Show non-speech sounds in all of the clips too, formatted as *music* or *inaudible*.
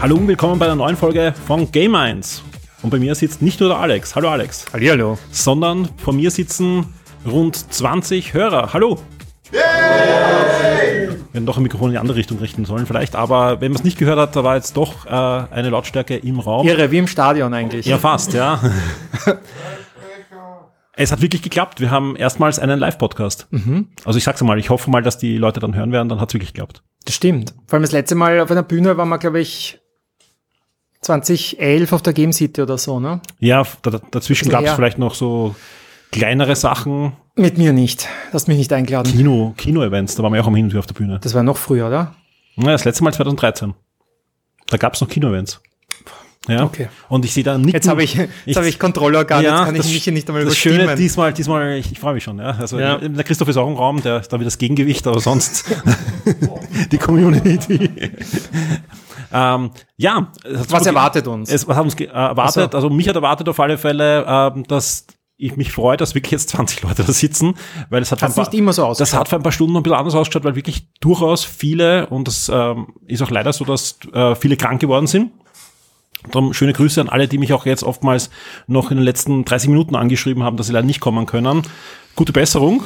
Hallo und willkommen bei einer neuen Folge von Game 1. Und bei mir sitzt nicht nur der Alex, hallo Alex, Hallihallo. sondern vor mir sitzen rund 20 Hörer. Hallo! Wir hätten doch ein Mikrofon in die andere Richtung richten sollen vielleicht, aber wenn man es nicht gehört hat, da war jetzt doch äh, eine Lautstärke im Raum. Irre, wie im Stadion eigentlich. Ja, fast, ja. *laughs* Es hat wirklich geklappt. Wir haben erstmals einen Live-Podcast. Also ich sag's mal, ich hoffe mal, dass die Leute dann hören werden, dann hat's wirklich geklappt. Das stimmt. Vor allem das letzte Mal auf einer Bühne waren wir, glaube ich, 2011 auf der Game City oder so, ne? Ja, da, dazwischen gab's her. vielleicht noch so kleinere Sachen, Mit mir nicht. Du hast mich nicht eingeladen. Kino, Kino-Events, da waren wir auch am Hin und Wieder auf der Bühne. Das war noch früher, oder? Ja, das letzte Mal 2013. Da gab's noch Kino-Events. Ja. Okay. Und ich sehe da nicht. Jetzt habe ich, jetzt habe ich Kontrollorgan, jetzt kann ich mich hier nicht einmal Das Schöne überstimmen. diesmal, diesmal, ich, ich freue mich schon. Ja. Also Ja. der Christoph ist auch im Raum, der ist da wie das Gegengewicht, aber sonst *laughs* *laughs* die Community. Ähm, ja, hat Was erwartet uns? Es, was hat uns erwartet? So. Also mich hat erwartet auf alle Fälle, ähm, dass ich mich freue, dass wirklich jetzt *laughs* 20 Leute da sitzen, weil es hat ein nicht immer so Das ausgeschaut. hat für ein paar Stunden ein bisschen anders ausgeschaut, weil wirklich durchaus viele, und das ähm, ist auch leider so, dass äh, viele krank geworden sind. Darum schöne Grüße an alle, die mich auch jetzt oftmals noch in den letzten 30 Minuten angeschrieben haben, dass sie leider nicht kommen können. Gute Besserung.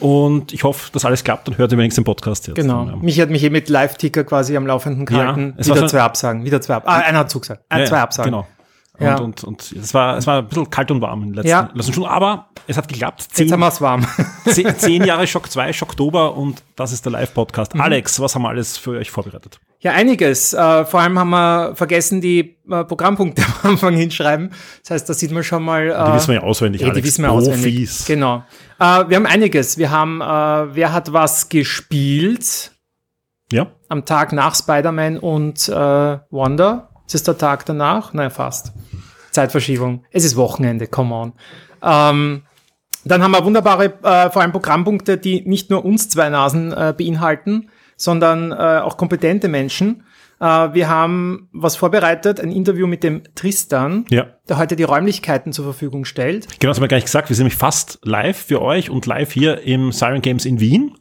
Und ich hoffe, dass alles klappt und hört ihr wenigstens den Podcast jetzt. Genau. Ja. Mich hat mich eh mit Live-Ticker quasi am Laufenden gehalten. es war wieder zwei Absagen, wieder zwei Absagen. Ah, einer hat zugesagt. Äh, Ja, zwei Absagen. Genau. Ja. Und, und, und es war, es war ein bisschen kalt und warm in den letzten, Ja. letzten Stunden, aber es hat geklappt. Zehn, Jetzt haben wir es warm. *laughs* zehn, zehn Jahre Schock 2, Schocktober und das ist der Live-Podcast. Mhm. Alex, was haben wir alles für euch vorbereitet? Ja, einiges. Äh, vor allem haben wir vergessen, die äh, Programmpunkte *laughs* am Anfang hinschreiben. Das heißt, da sieht man schon mal. Äh, Die wissen wir ja auswendig, ja, die Alex. wissen wir Profis. auswendig. Genau. Äh, wir haben einiges. Wir haben, äh, wer hat was gespielt Ja, am Tag nach Spider-Man und äh, Wonder? Ist es der Tag danach? Nein, fast. Zeitverschiebung. Es ist Wochenende, come on. Ähm, dann haben wir wunderbare, äh, vor allem Programmpunkte, die nicht nur uns zwei Nasen äh, beinhalten, sondern äh, auch kompetente Menschen. Äh, wir haben was vorbereitet, ein Interview mit dem Tristan, ja. der heute die Räumlichkeiten zur Verfügung stellt. Genau, das haben wir gar nicht gesagt. Wir sind nämlich fast live für euch und live hier im Siren Games in Wien.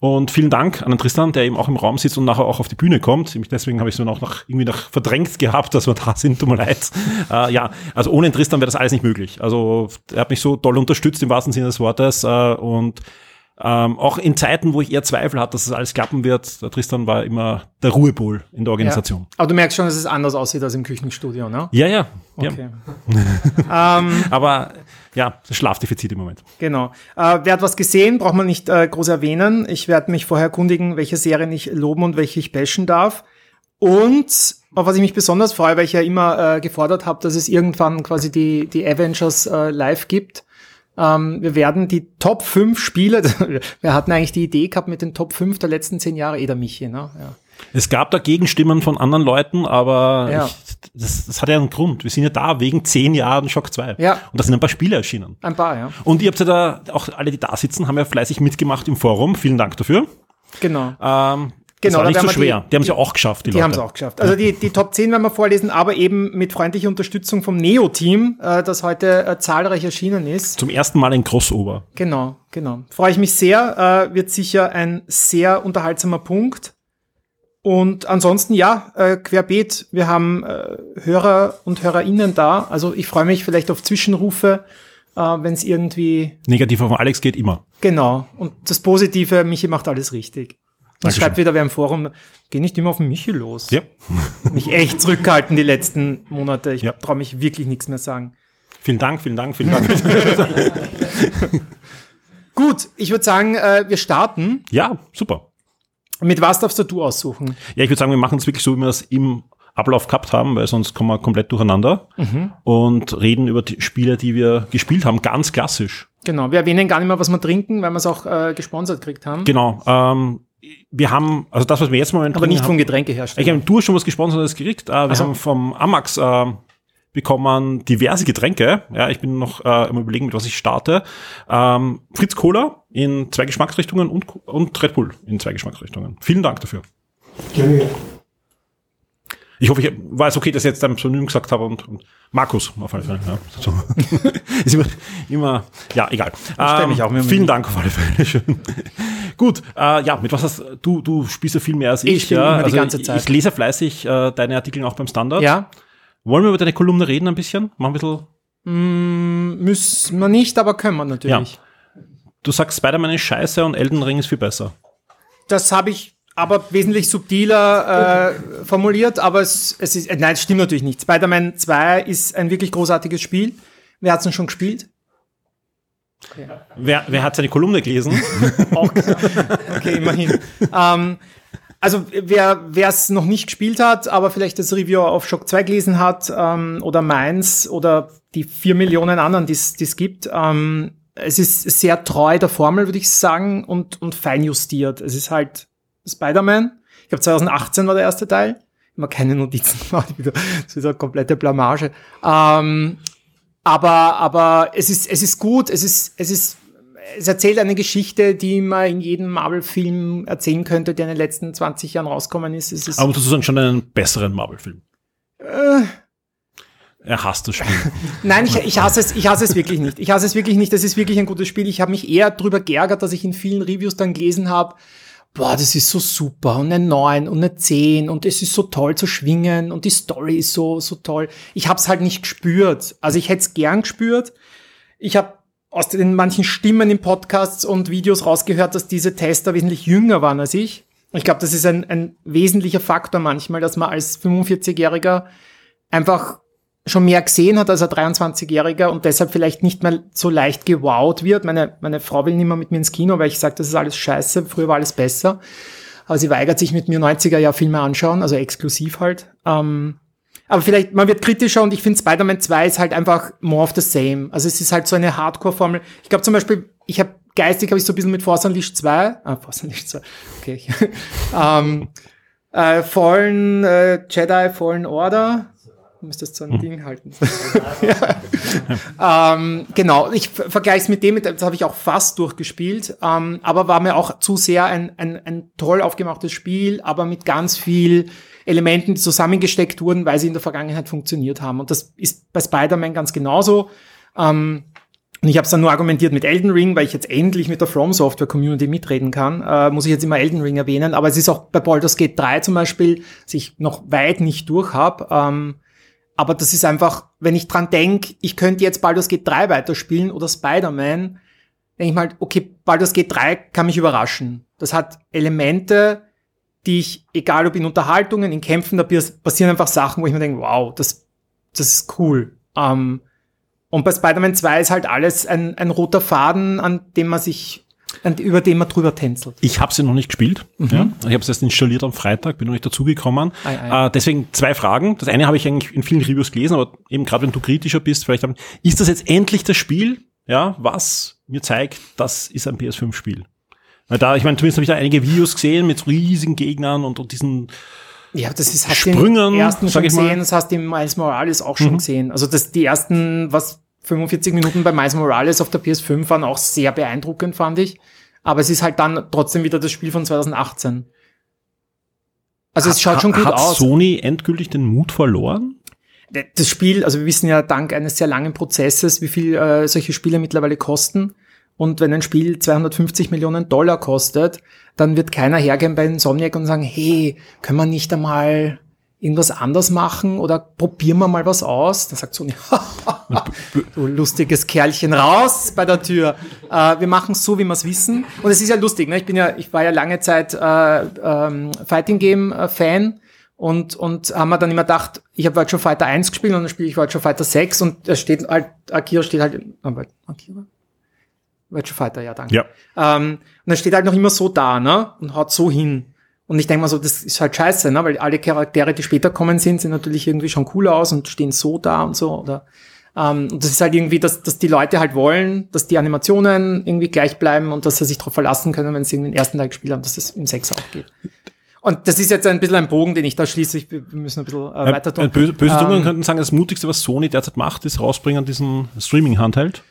Und vielen Dank an den Tristan, der eben auch im Raum sitzt und nachher auch auf die Bühne kommt. Deswegen habe ich es auch noch irgendwie noch verdrängt gehabt, dass wir da sind. Tut mir leid. *laughs* Äh, ja, also ohne den Tristan wäre das alles nicht möglich. Also er hat mich so toll unterstützt im wahrsten Sinne des Wortes. Äh, und ähm, auch in Zeiten, wo ich eher Zweifel hatte, dass es alles klappen wird, der Tristan war immer der Ruhepol in der Organisation. Aber du merkst schon, dass es anders aussieht als im Küchenstudio, ne? Ja, ja. ja. Okay. *laughs* Aber ja, das Schlafdefizit im Moment. Genau. Äh, wer hat was gesehen, braucht man nicht äh, groß erwähnen. Ich werde mich vorher erkundigen, welche Serien ich loben und welche ich bashen darf. Und auf was ich mich besonders freue, weil ich ja immer äh, gefordert habe, dass es irgendwann quasi die, die Avengers äh, live gibt. Ähm, wir werden die Top 5 Spiele, *laughs* wir hatten eigentlich die Idee gehabt mit den Top 5 der letzten zehn Jahre, eh der Michi, ne? Ja. Es gab da Gegenstimmen von anderen Leuten, aber Ja. ich, das, das hat ja einen Grund. Wir sind ja da wegen zehn Jahren Shock 2. Ja. Und da sind ein paar Spiele erschienen. Ein paar, ja. Und ihr habt ja da, auch alle, die da sitzen, haben ja fleißig mitgemacht im Forum. Vielen Dank dafür. Genau. Ähm, Genau, das war nicht so schwer. die- Die, haben es ja auch geschafft, die, Die Leute. haben es auch geschafft. Also die, die Top 10 werden wir vorlesen, aber eben mit freundlicher Unterstützung vom Neo-Team, äh, das heute äh, zahlreich erschienen ist. Zum ersten Mal ein Crossover. Genau, genau. Freue ich mich sehr. Äh, wird sicher ein sehr unterhaltsamer Punkt. Und ansonsten, ja, äh, querbeet. Wir haben äh, Hörer und HörerInnen da. Also ich freue mich vielleicht auf Zwischenrufe, äh, wenn es irgendwie, Negativ auf Alex geht immer. genau. Und das Positive, Michi macht alles richtig. Und schreibt wieder wer im Forum, geh nicht immer auf Michi los. Ja. *laughs* Mich echt zurückgehalten die letzten Monate. Ich Ja. traue mich wirklich nichts mehr sagen. Vielen Dank, vielen Dank, vielen Dank. *laughs* Gut, ich würde sagen, äh, wir starten. ja, super. Mit was darfst du aussuchen? Ja, ich würde sagen, wir machen es wirklich so, wie wir es im Ablauf gehabt haben, weil sonst kommen wir komplett durcheinander Mhm. und reden über die Spiele, die wir gespielt haben, ganz klassisch. Genau, wir erwähnen gar nicht mehr, was wir trinken, weil wir es auch äh, gesponsert gekriegt haben. Genau. Ähm, wir haben, also das, was wir jetzt momentan Aber nicht haben, vom Getränkehersteller. Ich habe du hast schon was Gesponsertes gekriegt. Äh, wir so. haben vom Amax äh, bekommen diverse Getränke. Ja, ich bin noch äh, am überlegen, mit was ich starte. Ähm, Fritz Cola in zwei Geschmacksrichtungen und, und Red Bull in zwei Geschmacksrichtungen. Vielen Dank dafür. Ich hoffe, ich war es okay, dass ich jetzt dein Pseudonym gesagt habe und, und Markus auf alle Fälle. Ja. So. *laughs* ist immer, immer, ja, egal. stell mich auch mit dem- vielen Dank auf alle Fälle. *laughs* Schön. Gut, äh, ja, mit was hast du, du spielst ja viel mehr als ich. Ich ja. immer die ganze Zeit. Ich, ich lese fleißig äh, deine Artikel auch beim Standard. ja, Wollen wir über deine Kolumne reden ein bisschen? Mach ein bisschen. müssen wir nicht, aber können wir natürlich. Du sagst, Spider-Man ist scheiße und Elden Ring ist viel besser. Das habe ich aber wesentlich subtiler äh, formuliert, aber es, es ist, äh, nein, es stimmt natürlich nicht. Spider-Man 2 ist ein wirklich großartiges Spiel. Wer hat es denn schon gespielt? Wer, wer hat seine Kolumne gelesen? *laughs* Auch okay, immerhin. ähm, also wer es noch nicht gespielt hat, aber vielleicht das Review auf Shock 2 gelesen hat ähm, oder meins oder die vier Millionen anderen, die es gibt, ähm, es ist sehr treu der Formel, würde ich sagen, und, und fein justiert. Es ist halt Spider-Man. Ich glaube 2018 war der erste Teil. Immer keine Notizen *laughs* gemacht. wieder- Das ist eine komplette Blamage. Ähm, aber, aber es ist, es ist gut, es ist, es ist, es erzählt eine Geschichte, die man in jedem Marvel-Film erzählen könnte, der in den letzten 20 Jahren rausgekommen ist. Es ist Aber du sagen, schon einen besseren Marvel-Film. Äh. Er hasst das Spiel. *laughs* Nein, ich, ich hasse es, ich hasse es wirklich nicht. Ich hasse es wirklich nicht. Das ist wirklich ein gutes Spiel. Ich habe mich eher drüber geärgert, dass ich in vielen Reviews dann gelesen habe, boah, das ist so super und eine 9 und eine 10 und es ist so toll zu schwingen und die Story ist so, so toll. Ich habe es halt nicht gespürt. Also ich hätte es gern gespürt. Ich habe aus den manchen Stimmen in Podcasts und Videos rausgehört, dass diese Tester wesentlich jünger waren als ich. Ich glaube, das ist ein, ein wesentlicher Faktor manchmal, dass man als 45-Jähriger einfach schon mehr gesehen hat als ein 23-Jähriger und deshalb vielleicht nicht mehr so leicht gewowt wird. Meine, meine Frau will nicht mehr mit mir ins Kino, weil ich sage, das ist alles scheiße, früher war alles besser. Aber sie weigert sich mit mir 90er-Jahr-Filme anschauen, also exklusiv halt. Ähm, aber vielleicht, man wird kritischer und ich finde Spider-Man 2 ist halt einfach more of the same. Also es ist halt so eine Hardcore-Formel. Ich glaube zum Beispiel, ich habe geistig habe ich so ein bisschen mit Force Unleashed 2, ah, Force Unleashed 2, okay. *laughs* ähm, äh, Fallen, äh, Jedi Fallen Order, müsste das so ein Ding halten. ja. *laughs* ähm, genau, ich ver- vergleiche es mit dem, das habe ich auch fast durchgespielt, ähm, aber war mir auch zu sehr ein, ein, ein toll aufgemachtes Spiel, aber mit ganz viel Elementen, die zusammengesteckt wurden, weil sie in der Vergangenheit funktioniert haben. Und das ist bei Spider-Man ganz genauso. Ähm, und ich habe es dann nur argumentiert mit Elden Ring, weil ich jetzt endlich mit der From Software Community mitreden kann. Äh, muss ich jetzt immer Elden Ring erwähnen. Aber es ist auch bei Baldur's Gate 3 zum Beispiel, das ich noch weit nicht durch habe. Ähm, aber das ist einfach, wenn ich dran denk, ich könnte jetzt Baldur's Gate 3 weiterspielen oder Spider-Man, denke ich mal, okay, Baldur's Gate 3 kann mich überraschen. Das hat Elemente, die ich, egal ob in Unterhaltungen, in Kämpfen, da passieren einfach Sachen, wo ich mir denke, wow, das, das ist cool. Ähm, und bei Spider-Man 2 ist halt alles ein, ein roter Faden, an dem man sich, über den man drüber tänzelt. Ich habe sie noch nicht gespielt. Mhm. Ja. Ich habe es erst installiert am Freitag, bin noch nicht dazugekommen. Äh, deswegen zwei Fragen. Das eine habe ich eigentlich in vielen Reviews gelesen, aber eben gerade wenn du kritischer bist, vielleicht haben, ist das jetzt endlich das Spiel, ja, was mir zeigt, das ist ein PS5-Spiel. Weil da, ich meine, zumindest habe ich da einige Videos gesehen mit so riesigen Gegnern und, und diesen Ja, das ist, hast Sprüngen, im ersten schon ich mal. Mhm. gesehen, das hast du im Miles Morales auch schon gesehen. Also das, die ersten, was, 45 Minuten bei Miles Morales auf der PS5 waren auch sehr beeindruckend, fand ich. Aber es ist halt dann trotzdem wieder das Spiel von 2018. Also es schaut schon gut hat aus. Sony endgültig den Mut verloren? das Spiel, also wir wissen ja dank eines sehr langen Prozesses, wie viel äh, solche Spiele mittlerweile kosten. Und wenn ein Spiel 250 Millionen Dollar kostet, dann wird keiner hergehen bei Insomniac und sagen, hey, können wir nicht einmal irgendwas anders machen oder probieren wir mal was aus? Dann sagt Sony, *laughs* du lustiges Kerlchen raus bei der Tür. Äh, wir machen es so, wie wir es wissen. Und es ist ja lustig, ne? Ich bin ja, ich war ja lange Zeit äh, ähm, Fighting Game äh, Fan und, und haben wir dann immer gedacht, ich habe Virtua Fighter 1 gespielt und dann spiele ich Virtua Fighter 6 und da steht halt, Akira steht halt, warte, Akira? Virtua Fighter, ja, danke. Ja. Ähm, und dann steht halt noch immer so da, ne? Und haut so hin. Und ich denke mal so, das ist halt scheiße, ne? Weil alle Charaktere, die später kommen sind, sind natürlich irgendwie schon cooler aus und stehen so da und so. Oder Ähm, und das ist halt irgendwie, dass, dass die Leute halt wollen, dass die Animationen irgendwie gleich bleiben und dass sie sich darauf verlassen können, wenn sie irgendwie den ersten Teil gespielt haben, dass das im Sechser auch geht. Und das ist jetzt ein bisschen ein Bogen, den ich da schließe. Ich, wir müssen ein bisschen äh, weiter tun. Böse, böse Ähm, könnten sagen, das Mutigste, was Sony derzeit macht, ist rausbringen diesen Streaming-Handheld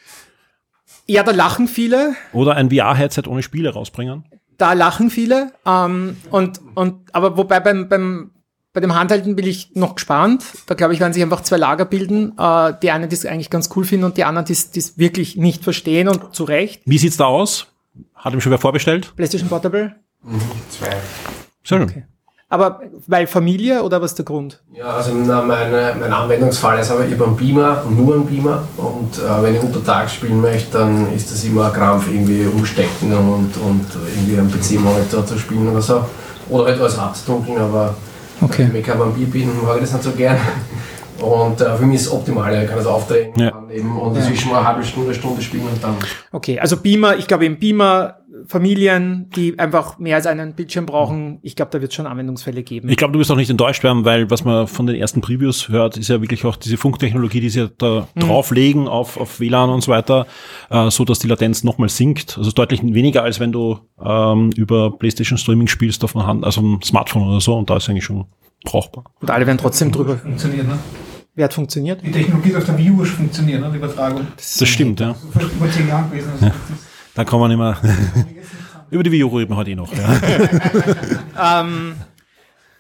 Ja, da lachen viele. oder ein VR-Headset ohne Spiele rausbringen. Da lachen viele. Ähm, und, und, aber wobei beim, beim, bei dem Handhalten bin ich noch gespannt. Da glaube ich, werden sich einfach zwei Lager bilden. Äh, die einen, die es eigentlich ganz cool finden und die anderen, die es wirklich nicht verstehen und zu Recht. Wie sieht's da aus? Hat ihm schon wer vorbestellt? PlayStation Portable. Zwei. Sehr schön. Aber weil Familie oder was ist der Grund? Ja, also na, meine, mein Anwendungsfall ist aber ich habe einen Beamer, nur einen Beamer und äh, wenn ich untertags spielen möchte, dann ist das immer ein Krampf, irgendwie umstecken und, und irgendwie am PC-Monitor zu spielen oder so. Oder halt alles abzudunkeln, aber Okay. okay. ich kann beim Bier bieten, mag ich das nicht so gern. Und äh, für mich ist es optimal, ich kann das aufdrehen Ja. Eben, und dazwischen mal eine halbe Stunde, Stunde spielen und dann Okay, also Beamer, ich glaube im Beamer, Familien, die einfach mehr als einen Bildschirm brauchen, ich glaube, da wird es schon Anwendungsfälle geben. Ich glaube, du wirst auch nicht enttäuscht werden, weil was man von den ersten Previews hört, ist ja wirklich auch diese Funktechnologie, die sie da drauflegen auf, auf WLAN und so weiter, äh, so dass die Latenz nochmal sinkt. Also deutlich weniger, als wenn du ähm, über PlayStation Streaming spielst auf einer Hand, also einem Smartphone oder so, und da ist eigentlich schon brauchbar. Und alle werden trotzdem drüber. Funktioniert, ne? Wer hat funktioniert? Die Technologie auf der Wii U funktioniert, ne? Die Übertragung. Das stimmt, ja. Vor über zehn Jahren gewesen. Da kann man immer. *laughs* Über die Wii U reden wir heute eh noch. Ja. *laughs* Ähm,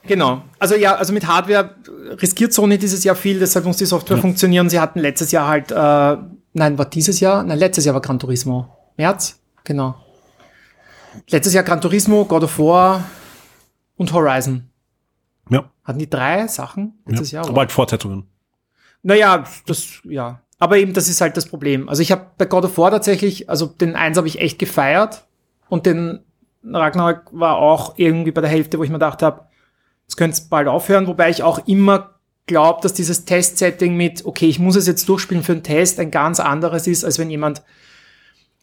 genau. Also ja, also mit Hardware riskiert Sony dieses Jahr viel, deshalb muss die Software funktionieren. Sie hatten letztes Jahr halt, äh, nein, war dieses Jahr? Nein, letztes Jahr war Gran Turismo. März? Genau. Letztes Jahr Gran Turismo, God of War und Horizon. ja. Hatten die drei Sachen letztes ja. Jahr? Aber halt Fortsetzungen. Naja, das, ja. Aber eben, das ist halt das Problem. Also ich habe bei God of War tatsächlich, also den eins habe ich echt gefeiert und den Ragnarok war auch irgendwie bei der Hälfte, wo ich mir gedacht habe, jetzt könnte bald aufhören, wobei ich auch immer glaube, dass dieses Test-Setting mit, okay, ich muss es jetzt durchspielen für einen Test, ein ganz anderes ist, als wenn jemand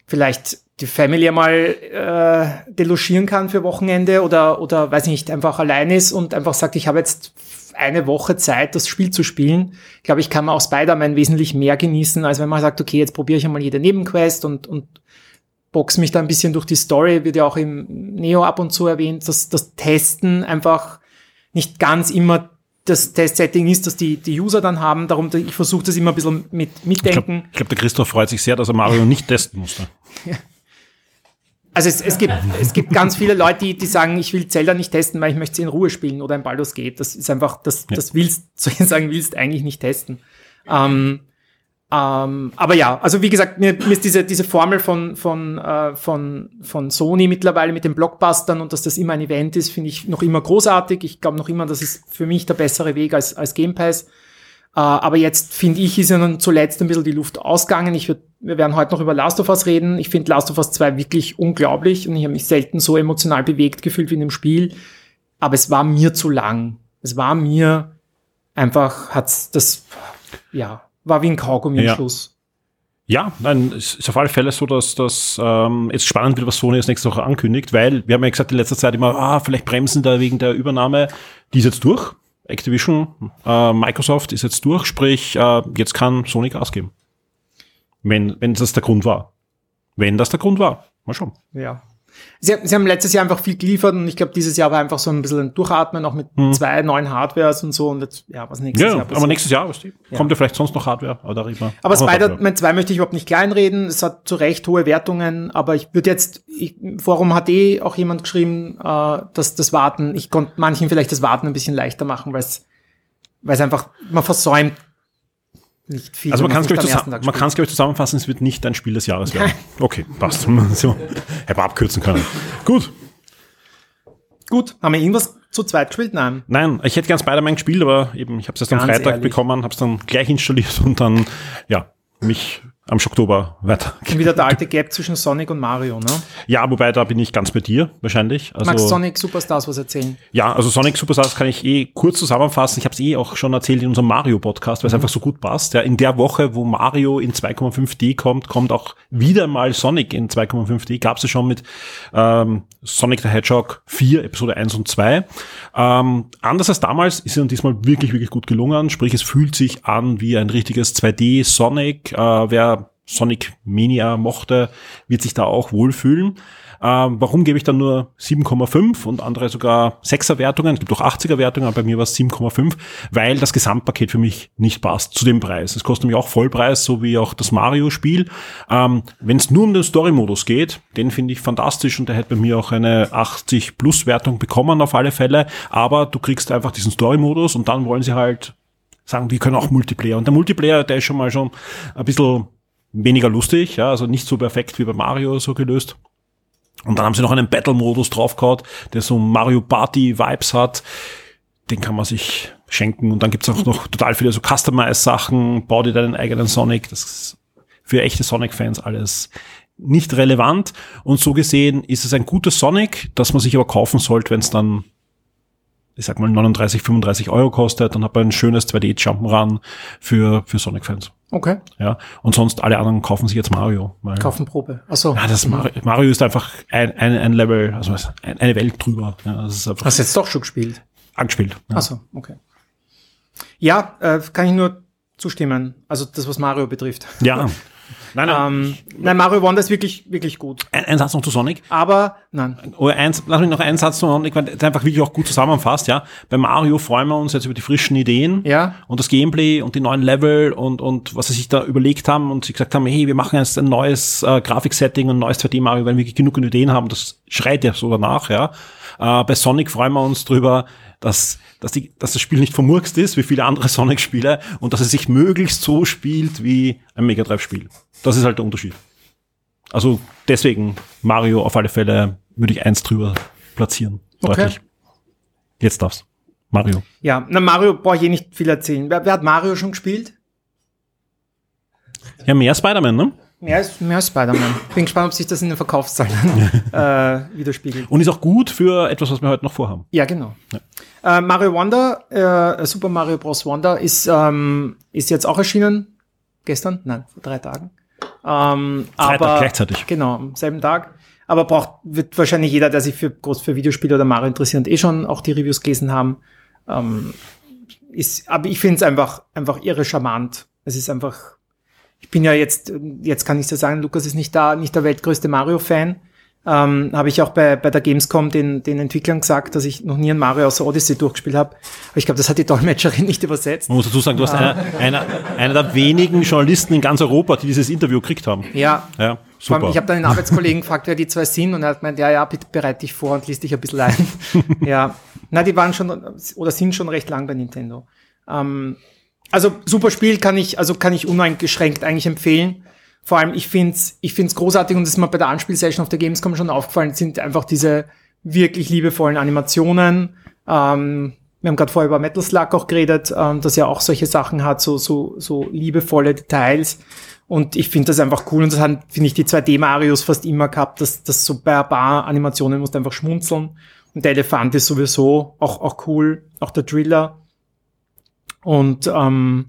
vielleicht die Family mal äh, delogieren kann für Wochenende oder, oder weiß nicht, einfach allein ist und einfach sagt, ich habe jetzt eine Woche Zeit, das Spiel zu spielen. Ich glaube, ich kann man auch Spider-Man wesentlich mehr genießen, als wenn man sagt, okay, jetzt probiere ich einmal jede Nebenquest und, und box mich da ein bisschen durch die Story, wird ja auch im Neo ab und zu erwähnt, dass das Testen einfach nicht ganz immer das Testsetting ist, das die, die User dann haben. Darum, ich versuche das immer ein bisschen mit Ich glaube, mitdenken. glaub, der Christoph freut sich sehr, dass er Mario nicht testen musste. *laughs* Also es, es, gibt, es gibt ganz viele Leute, die, die sagen, ich will Zelda nicht testen, weil ich möchte sie in Ruhe spielen oder ein Baldur's Gate. Das ist einfach, das, das willst, *laughs* soll ich sagen, willst eigentlich nicht testen. Ähm, ähm, aber ja, also wie gesagt, mir, mir ist diese, diese Formel von, von, äh, von, von Sony mittlerweile mit den Blockbustern und dass das immer ein Event ist, finde ich noch immer großartig. Ich glaube noch immer, das ist für mich der bessere Weg als, als Game Pass. Äh, aber jetzt finde ich, ist ja dann zuletzt ein bisschen die Luft ausgegangen. Ich würd, wir werden heute noch über Last of Us reden. Ich finde Last of Us 2 wirklich unglaublich und ich habe mich selten so emotional bewegt gefühlt wie in dem Spiel. Aber es war mir zu lang. Es war mir einfach, hat's das, ja, war wie ein Kaugummi Ja. am Schluss. Ja, nein, es ist auf alle Fälle so, dass das ähm, jetzt spannend wird, was Sony jetzt nächste Woche ankündigt, weil wir haben ja gesagt in letzter Zeit immer, ah, vielleicht bremsen da wegen der Übernahme. Die ist jetzt durch. Activision, äh, Microsoft ist jetzt durch, sprich, äh, jetzt kann Sony Gas geben. Wenn, wenn das der Grund war. Wenn das der Grund war. Mal schauen. Ja. Sie, sie haben letztes Jahr einfach viel geliefert und ich glaube, dieses Jahr war einfach so ein bisschen ein Durchatmen, auch mit zwei neuen Hardwares und so und jetzt, ja, was nächstes Hm. Ja, Jahr aber passiert. nächstes Jahr, weißt du, kommt ja vielleicht sonst noch Hardware, aber da reden wir. Aber darüber. Spider-Man 2 möchte ich überhaupt nicht kleinreden. Es hat zu Recht hohe Wertungen, aber ich würde jetzt, ich, Forum hat eh auch jemand geschrieben, äh, dass das Warten, ich konnte manchen vielleicht das Warten ein bisschen leichter machen, weil es, weil es einfach, man versäumt nicht viel. Also man kann es, glaube ich, am zusammen, man kann's, glaub ich, zusammenfassen, es wird nicht ein Spiel des Jahres werden. *laughs* Okay, passt. *laughs* so, hätte man abkürzen können. Gut. Gut, haben wir irgendwas zu zweit gespielt? Nein. Nein, ich hätte gern Spider-Man gespielt, aber eben, ich habe es erst am Freitag ehrlich. bekommen, habe es dann gleich installiert und dann, ja, mich am Oktober weiter. Wieder der alte Gap zwischen Sonic und Mario, ne? Ja, wobei da bin ich ganz bei dir wahrscheinlich. Also, Magst Sonic Superstars was erzählen? Ja, also Sonic Superstars kann ich eh kurz zusammenfassen. Ich habe es eh auch schon erzählt in unserem Mario-Podcast, weil es einfach so gut passt. Ja, in der Woche, wo Mario in 2,5D kommt, kommt auch wieder mal Sonic in 2,5D. Gab es ja schon mit ähm, Sonic the Hedgehog 4, Episode 1 und 2. Ähm, anders als damals ist es dann diesmal wirklich, wirklich gut gelungen. Sprich, es fühlt sich an wie ein richtiges 2D Sonic. Äh, wer Sonic Mania mochte, wird sich da auch wohlfühlen. Ähm, warum gebe ich dann nur 7,5 und andere sogar 6er Wertungen? Es gibt auch 80er Wertungen, aber bei mir war es 7,5, weil das Gesamtpaket für mich nicht passt zu dem Preis. Es kostet nämlich auch Vollpreis, so wie auch das Mario-Spiel. Ähm, Wenn es nur um den Story-Modus geht, den finde ich fantastisch und der hätte bei mir auch eine 80-Plus-Wertung bekommen auf alle Fälle. Aber du kriegst einfach diesen Story-Modus und dann wollen sie halt sagen, wir können auch Multiplayer. Und der Multiplayer, der ist schon mal schon ein bisschen weniger lustig, ja, also nicht so perfekt wie bei Mario so gelöst. Und dann haben sie noch einen Battle-Modus draufgehauen, der so Mario Party-Vibes hat. Den kann man sich schenken. Und dann gibt's auch noch total viele so Customize-Sachen, bau dir deinen eigenen Sonic. Das ist für echte Sonic-Fans alles nicht relevant. Und so gesehen ist es ein gutes Sonic, das man sich aber kaufen sollte, wenn es dann, ich sag mal, 39, 35 Euro kostet. Dann hat man ein schönes 2D-Jump'n'Run für, für Sonic-Fans. Okay. Ja, und sonst alle anderen kaufen sich jetzt Mario. Weil, Kaufen Probe. Achso. ja, das Mario, Mario ist einfach ein, ein, ein Level, also ein, eine Welt drüber. Ja, das ist einfach Hast du jetzt doch schon gespielt? angespielt. Ja. Achso, okay. Ja, äh, kann ich nur zustimmen. Also das, was Mario betrifft. ja. *laughs* Nein, nein. Ähm, nein, Mario Wonder ist wirklich, wirklich gut. ein, ein Satz noch zu Sonic. Aber, nein. Oder eins, lass mich noch einen Satz zu Sonic, weil der einfach wirklich auch gut zusammenfasst, ja. Bei Mario freuen wir uns jetzt über die frischen Ideen. Ja. Und das Gameplay und die neuen Level und, und was sie sich da überlegt haben und sie gesagt haben, hey, wir machen jetzt ein neues äh, Grafiksetting und ein neues 2D Mario, weil wir wirklich genug Ideen haben. Das schreit ja so danach, ja. Äh, bei Sonic freuen wir uns drüber, dass, dass, die, dass das Spiel nicht vermurkst ist, wie viele andere *laughs* Sonic-Spiele, und dass es sich möglichst so spielt wie ein Mega Drive-Spiel. Das ist halt der Unterschied. Also deswegen Mario auf alle Fälle würde ich eins drüber platzieren. Okay. Deutlich. Jetzt darfst. Mario. Ja, na Mario brauche ich eh nicht viel erzählen. Wer, wer hat Mario schon gespielt? Ja, mehr Spider-Man, ne? Mehr als, mehr als Spider-Man. Bin gespannt, ob sich das in den Verkaufszahlen *laughs* äh, widerspiegelt. Und ist auch gut für etwas, was wir heute noch vorhaben. Ja, genau. Äh, Mario Wonder, äh, Super Mario Bros. Wonder ist, ähm, ist jetzt auch erschienen. Gestern? Nein, vor drei Tagen. Ähm, Freitag aber, gleichzeitig. Genau, am selben Tag. Aber braucht, wird wahrscheinlich jeder, der sich für, groß für Videospiele oder Mario interessiert, eh schon auch die Reviews gelesen haben. Ähm, ist, aber ich finde es einfach, einfach irre charmant. Es ist einfach, ich bin ja jetzt, jetzt kann ich so sagen, Lukas ist nicht da, nicht der weltgrößte Mario-Fan. Ähm, habe ich auch bei, bei der Gamescom den, den Entwicklern gesagt, dass ich noch nie ein Mario außer Odyssey durchgespielt habe. Aber ich glaube, das hat die Dolmetscherin *laughs* nicht übersetzt. Man muss dazu sagen, du hast einer, einer, einer der wenigen Journalisten in ganz Europa, die dieses Interview gekriegt haben. Ja, Ja, super. ich habe dann den Arbeitskollegen gefragt, wer die zwei sind und er hat gemeint, ja, ja, bitte bereite dich vor und liest dich ein bisschen ein. *laughs* ja, na, die waren schon oder sind schon recht lang bei Nintendo. Ähm, also super Spiel kann ich, also kann ich uneingeschränkt eigentlich empfehlen. Vor allem, ich find's, ich find's großartig und das ist mir bei der Anspielsession auf der Gamescom schon aufgefallen, sind einfach diese wirklich liebevollen Animationen. Ähm, wir haben gerade vorher über Metal Slug auch geredet, ähm, dass er auch solche Sachen hat, so, so, so liebevolle Details. Und ich finde das einfach cool. Und das haben, finde ich, die 2D-Marios fast immer gehabt, dass, dass so bei ein paar Animationen musst du einfach schmunzeln. Und der Elefant ist sowieso auch, auch cool. Auch der Driller. Und ähm,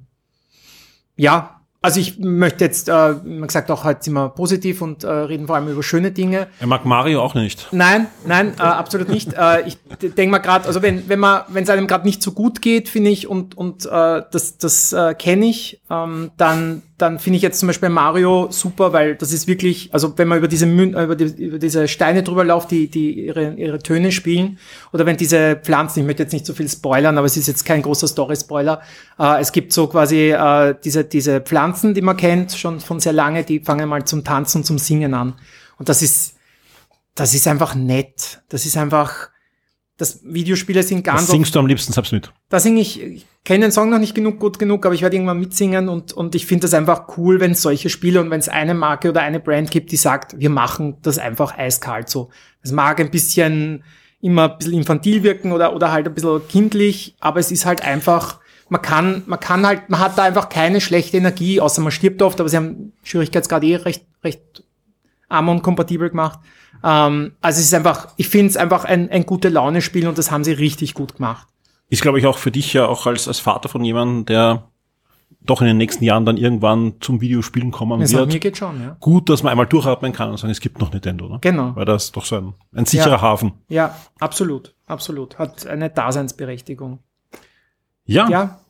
ja, also ich möchte jetzt, äh, wie gesagt, auch halt sind wir positiv und äh, reden vor allem über schöne Dinge. Er mag Mario auch nicht. Nein, nein, äh, absolut nicht. Äh, ich denke mal gerade, also wenn wenn man wenn es einem gerade nicht so gut geht, finde ich und und äh, das das äh, kenne ich, ähm, dann dann finde ich jetzt zum Beispiel Mario super, weil das ist wirklich, also wenn man über diese Mün äh, über, die, über diese Steine drüber läuft, die die ihre ihre Töne spielen, oder wenn diese Pflanzen, ich möchte jetzt nicht so viel spoilern, aber es ist jetzt kein großer Story-Spoiler. Äh, es gibt so quasi äh, diese diese Pflanzen, die man kennt schon von sehr lange, die fangen mal zum Tanzen und zum Singen an, und das ist das ist einfach nett. Das ist einfach, das Videospiele sind ganz Was singst du am liebsten selbst mit? da singe ich, ich kenne den Song noch nicht genug gut genug, aber ich werde irgendwann mitsingen und, und ich finde das einfach cool, wenn es solche Spiele und wenn es eine Marke oder eine Brand gibt, die sagt, wir machen das einfach eiskalt so. Es mag ein bisschen immer ein bisschen infantil wirken oder, oder halt ein bisschen kindlich, aber es ist halt einfach man kann, man kann halt, man hat da einfach keine schlechte Energie, außer man stirbt oft, aber sie haben Schwierigkeitsgrad eh recht, recht Amon-kompatibel gemacht. Ähm, also es ist einfach, ich finde es einfach ein, ein gute Laune-Spiel und das haben sie richtig gut gemacht. Ist, glaube ich, auch für dich ja auch als, als Vater von jemandem, der doch in den nächsten Jahren dann irgendwann zum Videospielen kommen Also, wird. mir geht schon, ja. Gut, dass man einmal durchatmen kann und sagen, es gibt noch Nintendo, ne? Genau. Weil das ist doch so ein, ein sicherer Ja. Hafen. Ja, absolut, absolut. Hat eine Daseinsberechtigung. Ja. Ja.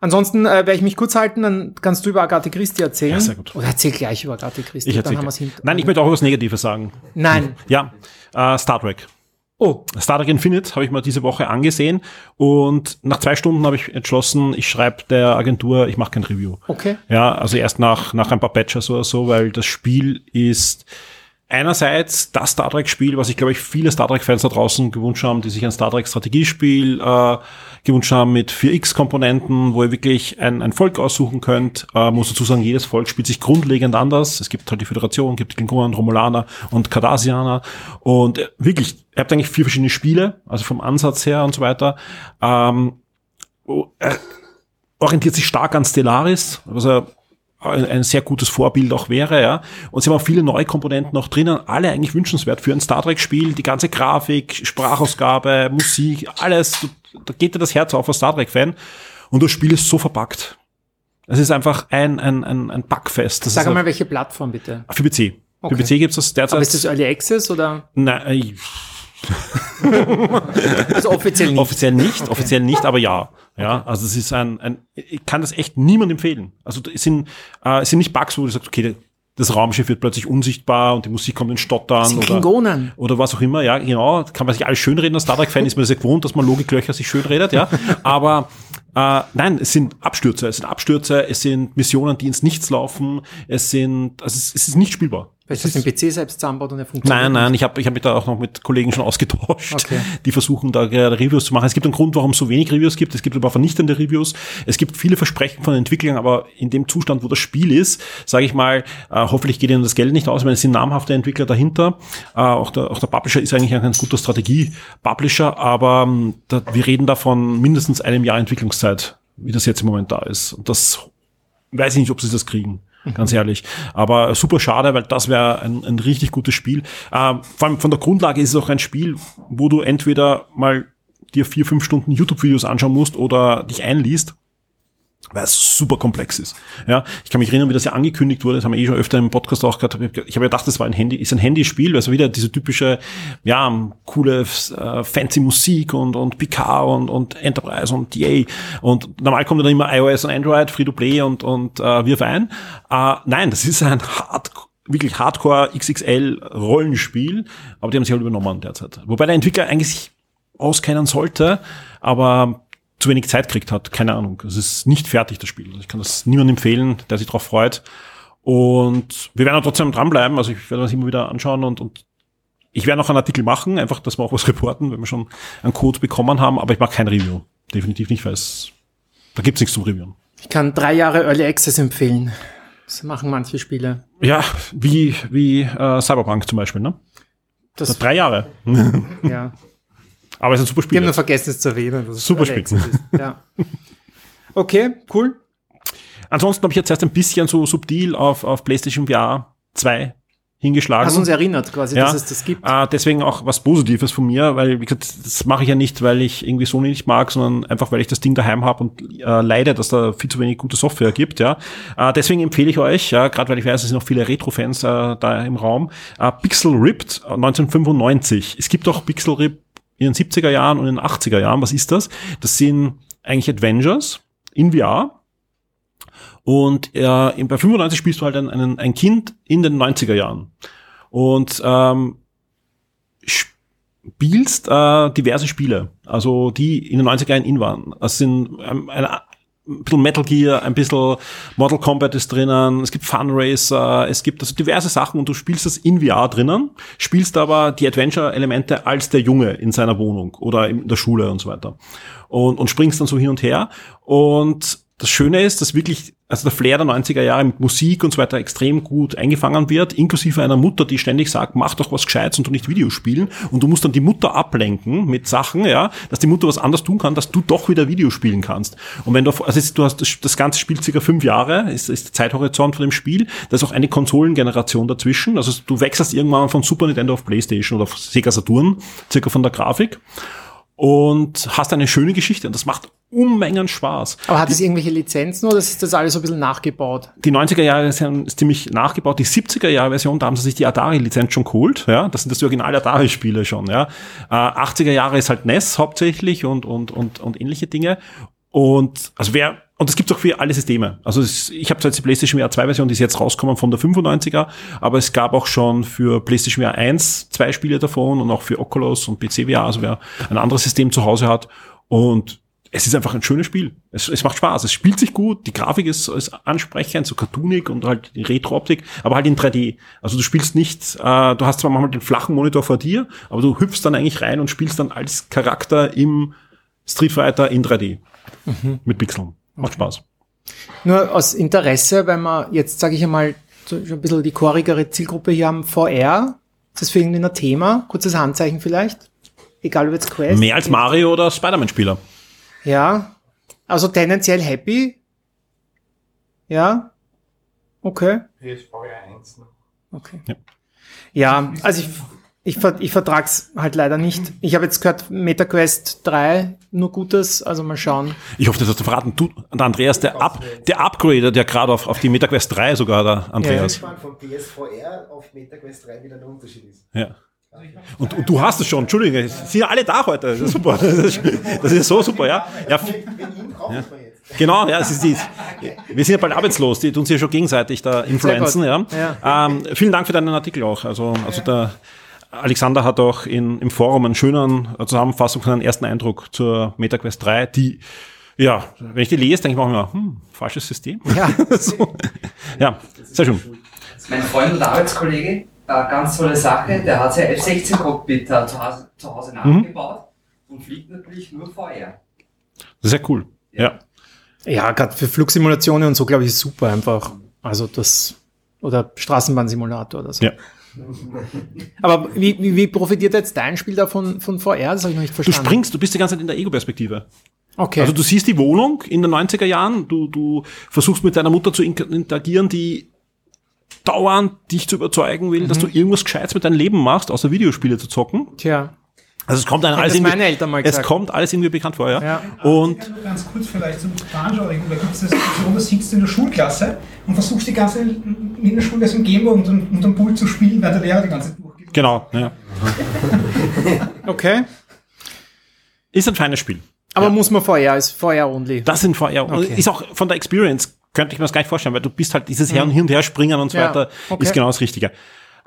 Ansonsten äh, werde ich mich kurz halten, dann kannst du über Agathe Christie erzählen. Ja, sehr gut. Oder erzähl gleich über Agathe Christie. Ich dann haben wir's hinter- Nein, ich möchte auch was Negatives sagen. Nein. Ja, äh, Star Trek. Oh, Star Trek Infinite habe ich mir diese Woche angesehen und nach zwei Stunden habe ich entschlossen, ich schreibe der Agentur, ich mache kein Review. okay. Ja, also erst nach, nach ein paar Patches oder so, weil das Spiel ist einerseits das Star Trek-Spiel, was ich glaube ich viele Star Trek-Fans da draußen gewünscht haben, die sich ein Star Trek-Strategiespiel äh, gewünscht haben mit 4X-Komponenten, wo ihr wirklich ein, ein Volk aussuchen könnt. Äh, muss dazu sagen, jedes Volk spielt sich grundlegend anders. Es gibt halt die Föderation, gibt die Klingonen, Romulaner und Cardassianer. Und äh, wirklich, ihr habt eigentlich vier verschiedene Spiele, also vom Ansatz her und so weiter. Ähm, oh, äh, orientiert sich stark an Stellaris, was er ein, ein sehr gutes Vorbild auch wäre, ja. Und sie haben auch viele neue Komponenten noch drinnen, alle eigentlich wünschenswert für ein Star Trek-Spiel, die ganze Grafik, Sprachausgabe, Musik, alles, da geht dir das Herz auf als Star Trek-Fan. Und das Spiel ist so verpackt. Es ist einfach ein, ein, ein, ein Backfest. Das Sag mal, welche Plattform bitte? für PC. Okay. Für PC gibt's das derzeit. Aber ist das Early Access oder? Nein, *laughs* Also offiziell nicht. Offiziell nicht, offiziell nicht, aber ja. Ja, also es ist ein, ein ich kann das echt niemandem empfehlen. Also es sind, äh, es sind nicht Bugs, wo du sagst, okay, das Raumschiff wird plötzlich unsichtbar und die Musik kommt in Stottern sind oder, Klingonen. oder was auch immer. Ja, genau, kann man sich alles schönreden. Als Star Trek-Fan ist man das ja gewohnt, dass man Logiklöcher sich schönredet, ja. *laughs* Aber äh, nein, es sind Abstürze, es sind Abstürze, es sind Missionen, die ins Nichts laufen, es sind, also es, es ist nicht spielbar. Weil das den PC selbst zusammenbaut und er funktioniert. Nein, nein, ich habe ich hab mich da auch noch mit Kollegen schon ausgetauscht, Okay. die versuchen da gerade Reviews zu machen. Es gibt einen Grund, warum es so wenig Reviews gibt. Es gibt aber vernichtende Reviews. Es gibt viele Versprechen von Entwicklern, aber in dem Zustand, wo das Spiel ist, sage ich mal, äh, hoffentlich geht ihnen das Geld nicht aus, weil es sind namhafte Entwickler dahinter. Äh, auch, der, auch der Publisher ist eigentlich ein ganz guter Strategie-Publisher, aber ähm, da, wir reden da von mindestens einem Jahr Entwicklungszeit, wie das jetzt im Moment da ist. Und das weiß ich nicht, ob sie das kriegen. Ganz ehrlich. Aber super schade, weil das wäre ein, ein richtig gutes Spiel. Ähm, vor allem von der Grundlage ist es auch ein Spiel, wo du entweder mal dir vier, fünf Stunden YouTube-Videos anschauen musst oder dich einliest, weil es super komplex ist. Ja, ich kann mich erinnern, wie das ja angekündigt wurde, das haben wir eh schon öfter im Podcast auch gehabt. Ich habe ja gedacht, das war ein Handy, ist ein Handyspiel, also wieder diese typische, ja, coole, äh, fancy Musik und, und PK und, und Enterprise und EA. Und normal kommt dann immer iOS und Android, Free-to-Play und, und äh, wirf ein. Äh, nein, das ist ein hart, wirklich Hardcore XXL Rollenspiel, aber die haben sich halt übernommen derzeit. Wobei der Entwickler eigentlich sich auskennen sollte, aber zu wenig Zeit kriegt hat. Keine Ahnung. Es ist nicht fertig, das Spiel. Also Ich kann das niemandem empfehlen, der sich darauf freut. Und wir werden auch trotzdem dranbleiben. Also ich werde das immer wieder anschauen und, und ich werde noch einen Artikel machen, einfach, dass wir auch was reporten, wenn wir schon einen Code bekommen haben, aber ich mache kein Review. Definitiv nicht, weil es, da gibt's nichts zum Reviewen. Ich kann drei Jahre Early Access empfehlen. Das machen manche Spiele. Ja, wie, wie äh, Cyberpunk zum Beispiel, ne? Das, Drei Jahre. *laughs* ja. Aber es ist ein super Wir Spiel. haben nur vergessen, es zu erwähnen. Super Spiel. Ja. *laughs* Okay, cool. Ansonsten habe ich jetzt erst ein bisschen so subtil auf, auf PlayStation VR 2 hingeschlagen. Hast uns erinnert quasi, dass es das gibt. Äh, deswegen auch was Positives von mir, weil, wie gesagt, das mache ich ja nicht, weil ich irgendwie Sony nicht mag, sondern einfach, weil ich das Ding daheim habe und äh, leide, dass da viel zu wenig gute Software gibt. Ja, äh, Deswegen empfehle ich euch, ja, gerade weil ich weiß, es sind noch viele Retro-Fans äh, da im Raum, äh, Pixel Ripped äh, 1995. Es gibt auch Pixel Ripped in den 70er Jahren und in den 80er Jahren. Was ist das? Das sind eigentlich Adventures in VR. Und äh, bei 95 spielst du halt ein, einen, ein Kind in den 90er Jahren. Und ähm, spielst äh, diverse Spiele, also die in den 90er Jahren in waren. Das sind ähm, ein, ein bisschen Metal Gear, ein bisschen Mortal Kombat ist drinnen, es gibt Fun Racer, es gibt also diverse Sachen und du spielst das in VR drinnen, spielst aber die Adventure-Elemente als der Junge in seiner Wohnung oder in der Schule und so weiter. Und, und springst dann so hin und her. Und das Schöne ist, dass wirklich also der Flair der 90er Jahre mit Musik und so weiter extrem gut eingefangen wird, inklusive einer Mutter, die ständig sagt, mach doch was Gescheites und du nicht Videospielen und du musst dann die Mutter ablenken mit Sachen, ja, dass die Mutter was anderes tun kann, dass du doch wieder Videospielen kannst. Und wenn du, also du hast das, ganze Spiel circa fünf Jahre, ist, ist der Zeithorizont von dem Spiel, da ist auch eine Konsolengeneration dazwischen, also du wechselst irgendwann von Super Nintendo auf Playstation oder auf Sega Saturn, circa von der Grafik. Und hast eine schöne Geschichte. Und das macht Unmengen Spaß. Aber hat es irgendwelche Lizenzen oder ist das alles so ein bisschen nachgebaut? Die 90er Jahre Version ist ziemlich nachgebaut. Die 70er Jahre Version, da haben sie sich die Atari-Lizenz schon geholt. Ja, das sind das die original Atari-Spiele schon. Ja, äh, 80er Jahre ist halt NES hauptsächlich und und und und ähnliche Dinge. Und also wer und das gibt es auch für alle Systeme. Also es, ich habe zwar jetzt die PlayStation VR 2 Version, die ist jetzt rausgekommen von der 95er, aber es gab auch schon für PlayStation VR 1 zwei Spiele davon und auch für Oculus und PC VR, also wer ein anderes System zu Hause hat. Und es ist einfach ein schönes Spiel. Es, es macht Spaß. Es spielt sich gut. Die Grafik ist, ist ansprechend, so cartoonig und halt die Retro-Optik, aber halt in 3D. Also du spielst nicht, äh, du hast zwar manchmal den flachen Monitor vor dir, aber du hüpfst dann eigentlich rein und spielst dann als Charakter im Street Fighter in 3D. Mhm. Mit Pixeln. Macht Spaß. Nur aus Interesse, wenn wir jetzt, sage ich einmal, so ein bisschen die chorigere Zielgruppe hier haben, VR, ist das für irgendwie ein Thema? Kurzes Handzeichen vielleicht? Egal ob jetzt Quest. Mehr als Mario oder Spider-Man-Spieler. Ja. Also tendenziell happy. Ja. Okay. PSVR 1. Okay. Ja, ja also ich, ich, ich vertrag's halt leider nicht. Ich habe jetzt gehört, MetaQuest 3 nur Gutes, also mal schauen. Ich hoffe, das hast du verraten. Du, und Andreas, der, Up, der Upgrader, der gerade auf, auf die MetaQuest 3 sogar, der Andreas. Ja, von PSVR auf MetaQuest 3 wieder ein Unterschied ist. Ja. Und, und, du hast es schon, Entschuldigung, sind ja alle da heute. Das ist super. Das ist, so super, ja. ja. ja. Genau, ja, es ist, die, wir sind ja bald arbeitslos, die tun sich ja schon gegenseitig da influenzen, ja. Ähm, vielen Dank für deinen Artikel auch. Also, also der Alexander hat auch in, im Forum einen schönen Zusammenfassung von einem ersten Eindruck zur MetaQuest 3, die ja, wenn ich die lese, denke ich mir hm, falsches System. Ja, *laughs* so. ja sehr schön. Mein Freund und Arbeitskollege, äh, ganz tolle Sache, der hat sein F-16-Cockpit äh, zu Hause, zu Hause mhm. nachgebaut mhm. und fliegt natürlich nur VR. Sehr cool, ja. Ja, ja gerade für Flugsimulationen und so, glaube ich, ist super einfach. Also das, oder Straßenbahnsimulator oder so. Ja. *laughs* Aber wie, wie, wie profitiert jetzt dein Spiel da von, von VR? Das habe ich noch nicht verstanden. Du springst, du bist die ganze Zeit in der Ego-Perspektive. Okay. Also du siehst die Wohnung in den 90er Jahren, du, du versuchst mit deiner Mutter zu interagieren, die dauernd dich zu überzeugen will, mhm. dass du irgendwas Gescheites mit deinem Leben machst, außer Videospiele zu zocken. Tja. Also es kommt dann alles irgendwie, meine Eltern mal es kommt alles irgendwie bekannt vor, ja. ja. Und ganz kurz vielleicht zum Veranschaulichen, da gibt es eine Situation, da sitzt du in der Schulklasse und versuchst die ganze in der Schulklasse im Gameboy und, und dem Pool zu spielen, weil der Lehrer die ganze Zeit durchgeht. Genau, ja. *laughs* okay. Ist ein feines Spiel. Aber ja. muss man VR, ist VR only. Das sind VR. Okay. Ist auch von der Experience, könnte ich mir das gar nicht vorstellen, weil du bist halt dieses Her- und Hin- und Her springen und so ja. weiter, okay. ist genau das Richtige.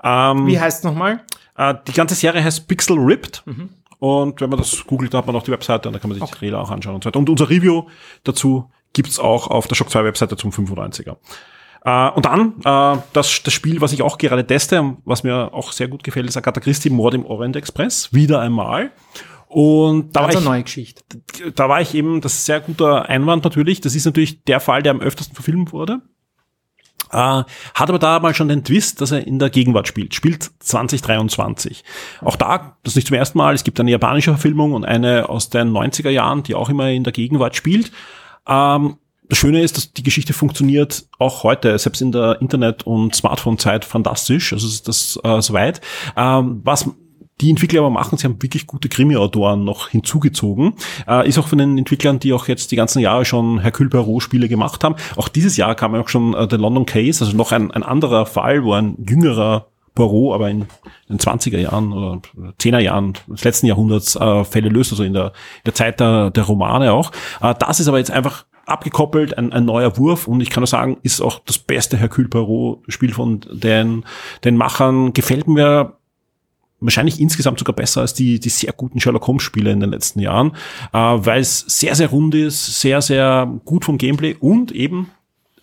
Ähm, Wie heißt es nochmal? Äh, die ganze Serie heißt Pixel Ripped. Mhm. Und wenn man das googelt, da hat man auch die Webseite und da kann man sich okay. die Trailer auch anschauen und so weiter. Und unser Review dazu gibt's auch auf der Shock 2 Webseite zum 95er. Äh, und dann äh, das, das Spiel, was ich auch gerade teste, was mir auch sehr gut gefällt, ist Agatha Christie Mord im Orient Express. Wieder einmal. Und da Ganz war ich, neue Geschichte. Da war ich eben, das ist ein sehr guter Einwand natürlich. Das ist natürlich der Fall, der am öftersten verfilmt wurde. Uh, hat aber da mal schon den Twist, dass er in der Gegenwart spielt. Spielt 2023. Auch da, das ist nicht zum ersten Mal, es gibt eine japanische Verfilmung und eine aus den 90er Jahren, die auch immer in der Gegenwart spielt. Um, das Schöne ist, dass die Geschichte funktioniert auch heute, selbst in der Internet- und Smartphone-Zeit fantastisch. Also ist das äh, soweit. Ähm, was die Entwickler aber machen, sie haben wirklich gute Krimi-Autoren noch hinzugezogen. Äh, ist auch von den Entwicklern, die auch jetzt die ganzen Jahre schon Hercule Poirot-Spiele gemacht haben. Auch dieses Jahr kam ja auch schon äh, der London Case, also noch ein, ein anderer Fall, wo ein jüngerer Poirot, aber in den 20er Jahren oder 10er Jahren des letzten Jahrhunderts äh, Fälle löst, also in der, in der Zeit der, der Romane auch. Äh, das ist aber jetzt einfach abgekoppelt, ein, ein neuer Wurf und ich kann nur sagen, ist auch das beste Hercule Poirot Spiel von den, den Machern. Gefällt mir wahrscheinlich insgesamt sogar besser als die, die sehr guten Sherlock Holmes Spiele in den letzten Jahren, äh, weil es sehr, sehr rund ist, sehr, sehr gut vom Gameplay und eben,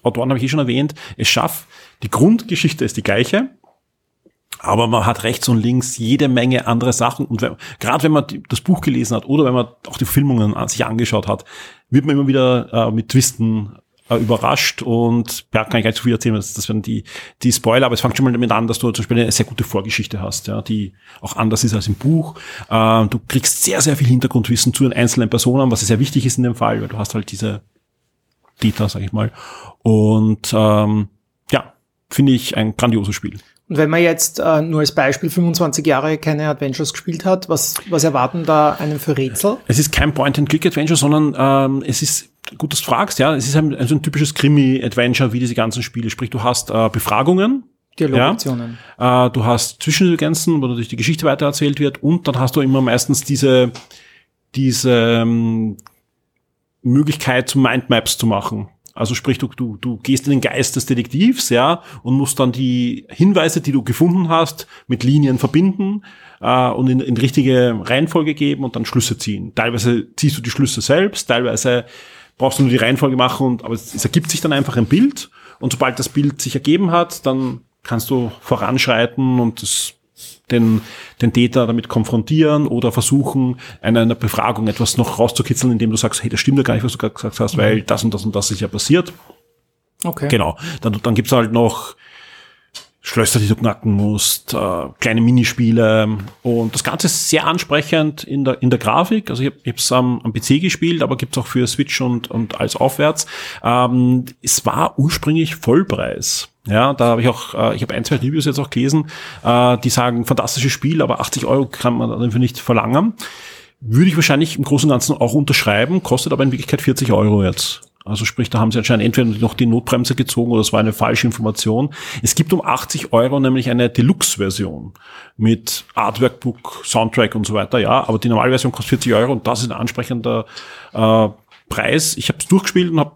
Autoren habe ich eh schon erwähnt, es schafft, die Grundgeschichte ist die gleiche, aber man hat rechts und links jede Menge andere Sachen und gerade wenn man die, das Buch gelesen hat oder wenn man auch die Filmungen an sich angeschaut hat, wird man immer wieder äh, mit Twisten äh, überrascht und ja, kann ich gar nicht zu viel erzählen, das, das werden die, die Spoiler, aber es fängt schon mal damit an, dass du zum Beispiel eine sehr gute Vorgeschichte hast, ja, die auch anders ist als im Buch. Äh, du kriegst sehr, sehr viel Hintergrundwissen zu den einzelnen Personen, was sehr wichtig ist in dem Fall, weil du hast halt diese Dieter, sag ich mal. Und ähm, ja, finde ich ein grandioses Spiel. Und wenn man jetzt äh, nur als Beispiel 25 Jahre keine Adventures gespielt hat, was, was erwarten da einen für Rätsel? Es ist kein Point-and-Click-Adventure, sondern ähm, es ist, gut, dass du fragst, ja, es ist ein, also ein typisches Krimi-Adventure wie diese ganzen Spiele. Sprich, du hast äh, Befragungen, Dialogoptionen. Ja. Äh, du hast Zwischenintelligenzen, wo durch die Geschichte weitererzählt wird und dann hast du immer meistens diese, diese ähm, Möglichkeit, zu Mindmaps zu machen. Also sprich, du, du, du gehst in den Geist des Detektivs, ja, und musst dann die Hinweise, die du gefunden hast, mit Linien verbinden äh, und in, in richtige Reihenfolge geben und dann Schlüsse ziehen. Teilweise ziehst du die Schlüsse selbst, teilweise brauchst du nur die Reihenfolge machen, und, aber es, es ergibt sich dann einfach ein Bild. Und sobald das Bild sich ergeben hat, dann kannst du voranschreiten und das den, den Täter damit konfrontieren oder versuchen, einer, einer Befragung etwas noch rauszukitzeln, indem du sagst, hey, das stimmt ja gar nicht, was du gerade gesagt hast, weil das und das und das ist ja passiert. Okay. Genau. Dann, dann gibt's halt noch Schlösser, die du knacken musst, äh, kleine Minispiele und das Ganze ist sehr ansprechend in der, in der Grafik. Also ich habe es am, am PC gespielt, aber gibt's auch für Switch und, und als aufwärts. Ähm, es war ursprünglich Vollpreis. Ja, da habe ich auch, äh, ich habe ein, zwei Reviews jetzt auch gelesen, äh, die sagen, fantastisches Spiel, aber 80 Euro kann man dafür nicht verlangen. Würde ich wahrscheinlich im Großen und Ganzen auch unterschreiben, kostet aber in Wirklichkeit 40 Euro jetzt. Also sprich, da haben sie anscheinend entweder noch die Notbremse gezogen oder es war eine falsche Information. Es gibt um 80 Euro nämlich eine Deluxe-Version mit Artworkbook, Soundtrack und so weiter, ja, aber die normale Version kostet 40 Euro und das ist ein ansprechender äh, Preis. Ich habe es durchgespielt und habe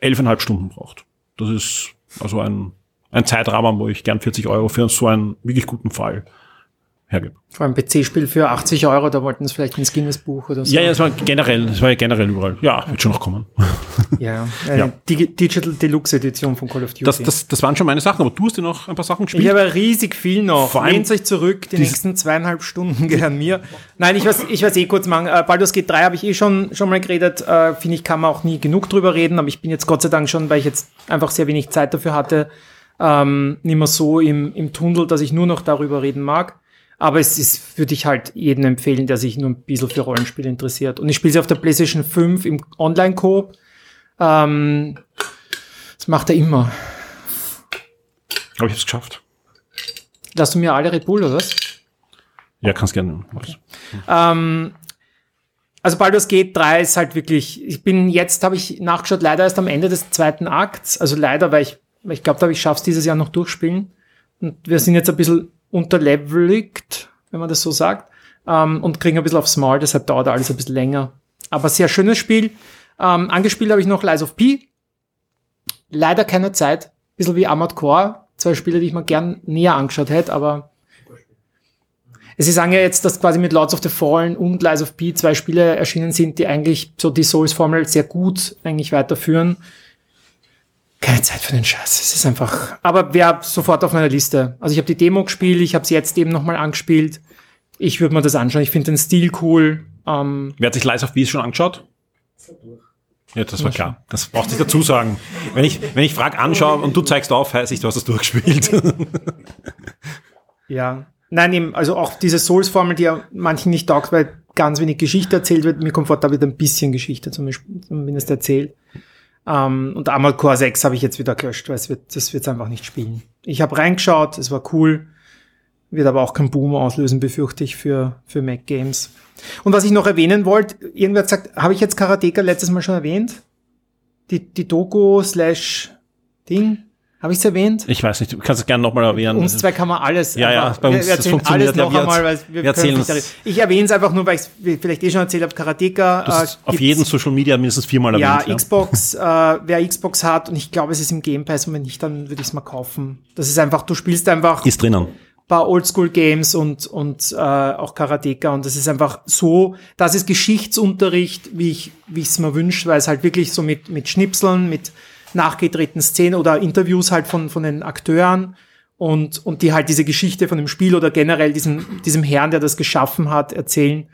elfeinhalb Stunden gebraucht. Das ist also ein, ein Zeitrahmen, wo ich gern 40 Euro für so einen wirklich guten Fall hergebe. Vor allem PC-Spiel für 80 Euro, da wollten sie vielleicht ein Guinness-Buch oder so. Ja, ja, es war generell, es war ja generell überall. Ja, wird schon noch kommen. *laughs* Ja, äh, Ja. Digi- Digital Deluxe Edition von Call of Duty. Das, das, das waren schon meine Sachen, aber du hast ja noch ein paar Sachen gespielt. ich habe riesig viel noch. Vor allem Lehnt euch zurück, die nächsten zweieinhalb Stunden gehören mir. Nein, ich weiß, ich weiß eh kurz machen. Äh, Baldur's Gate 3 habe ich eh schon, schon mal geredet. Äh, Finde ich, kann man auch nie genug drüber reden, aber ich bin jetzt Gott sei Dank schon, weil ich jetzt einfach sehr wenig Zeit dafür hatte, ähm, nicht mehr so im, im Tunnel, dass ich nur noch darüber reden mag. Aber es ist, würde ich halt jedem empfehlen, der sich nur ein bisschen für Rollenspiele interessiert. Und ich spiele sie auf der PlayStation 5 im Online-Coop. Ähm, das macht er immer. Aber ich habe es geschafft. Lass du mir alle Red Bull, oder was? Ja, kannst gerne. Ähm, also Baldur's Gate 3 ist halt wirklich, ich bin jetzt, habe ich nachgeschaut, leider erst am Ende des zweiten Akts. Also leider, weil ich, weil ich glaube, ich schaff's dieses Jahr noch durchspielen. Und wir sind jetzt ein bisschen unterlevelig, wenn man das so sagt, ähm, und kriegen ein bisschen aufs Maul, deshalb dauert alles ein bisschen länger. Aber sehr schönes Spiel. Ähm, angespielt habe ich noch Lies of P. Leider keine Zeit. Bisschen wie Armored Core. Zwei Spiele, die ich mir gern näher angeschaut hätte, aber Sie sagen ja jetzt, dass quasi mit Lords of the Fallen und Lies of P zwei Spiele erschienen sind, die eigentlich so die Souls-Formel sehr gut eigentlich weiterführen. Keine Zeit für den Scheiß. Es ist einfach. Aber wer sofort auf meiner Liste. Also ich habe die Demo gespielt, ich habe es jetzt eben nochmal angespielt. Ich würde mir das anschauen. Ich finde den Stil cool. Ähm, Wer hat sich Lies of Bees schon angeschaut? Ja, das war klar. Das brauchst du nicht dazu sagen. Wenn ich, wenn ich frag anschaue und du zeigst auf, heißt ich, du hast es durchgespielt. *laughs* ja. Nein, eben, also auch diese Souls-Formel, die ja manchen nicht taugt, weil ganz wenig Geschichte erzählt wird. Mir kommt vor, da wird ein bisschen Geschichte zumindest erzählt. Ähm, und Armored Core 6 habe ich jetzt wieder gelöscht, weil es wird, das wird einfach nicht spielen. Ich habe reingeschaut, es war cool, wird aber auch kein Boom auslösen, befürchte ich, für, für Mac Games. Und was ich noch erwähnen wollte, irgendwer hat gesagt, habe ich jetzt Karateka letztes Mal schon erwähnt? Die, die Doku slash Ding? Habe ich es erwähnt? Ich weiß nicht, du kannst es gerne nochmal erwähnen. Uns zwei kann man alles. Ja, ja, bei uns, wir, das funktioniert, alles ja, noch wir einmal, weil wir, erzählen darüber- Ich erwähne es einfach nur, weil ich es vielleicht eh schon erzählt habe. Karateka. Äh, auf jeden Social Media mindestens viermal ja, erwähnt. Xbox, äh, wer Xbox hat, und ich glaube, es ist im Game Pass, und wenn nicht, dann würde ich es mal kaufen. Das ist einfach, du spielst einfach Ist drinnen. paar Oldschool-Games und, und äh, auch Karateka und das ist einfach so, das ist Geschichtsunterricht, wie ich wie ich es mir wünsche, weil es halt wirklich so mit, mit Schnipseln, mit nachgedrehten Szenen oder Interviews halt von, von den Akteuren und, und die halt diese Geschichte von dem Spiel oder generell diesem, diesem Herrn, der das geschaffen hat, erzählen,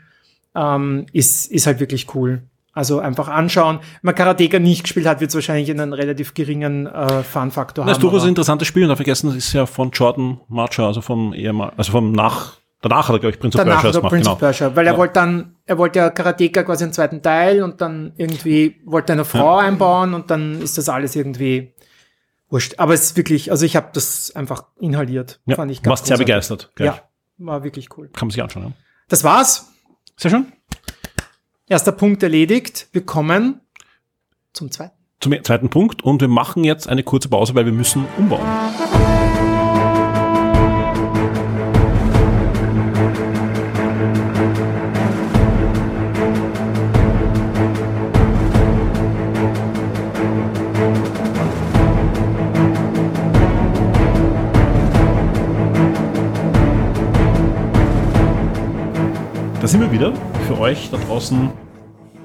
ähm, ist, ist halt wirklich cool. Also einfach anschauen. Wenn man Karateka nicht gespielt hat, wird es wahrscheinlich einen relativ geringen äh, Fun-Faktor haben. Das ist durchaus ein interessantes Spiel und da vergessen, das ist ja von Jordan Marcher, also vom ehemal, also vom nach, danach hat er, glaube ich, Prince of Danach Persia gemacht, Prince genau. of Persia, weil er Ja. wollte dann, er wollte ja Karateka quasi einen zweiten Teil und dann irgendwie wollte er eine Frau einbauen und dann ist das alles irgendwie wurscht. Aber es ist wirklich, also ich habe das einfach inhaliert. Ja, Fand ich ganz warst sehr begeistert. Gleich. Ja, war wirklich cool. Kann man sich anschauen. Ja. Das war's. Sehr schön. Erster Punkt erledigt. Wir kommen zum zweiten. Zum zweiten Punkt und wir machen jetzt eine kurze Pause, weil wir müssen umbauen. Sind wir wieder. Für euch da draußen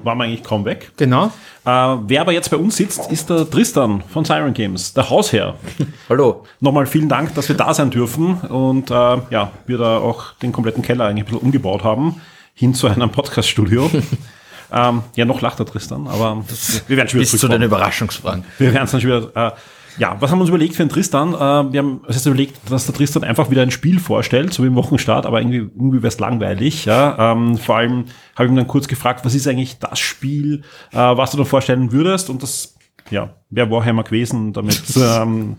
waren wir eigentlich kaum weg. Genau. Äh, wer aber jetzt bei uns sitzt, ist der Tristan von Siren Games, der Hausherr. *laughs* Hallo. Nochmal vielen Dank, dass wir da sein dürfen und äh, ja, wir da auch den kompletten Keller eigentlich ein bisschen umgebaut haben, hin zu einem Podcast-Studio. *laughs* ähm, ja, noch lacht der Tristan, aber das, wir werden schon wieder Bis zu den. Überraschungsfragen. Wir werden es dann schon wieder. Äh, ja, was haben wir uns überlegt für den Tristan? Äh, wir haben ist überlegt, dass der Tristan einfach wieder ein Spiel vorstellt, so wie im Wochenstart, aber irgendwie, irgendwie wäre es langweilig. Ja? Ähm, vor allem habe ich ihn dann kurz gefragt, was ist eigentlich das Spiel, äh, was du da vorstellen würdest? Und das ja, wäre Warhammer gewesen. Damit *laughs* ähm,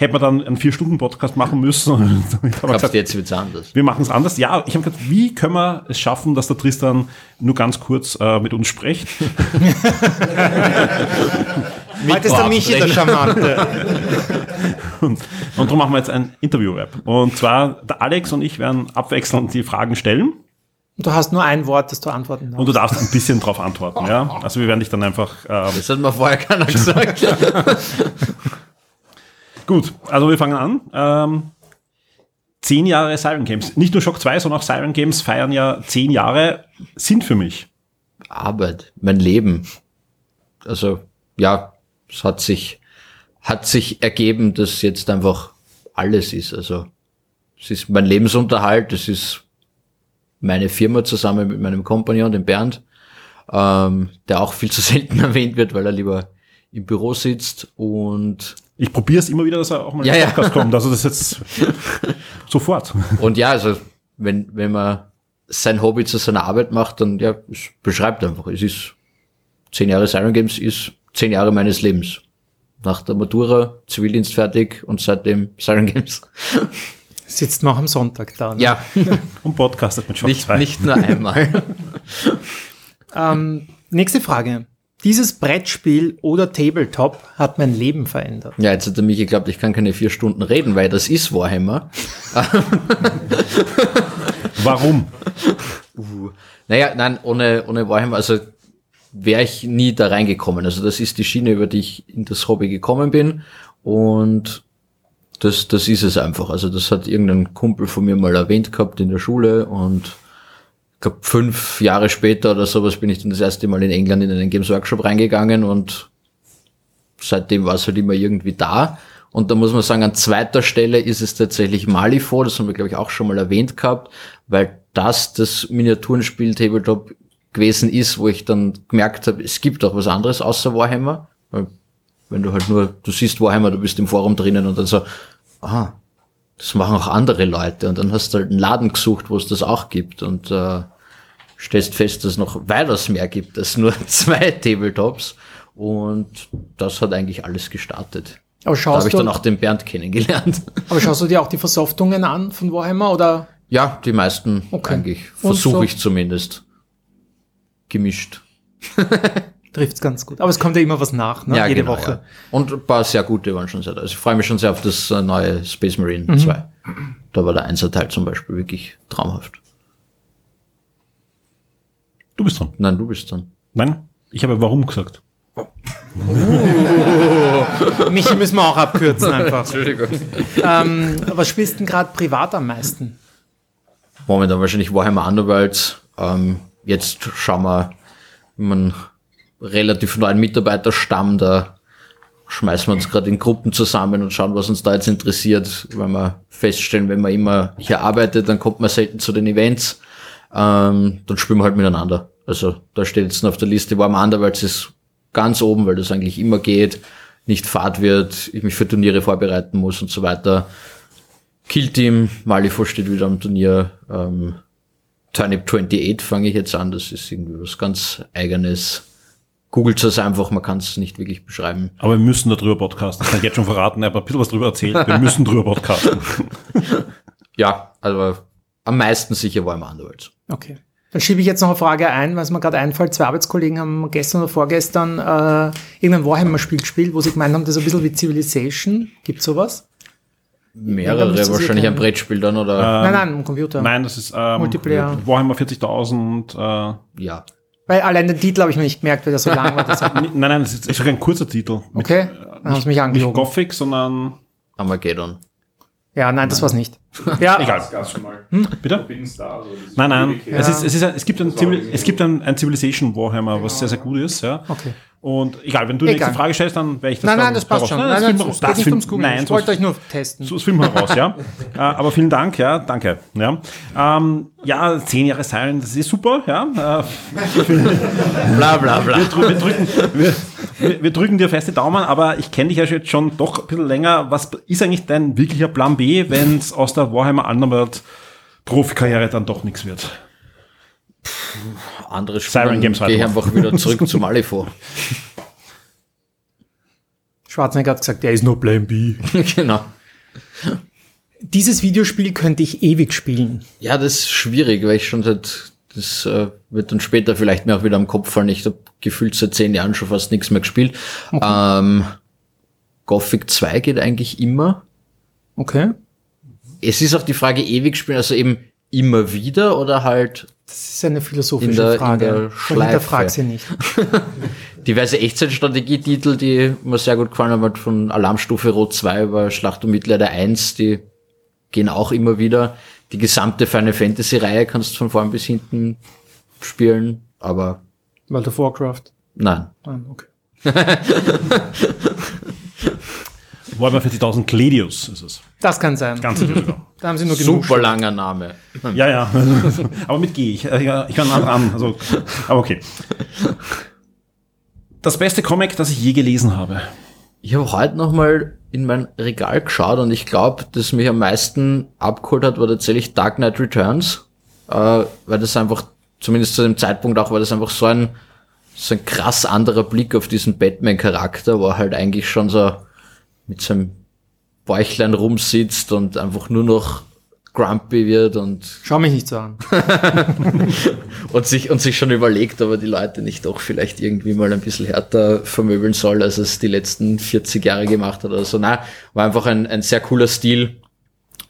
hätte man dann einen Vier-Stunden-Podcast machen müssen. *laughs* Und gesagt, du, jetzt wird's anders? wir machen es anders. Ja, ich habe gesagt, wie können wir es schaffen, dass der Tristan nur ganz kurz äh, mit uns spricht? *laughs* Heute ist der Michi der Charmante. *laughs* Und, und darum machen wir jetzt ein Interview-App. Und zwar, der Alex und ich werden abwechselnd die Fragen stellen Du hast nur ein Wort, das du antworten und darfst. du darfst ein bisschen drauf antworten. Ja? Also wir werden dich dann einfach... Ähm, Das hat mir vorher keiner gesagt. Gut, also wir fangen an. Ähm, zehn Jahre Siren Games. Nicht nur Shock 2, sondern auch Siren Games feiern ja zehn Jahre, sind für mich. Arbeit, mein Leben. Also, ja, es hat sich, hat sich ergeben, dass jetzt einfach alles ist. Also, es ist mein Lebensunterhalt, es ist meine Firma zusammen mit meinem Kompagnon, dem Bernd, ähm, der auch viel zu selten *laughs* erwähnt wird, weil er lieber im Büro sitzt und Ich probiere es immer wieder, dass er auch mal Ja, in den ja. Podcast kommt. Also das jetzt *laughs* sofort. Und ja, also wenn, wenn man sein Hobby zu seiner Arbeit macht, dann ja, es beschreibt einfach. Es ist zehn Jahre Siren Games ist zehn Jahre meines Lebens. Nach der Matura, Zivildienst fertig und seitdem Siren Games. *laughs* Sitzt noch am Sonntag da. Ne? Ja, *laughs* Und podcastet mit Shock nicht, 2. nicht nur einmal. Ähm, nächste Frage. Dieses Brettspiel oder Tabletop hat mein Leben verändert. Ja, jetzt hat er mich geglaubt, ich kann keine vier Stunden reden, weil das ist Warhammer. *laughs* Warum? Naja, nein, ohne, ohne Warhammer, also wäre ich nie da reingekommen. Also das ist die Schiene, über die ich in das Hobby gekommen bin und das, das ist es einfach. Also das hat irgendein Kumpel von mir mal erwähnt gehabt in der Schule und glaube fünf Jahre später oder sowas bin ich dann das erste Mal in England in einen Games Workshop reingegangen und seitdem war es halt immer irgendwie da. Und da muss man sagen, an zweiter Stelle ist es tatsächlich Malifaux, das haben wir, glaube ich, auch schon mal erwähnt gehabt, weil das das Miniaturenspiel Tabletop gewesen ist, wo ich dann gemerkt habe, es gibt auch was anderes außer Warhammer. Weil wenn du halt nur, du siehst Warhammer, du bist im Forum drinnen und dann so, ah, das machen auch andere Leute. Und dann hast du halt einen Laden gesucht, wo es das auch gibt und äh, stellst fest, dass es noch weitaus mehr gibt als nur *laughs* zwei Tabletops. Und das hat eigentlich alles gestartet. Aber Da habe schaust, ich dann auch den Bernd kennengelernt. *laughs* aber schaust du dir auch die Versoftungen an von Warhammer oder? Ja, die meisten Okay. eigentlich. Versuche so? ich zumindest. Gemischt. *laughs* Trifft's ganz gut. Aber es kommt ja immer was nach, ne? Jede genau, Woche. Ja. Und ein paar sehr gute waren schon sehr da. Also ich freue mich schon sehr auf das äh, neue Space Marine Mhm. 2. Da war der Einser-Teil zum Beispiel wirklich traumhaft. Du bist dran. Nein, du bist dann. Nein? Ich habe warum gesagt. *laughs* Michi müssen wir auch abkürzen *laughs* einfach. Entschuldigung. ähm, was spielst du denn gerade privat am meisten? Momentan wahrscheinlich Warhammer Underworld. Ähm, jetzt schauen wir, wenn man relativ neuen Mitarbeiterstamm, da schmeißen wir uns gerade in Gruppen zusammen und schauen, was uns da jetzt interessiert, weil wir feststellen, wenn man immer hier arbeitet, dann kommt man selten zu den Events. Ähm, dann spielen wir halt miteinander. Also da steht jetzt noch auf der Liste Warhammer Underworlds ist ganz oben, weil das eigentlich immer geht, nicht fad wird, ich mich für Turniere vorbereiten muss und so weiter. Killteam, Malifaux steht wieder am Turnier. Ähm, Turnip 28 fange ich jetzt an, das ist irgendwie was ganz eigenes. Googelt es einfach, man kann es nicht wirklich beschreiben. Aber wir müssen darüber podcasten. Das kann ich jetzt schon verraten. Ich habe ein bisschen was darüber erzählt. Wir müssen darüber podcasten. *laughs* Ja, also am meisten sicher Warhammer Underworlds. Okay. Dann schiebe ich jetzt noch eine Frage ein, weil es mir gerade einfällt. Zwei Arbeitskollegen haben gestern oder vorgestern äh, irgendein Warhammer-Spiel gespielt, wo sie gemeint haben, das ist ein bisschen wie Civilization. Gibt sowas? Mehrere wahrscheinlich am Brettspiel dann oder nein, nein, am Computer. Nein, das ist ähm, Multiplayer. Warhammer 40.000. Äh, ja. Weil allein den Titel habe ich mir nicht gemerkt, weil der so lang war. Das *laughs* nein, nein, das ist, sogar ein kurzer Titel. Mit, okay, dann haben sie mich Nicht angelogen. Gothic, sondern Armageddon. Ja, nein, das war's nicht. *laughs* Ja, egal. Gab's schon mal. Bitte? Forbidden Star. So dieses Nein, nein. Es, ist, es, ist, ein- es gibt ein, Zivil, es gibt ein, ein Civilization Warhammer, was sehr, sehr gut ist. Ja. Okay. Und egal, wenn du die Egal. nächste Frage stellst, dann werde ich das Nein, nein, das passt schon. Nein, Nein, das nein, finden- ums Googeln. Nein, Ich wollte euch nur testen. So, das filmen wir raus, ja. *laughs* äh, aber vielen Dank, ja, danke. Ja, ähm, ja zehn Jahre Silent, das ist super, ja. Äh, *laughs* Bla bla bla. wir, drü- wir, drücken, wir, wir, wir drücken dir feste Daumen, aber ich kenne dich ja jetzt schon doch ein bisschen länger. Was ist eigentlich dein wirklicher Plan B, wenn es aus der Warhammer Underworld Profikarriere dann doch nichts wird? Andere Siren Spiele Games gehe ich weitermachen. einfach wieder zurück zum Malifaux. *laughs* Schwarzenegger hat gesagt, der ist nur Plan B. *laughs* genau. Dieses Videospiel könnte ich ewig spielen. Ja, das ist schwierig, weil ich schon seit, das äh, wird dann später vielleicht mir auch wieder am Kopf fallen. Ich habe gefühlt seit zehn Jahren schon fast nichts mehr gespielt. Ähm, Gothic 2 geht eigentlich immer. Okay. Es ist auch die Frage, ewig spielen, also eben immer wieder oder halt Das ist eine philosophische In der- in Frage. der Ich Schleife. hinterfrag sie nicht. *laughs* diverse Echtzeitstrategietitel, die mir sehr gut gefallen haben, halt von Alarmstufe Rot 2 über Schlacht um Mittelalter 1, die gehen auch immer wieder. Die gesamte Final Fantasy Reihe kannst du von vorn bis hinten spielen, aber World of Warcraft. nein. Ah, okay. Warhammer 40.000 Gladius ist es. Das kann sein. Ganz sicher sogar. Da haben sie nur genug. Super langer Name. Ja, ja. *laughs* aber mit G. Ich, ich, ich kann nah dran. Also, aber okay. Das beste Comic, das ich je gelesen habe. Ich habe heute noch mal in mein Regal geschaut und ich glaube, das mich am meisten abgeholt hat, war tatsächlich Dark Knight Returns, äh, weil das einfach, zumindest zu dem Zeitpunkt auch, war das einfach so ein, so ein krass anderer Blick auf diesen Batman-Charakter, wo er halt eigentlich schon so mit seinem Bäuchlein rumsitzt und einfach nur noch grumpy wird und, Schau mich nicht so an. *laughs* und sich, und sich schon überlegt, ob er die Leute nicht doch vielleicht irgendwie mal ein bisschen härter vermöbeln soll, als es die letzten 40 Jahre gemacht hat oder so. Nein, war einfach ein, ein sehr cooler Stil,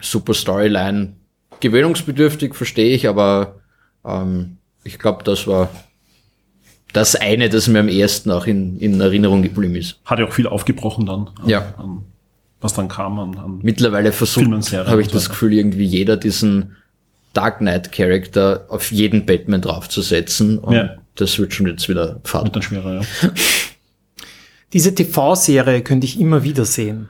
super Storyline, gewöhnungsbedürftig, verstehe ich, aber ähm, ich glaube, das war das eine, das mir am ehesten auch in, in Erinnerung geblieben ist. Hat ja auch viel aufgebrochen dann. An, Ja. An, was dann kam an, an Mittlerweile versucht, habe ich das weiter. Gefühl, irgendwie jeder diesen Dark Knight Charakter auf jeden Batman draufzusetzen und Ja. das wird schon jetzt wieder wird fad. dann schwerer, ja. *laughs* Diese TV-Serie könnte ich immer wieder sehen.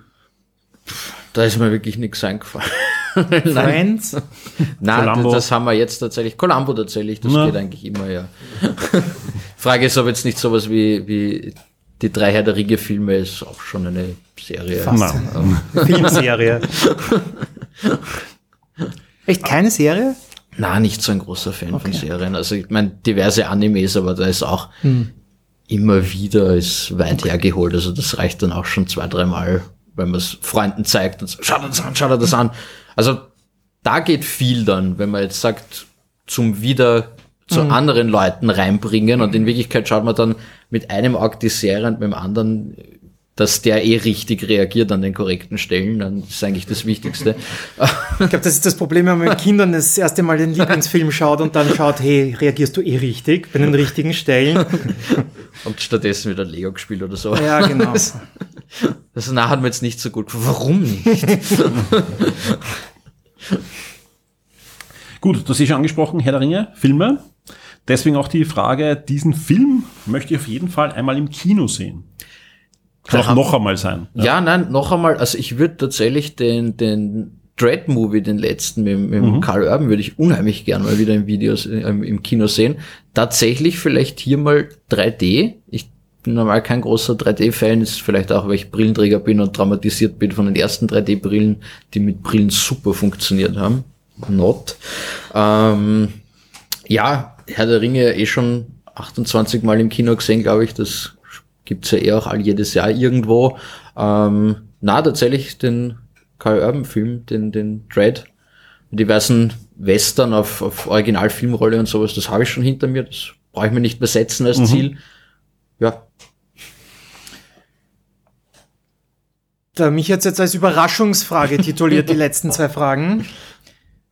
Da ist mir wirklich nichts eingefallen. *laughs* Friends? *laughs* Nein, Columbo. das haben wir jetzt tatsächlich. Columbo tatsächlich, das Na. geht eigentlich immer, ja. Frage ist, ob jetzt nicht sowas wie, wie die drei Herr der Ringe Filme ist auch schon eine Serie. Nein. Filmserie. *laughs* Echt keine Serie? Na, nicht so ein großer Fan von Serien. Also ich meine, diverse Animes, aber da ist auch immer wieder ist weit hergeholt. Also das reicht dann auch schon zwei, dreimal, wenn man es Freunden zeigt und so, schau das an, schau das an. Also da geht viel dann, wenn man jetzt sagt, zum wieder zu anderen Leuten reinbringen und in Wirklichkeit schaut man dann mit einem Auge die Serie und mit dem anderen, dass der eh richtig reagiert an den korrekten Stellen, dann ist eigentlich das Wichtigste. Ich glaube, das ist das Problem, wenn man mit Kindern das erste Mal den Lieblingsfilm schaut und dann schaut, hey, reagierst du eh richtig bei den richtigen Stellen? und stattdessen wieder Lego gespielt oder so. Ja, genau. *laughs* Das na, hat mir jetzt nicht so gut. gefallen. Warum nicht? *laughs* Gut, du hast eh schon angesprochen, Herr der Ringe, Filme. Deswegen auch die Frage, diesen Film möchte ich auf jeden Fall einmal im Kino sehen. Kann auch noch einmal sein. ja. nein, noch einmal. Also ich würde tatsächlich den, den Dread-Movie, den letzten mit, mit Carl Urban, würde ich unheimlich gern mal wieder in Videos äh, im Kino sehen. Tatsächlich vielleicht hier mal 3D. Ich bin normal kein großer 3D-Fan, ist vielleicht auch, weil ich Brillenträger bin und traumatisiert bin von den ersten 3D-Brillen, die mit Brillen super funktioniert haben. Not. Ähm, ja, Herr der Ringe eh schon 28 Mal im Kino gesehen, glaube ich. Das gibt's ja eh auch all jedes Jahr irgendwo. Ähm, na, tatsächlich den Carl Urban Film, den, den Dread, diversen Western auf, auf Originalfilmrolle und sowas, das habe ich schon hinter mir. Das brauche ich mir nicht mehr setzen als Ziel. Ja, Da mich jetzt, jetzt als Überraschungsfrage tituliert, die letzten zwei Fragen. *laughs*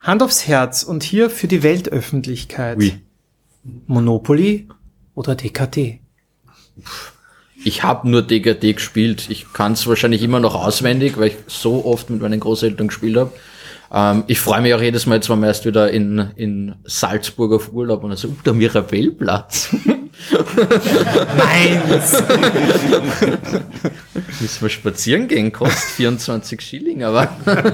Hand aufs Herz und hier für die Weltöffentlichkeit. Ui. Monopoly oder DKT? Ich habe nur DKT gespielt. Ich kann es wahrscheinlich immer noch auswendig, weil ich so oft mit meinen Großeltern gespielt habe. Ähm, ich freue mich auch jedes Mal, jetzt waren wir erst wieder in, in Salzburg auf Urlaub und so, uh, der Mirabellplatz. Eins. *laughs* Müssen wir spazieren gehen, kostet 24 Schilling, aber. *laughs*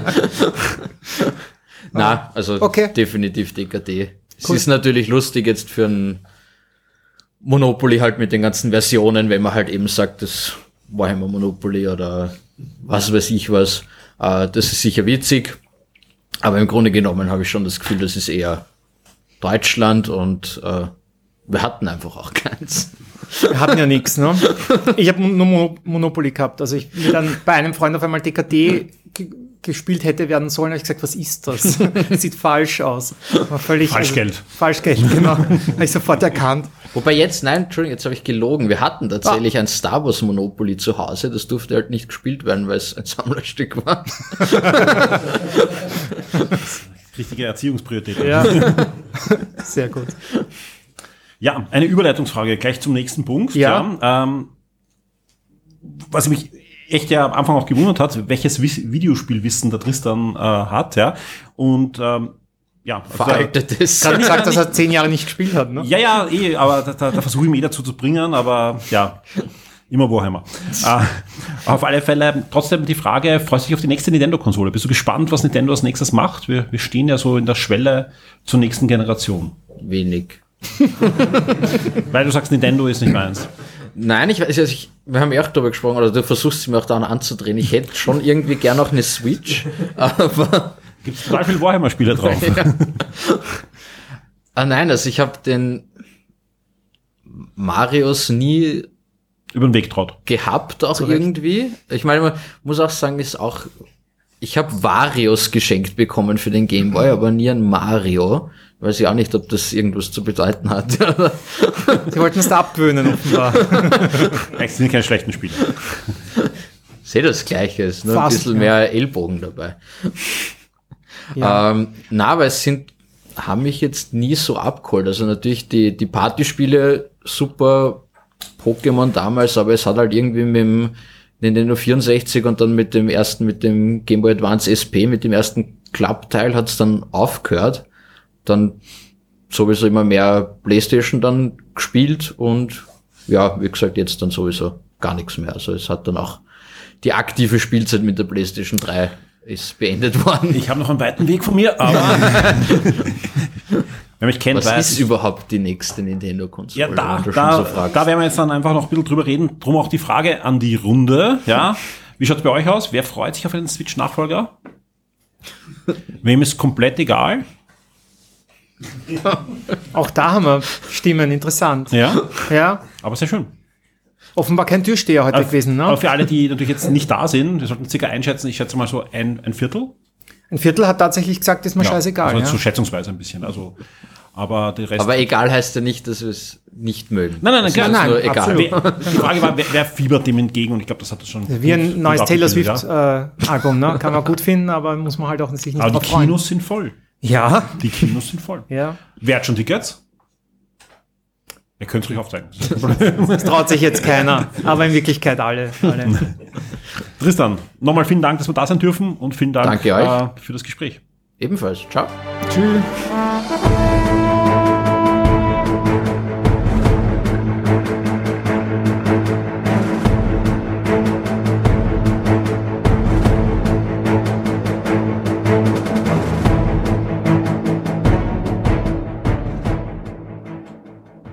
Na, also Okay. definitiv DKT. Es ist natürlich lustig jetzt für ein Monopoly halt mit den ganzen Versionen, wenn man halt eben sagt, das Warhammer Monopoly oder was weiß ich was. Äh, das ist sicher witzig. Aber im Grunde genommen habe ich schon das Gefühl, das ist eher Deutschland und äh, wir hatten einfach auch *laughs* keins. Wir hatten ja nichts, ne? Ich habe nur Mono- Monopoly gehabt. Also ich mir dann bei einem Freund auf einmal DKT ge gespielt hätte werden sollen, habe ich gesagt, was ist das? *laughs* Sieht falsch aus. War völlig Falschgeld. Also, Falschgeld, genau. *laughs* habe ich sofort erkannt. Wobei jetzt, nein, Entschuldigung, jetzt habe ich gelogen. Wir hatten tatsächlich ein Star Wars Monopoly zu Hause. Das durfte halt nicht gespielt werden, weil es ein Sammlerstück war. *laughs* Richtige Erziehungspriorität. Ja. Sehr gut. Ja, eine Überleitungsfrage gleich zum nächsten Punkt. Ja. Ja, ähm, was mich echt ja am Anfang auch gewundert hat, welches Wis- Videospielwissen der Tristan äh, hat, ja. Und ähm, ja, also da- Veraltetes. Gerade gesagt, dass er zehn Jahre nicht gespielt hat, ne? ja, ja, eh, aber da, da, da versuche ich mich eh dazu zu bringen, aber ja, immer Warhammer. äh, *laughs* auf alle Fälle trotzdem die Frage, freust du dich auf die nächste Nintendo-Konsole? Bist du gespannt, was Nintendo als nächstes macht? Wir, wir stehen ja so in der Schwelle zur nächsten Generation. Wenig. *laughs* Weil du sagst, Nintendo ist nicht meins. Nein, ich weiß, also ich, wir haben ja auch darüber gesprochen, oder du versuchst sie mir auch daran anzudrehen. Ich hätte schon irgendwie gern noch eine Switch, *laughs* aber Gibt es total viele Warhammer-Spiele *laughs* drauf. ah nein, also ich habe den Marius nie Über den Weg traut. gehabt auch irgendwie. Ich meine, man muss auch sagen, ist auch ich habe Varios geschenkt bekommen für den Gameboy, *clears throat* aber nie ein Mario. Weiß ich auch nicht, ob das irgendwas zu bedeuten hat. *laughs* Sie wollten es da abgewöhnen, offenbar. *laughs* Eigentlich sind keine schlechten Spiele. Sehe das Gleiche, ist nur ein Fast, bisschen ja. mehr Ellbogen dabei. Ja. Ähm, na, aber es sind, haben mich jetzt nie so abgeholt. Also natürlich die, die Partyspiele super Pokémon damals, aber es hat halt irgendwie mit dem Nintendo 64 und dann mit dem ersten, mit dem Game Boy Advance SP, mit dem ersten Klappteil hat es dann aufgehört. Dann sowieso immer mehr Playstation dann gespielt und ja, wie gesagt, jetzt dann sowieso gar nichts mehr. Also es hat dann auch die aktive Spielzeit mit der Playstation 3 ist beendet worden. Ich habe noch einen weiten Weg von mir, aber *laughs* wer mich kennt, Was weiß. ist überhaupt die nächste Nintendo-Konsole? ja, da, da, so da werden wir jetzt dann einfach noch ein bisschen drüber reden. Drum auch die Frage an die Runde. Ja, wie schaut's bei euch aus? Wer freut sich auf einen Switch-Nachfolger? Wem ist komplett egal? *laughs* Auch da haben wir Stimmen, interessant. Ja, Ja, aber sehr schön. offenbar kein Türsteher heute Aber, gewesen, aber ne? für alle, die natürlich jetzt nicht da sind, wir sollten circa einschätzen, ich schätze mal so ein, ein Viertel. Ein Viertel hat tatsächlich gesagt, ist mir scheißegal. Also ja. so schätzungsweise ein bisschen. Also, aber der Rest. Aber egal heißt ja nicht, dass wir es nicht mögen. Nein, nein, nein, Das klar, nein, nur egal. wer, die Frage war, wer, wer fiebert dem entgegen? Und ich glaube, das hat das schon. Wie ein gut- neues gut Taylor abgebildet, Swift ja. äh, ne? Kann man gut finden, aber muss man halt auch sich nicht Aber die freuen. Kinos sind voll. Ja, Die Kinos sind voll. ja. Wer hat schon Tickets? Ihr könnt es ruhig aufzeigen. *laughs* Das traut sich jetzt keiner, aber in Wirklichkeit alle. alle. *laughs* Tristan, nochmal vielen Dank, dass wir da sein dürfen und vielen Dank Danke euch. Äh, für das Gespräch. Ebenfalls. Ciao. Tschüss.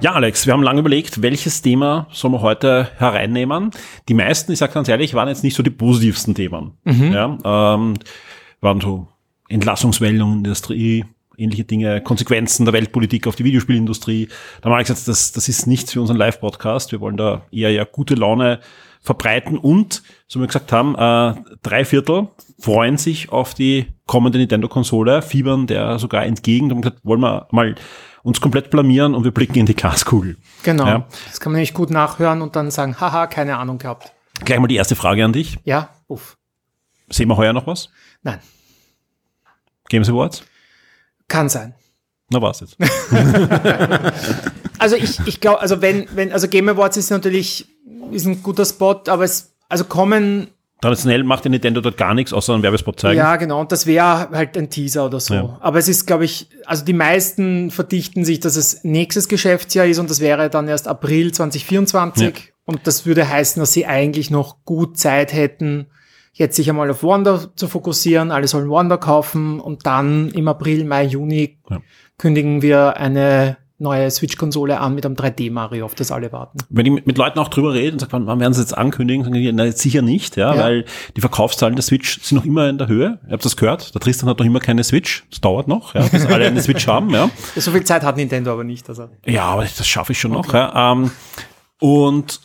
Ja, Alex, wir haben lange überlegt, welches Thema sollen wir heute hereinnehmen. Die meisten, ich sage ganz ehrlich, waren jetzt nicht so die positivsten Themen. Ja, ähm, waren so Entlassungswellen, Industrie, ähnliche Dinge, Konsequenzen der Weltpolitik auf die Videospielindustrie. Da haben wir gesagt, das, das ist nichts für unseren Live-Podcast. Wir wollen da eher ja gute Laune verbreiten und, so wie wir gesagt haben, äh, drei Viertel freuen sich auf die kommende Nintendo-Konsole, fiebern der sogar entgegen. Da haben wir gesagt, wollen wir mal uns komplett blamieren und wir blicken in die Glaskugel. Genau. Ja. Das kann man nämlich gut nachhören und dann sagen, haha, keine Ahnung gehabt. Gleich mal die erste Frage an dich. Ja, uff. Sehen wir heuer noch was? Nein, Games Awards? kann sein. Na was jetzt? *laughs* Also ich, ich glaube, also wenn, wenn, also Game Awards ist natürlich, ist ein guter Spot, aber es, also kommen, Traditionell macht der Nintendo dort gar nichts, außer einen Werbespot zeigen. ja genau, und das wäre halt ein Teaser oder so. Ja. Aber es ist, glaube ich, also die meisten verdichten sich, dass es nächstes Geschäftsjahr ist und das wäre dann erst April 2024. Und das würde heißen, dass sie eigentlich noch gut Zeit hätten, jetzt sich einmal auf Wonder zu fokussieren. Alle sollen Wonder kaufen und dann im April, Mai, Juni Ja. kündigen wir eine neue Switch-Konsole an mit einem 3D-Mario, auf das alle warten. Wenn ich mit, Leuten auch drüber rede und sage, wann, werden sie jetzt ankündigen, sagen die, na, jetzt sicher nicht, ja, Ja. weil die Verkaufszahlen der Switch sind noch immer in der Höhe. Ihr habt das gehört, der Tristan hat noch immer keine Switch. Das dauert noch, ja, bis alle eine Switch haben, ja. *laughs* So viel Zeit hat Nintendo aber nicht. Also. Ja, aber das schaffe ich schon noch. Ja. Ähm, und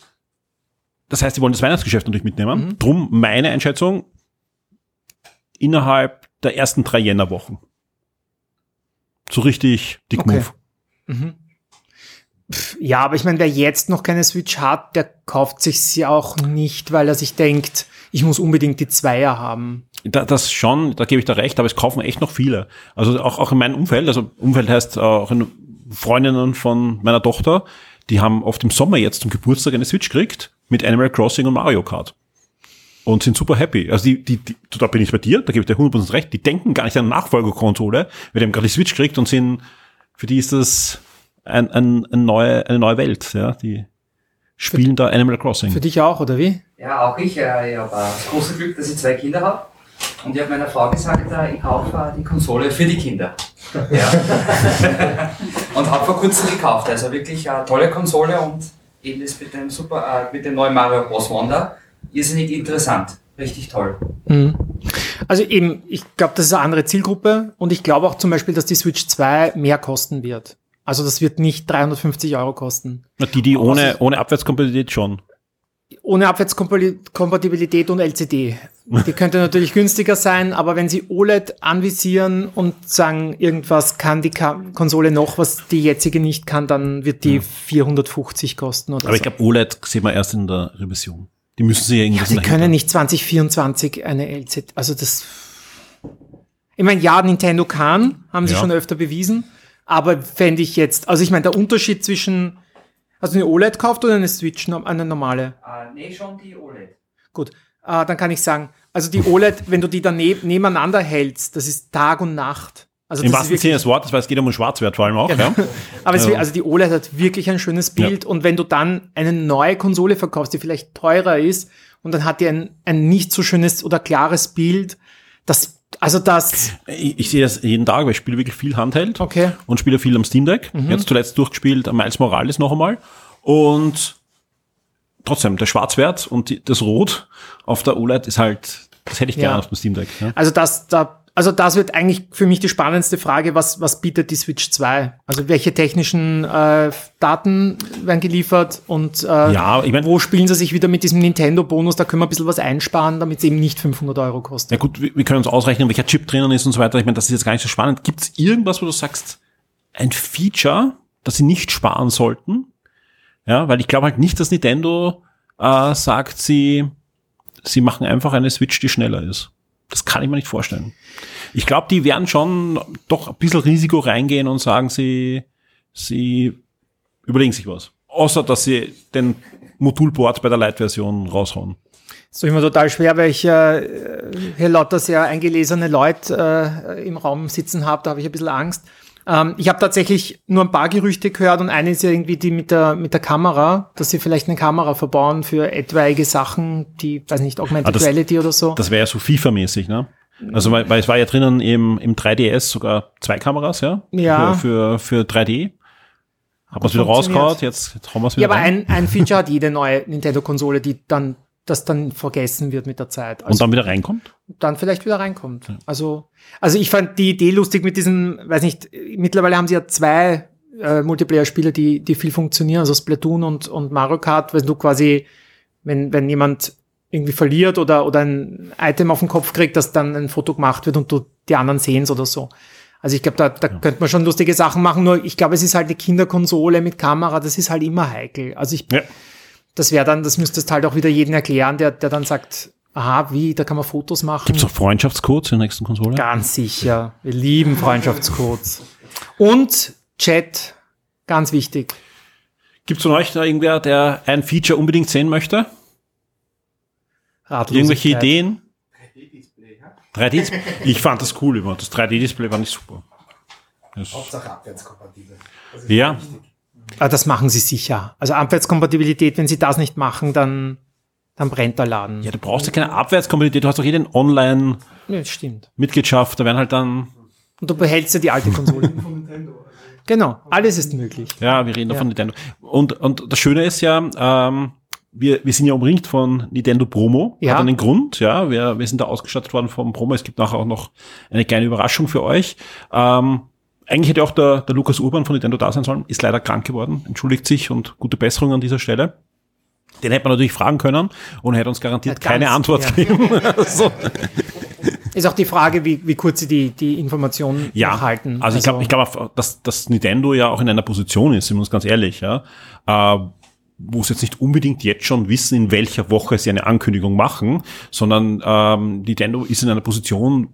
das heißt, die wollen das Weihnachtsgeschäft natürlich mitnehmen. Mhm. Drum meine Einschätzung, innerhalb der ersten drei Jännerwochen. So richtig dick Okay. Move. Mhm. Ja, aber ich meine, wer jetzt noch keine Switch hat, der kauft sich sie auch nicht, weil er sich denkt, ich muss unbedingt die Zweier haben. Da, das schon, da gebe ich da recht, aber es kaufen echt noch viele. Also auch, auch in meinem Umfeld, also Umfeld heißt auch in Freundinnen von meiner Tochter, die haben oft im Sommer jetzt zum Geburtstag eine Switch gekriegt mit Animal Crossing und Mario Kart. Und sind super happy. Also die, die, die da bin ich bei dir, da gebe ich dir 100% recht, die denken gar nicht an eine Nachfolgerkonsole, weil die haben gerade die Switch gekriegt und sind, für die ist das ein, ein, ein neue, eine neue Welt. Ja, die spielen da Animal Crossing. Für dich auch, oder wie? Ja, auch ich. Äh, ich habe das große Glück, dass ich zwei Kinder habe. Und ich habe meiner Frau gesagt, äh, ich kaufe äh, die Konsole für die Kinder. Ja. *laughs* und habe vor kurzem gekauft. Also wirklich eine tolle Konsole und eben das mit dem, super, äh, mit dem neuen Mario Bros. Wonder. Irrsinnig interessant. Richtig toll. Mhm. Also eben, ich glaube, das ist eine andere Zielgruppe und ich glaube auch zum Beispiel, dass die Switch 2 mehr kosten wird. Also das wird nicht 350 Euro kosten. Na, Die, die ohne, ohne Abwärtskompatibilität schon. Ohne Abwärtskompatibilität und LCD. Die könnte natürlich günstiger sein, aber wenn sie OLED anvisieren und sagen, irgendwas kann die Konsole noch, was die jetzige nicht kann, dann wird die 450 kosten oder Aber ich so. glaube, OLED sehen wir erst in der Revision. Die müssen sie ja Ja, irgendwas sie dahinter- können nicht 2024 eine LCD, also das, ich meine, ja, Nintendo kann, haben sie Ja. schon öfter bewiesen, aber fände ich jetzt, also ich meine, der Unterschied zwischen, also eine OLED kauft oder eine Switch, eine normale? Äh, nee, schon die OLED. Gut, äh, dann kann ich sagen, also die OLED, wenn du die dann ne nebeneinander hältst, das ist Tag und Nacht. Also Im wahrsten Sinne des Wortes, weil es geht um den Schwarzwert vor allem auch. Genau. Ja. *laughs* Aber Ja. also die OLED hat wirklich ein schönes Bild und wenn du dann eine neue Konsole verkaufst, die vielleicht teurer ist und dann hat die ein, ein nicht so schönes oder klares Bild, das, also das, Ich, ich sehe das jeden Tag, weil ich spiele wirklich viel Handheld Okay. und spiele viel am Steam Deck. Jetzt zuletzt durchgespielt am Miles Morales noch einmal. Und trotzdem, der Schwarzwert und die, das Rot auf der OLED ist halt, das hätte ich Ja. gerne auf dem Steam Deck. Ja. also das, da, also das wird eigentlich für mich die spannendste Frage, was, was bietet die Switch 2? Also welche technischen äh, Daten werden geliefert und äh, Ja, ich mein- wo spielen sie sich wieder mit diesem Nintendo-Bonus? Da können wir ein bisschen was einsparen, damit es eben nicht 500 Euro kostet. Ja gut, wir, wir können uns ausrechnen, welcher Chip drinnen ist und so weiter. Ich meine, das ist jetzt gar nicht so spannend. Gibt es irgendwas, wo du sagst, ein Feature, das sie nicht sparen sollten? Ja, weil ich glaube halt nicht, dass Nintendo äh, sagt, sie, sie machen einfach eine Switch, die schneller ist. Das kann ich mir nicht vorstellen. Ich glaube, die werden schon doch ein bisschen Risiko reingehen und sagen, sie, sie überlegen sich was. Außer, dass sie den Modulport bei der Lite-Version raushauen. ist doch immer total schwer, weil ich äh, hier lauter sehr eingelesene Leute äh, im Raum sitzen habe, da habe ich ein bisschen Angst. Ähm, ich habe tatsächlich nur ein paar Gerüchte gehört und eine ist ja irgendwie die mit der, mit der Kamera, dass sie vielleicht eine Kamera verbauen für etwaige Sachen, die, weiß nicht, Augmented Ah, das- Reality oder so. Das wäre ja so FIFA-mäßig, ne? Also weil, weil es war ja drinnen im, im 3DS sogar zwei Kameras, ja? Ja. Für, für, für 3D. Haben wir es wieder rausgehauen, jetzt, jetzt haben wir es wieder Ja, aber rein. ein, ein Feature hat jede neue Nintendo-Konsole, die dann, das dann vergessen wird mit der Zeit. und dann wieder reinkommt. dann vielleicht wieder reinkommt. Also, also ich fand die Idee lustig mit diesen, weiß nicht, mittlerweile haben sie ja zwei äh, Multiplayer-Spiele, die, die viel funktionieren, also Splatoon und, und Mario Kart, wenn du quasi, wenn, wenn jemand irgendwie verliert oder, oder ein Item auf den Kopf kriegt, dass dann ein Foto gemacht wird und du die anderen sehen's oder so. Also ich glaube, da, da könnte man schon lustige Sachen machen, nur ich glaube, es ist halt eine Kinderkonsole mit Kamera, das ist halt immer heikel. Also ich, Ja. Das wäre dann, das müsstest halt auch wieder jeden erklären, der, der dann sagt, aha, wie, da kann man Fotos machen. Gibt es auch Freundschaftscodes in der nächsten Konsole? Ganz sicher. Wir lieben Freundschaftscodes. Und Chat, ganz wichtig. Gibt es von euch da irgendwer, der ein Feature unbedingt sehen möchte? Irgendwelche Ideen? 3D Ich fand das cool immer. Das 3D-Display war nicht super. Das, Hauptsache abwärtskompatibel. Ja, wichtig. Ah, das machen sie sicher. Also Abwärtskompatibilität, wenn sie das nicht machen, dann, dann brennt der Laden. ja, du brauchst ja keine Abwärtskompatibilität. Du hast doch jeden Online-Mitgliedschaft. Ja, stimmt. Da werden halt dann, Und du behältst ja die alte Konsole. *laughs* genau, alles ist möglich. ja, wir reden da Ja. von Nintendo. Und, und das Schöne ist ja, ähm, wir, wir sind ja umringt von Nintendo Promo. Ja. Hat einen Grund, ja. Wir, wir sind da ausgestattet worden vom Promo. Es gibt nachher auch noch eine kleine Überraschung für euch. Ähm, eigentlich hätte auch der, der Lukas Urban von Nintendo da sein sollen, ist leider krank geworden, entschuldigt sich und gute Besserung an dieser Stelle. Den hätte man natürlich fragen können und hätte uns garantiert Ja, keine Antwort ja. geben. *laughs* also, Ist auch die Frage, wie, wie kurz sie die, die Informationen ja, halten. also ich glaube, ich glaube, dass, dass Nintendo ja auch in einer Position ist, sind wir uns ganz ehrlich, ja, äh, wo sie jetzt nicht unbedingt jetzt schon wissen, in welcher Woche sie eine Ankündigung machen, sondern ähm, Nintendo ist in einer Position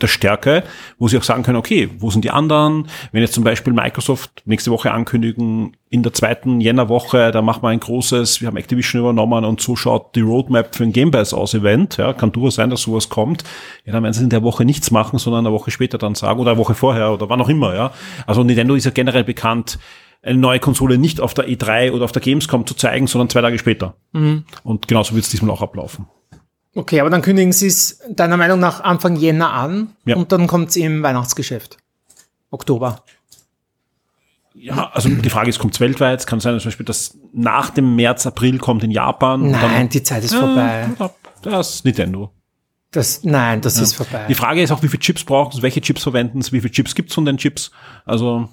der Stärke, wo sie auch sagen können, okay, wo sind die anderen? Wenn jetzt zum Beispiel Microsoft nächste Woche ankündigen, in der zweiten Jännerwoche, da machen wir ein großes, wir haben Activision übernommen und so schaut die Roadmap für ein Game Pass aus Event, ja, kann durchaus sein, dass sowas kommt. Ja, dann werden sie in der Woche nichts machen, sondern eine Woche später dann sagen oder eine Woche vorher oder wann auch immer, ja. Also Nintendo ist ja generell bekannt, eine neue Konsole nicht auf der E3 oder auf der Gamescom zu zeigen, sondern zwei Tage später. Und genauso wird es diesmal auch ablaufen. Okay, aber dann kündigen sie es deiner Meinung nach Anfang Jänner an Ja. und dann kommt es im Weihnachtsgeschäft. Oktober. Ja, also die Frage ist, kommt es weltweit? Es kann sein, zum Beispiel, dass nach dem März, April kommt in Japan. Nein, die Zeit ist vorbei. Ja, das ist Nintendo. Das, nein, das ist vorbei. Die Frage ist auch, wie viele Chips brauchen sie, welche Chips verwenden sie, wie viele Chips gibt's von den Chips? Also,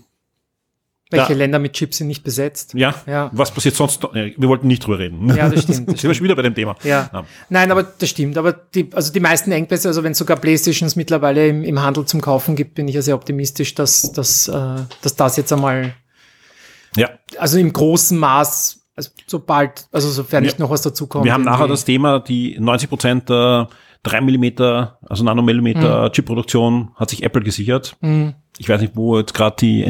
Welche ja. Länder mit Chips sind nicht besetzt? ja, Ja. was passiert sonst? Ja, Wir wollten nicht drüber reden. Ja, das stimmt, *laughs* das Sind wir schon wieder bei dem Thema. Ja. Nein, aber das stimmt. Aber die, also die meisten Engpässe, also wenn es sogar Playstations mittlerweile im, im Handel zum Kaufen gibt, bin ich ja sehr optimistisch, dass, dass, äh, dass das jetzt einmal, Ja. also im großen Maß, also sobald, also sofern nicht Ja. noch was dazukommt. Wir haben nachher das Thema, die 90 Prozent der 3 Millimeter, also Nanomillimeter Chipproduktion hat sich Apple gesichert. Mhm. Ich weiß nicht, wo jetzt gerade die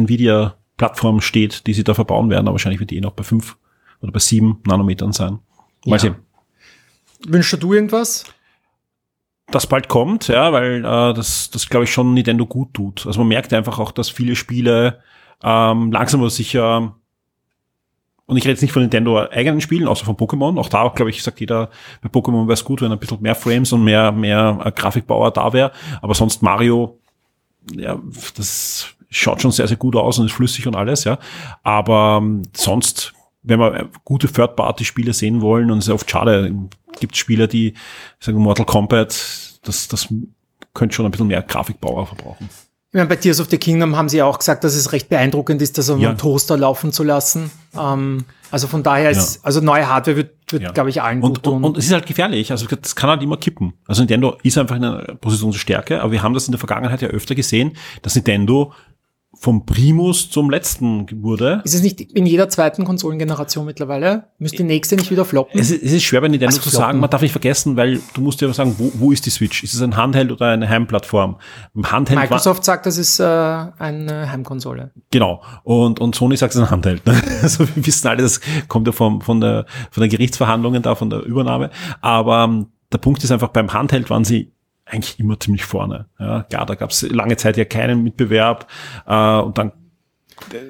Nvidia-Plattform steht, die sie da verbauen werden, aber wahrscheinlich wird die eh noch bei 5 oder bei 7 Nanometern sein. Mal Ja. sehen. Wünschst du irgendwas? das bald kommt, ja, weil äh, das, das glaube ich schon Nintendo gut tut. Also man merkt einfach auch, dass viele Spiele ähm, langsam aber sicher und ich rede jetzt nicht von Nintendo eigenen Spielen, außer von Pokémon. Auch da, glaube ich, sagt jeder, bei Pokémon wäre es gut, wenn ein bisschen mehr Frames und mehr, mehr äh, Grafikbauer da wäre. Aber sonst Mario, ja, das schaut schon sehr, sehr gut aus und ist flüssig und alles, ja. Aber ähm, sonst, wenn wir äh, gute Third-Party-Spiele sehen wollen, und es ist oft schade, gibt Spieler, die sagen Mortal Kombat, das, das könnte schon ein bisschen mehr Grafikbauer verbrauchen. Ich meine, bei Tears of the Kingdom haben sie ja auch gesagt, dass es recht beeindruckend ist, das auf Ja. einem Toaster laufen zu lassen. Ähm, also von daher ist, also neue Hardware wird, wird Ja. glaube ich, allen gut Und, tun. und, und es ist halt gefährlich. Also das kann halt immer kippen. Also Nintendo ist einfach in einer Position der Stärke, aber wir haben das in der Vergangenheit ja öfter gesehen, dass Nintendo vom Primus zum letzten wurde. ist es nicht in jeder zweiten Konsolengeneration mittlerweile? Müsste die nächste nicht wieder floppen? Es ist, es ist schwer bei Nintendo Also zu floppen. sagen, man darf nicht vergessen, weil du musst ja sagen, wo, wo ist die Switch? Ist es ein Handheld oder eine Heimplattform? Im Handheld Microsoft sagt, das ist äh, eine Heimkonsole. Genau. Und, und Sony sagt, es ist ein Handheld. Ne? *laughs* Also wir wissen alle, das kommt ja vom, von, der, von der Gerichtsverhandlungen da, von der Übernahme. Aber ähm, der Punkt ist einfach, beim Handheld waren sie eigentlich immer ziemlich vorne. Ja, klar, da gab es lange Zeit ja keinen Mitbewerb. Äh, und dann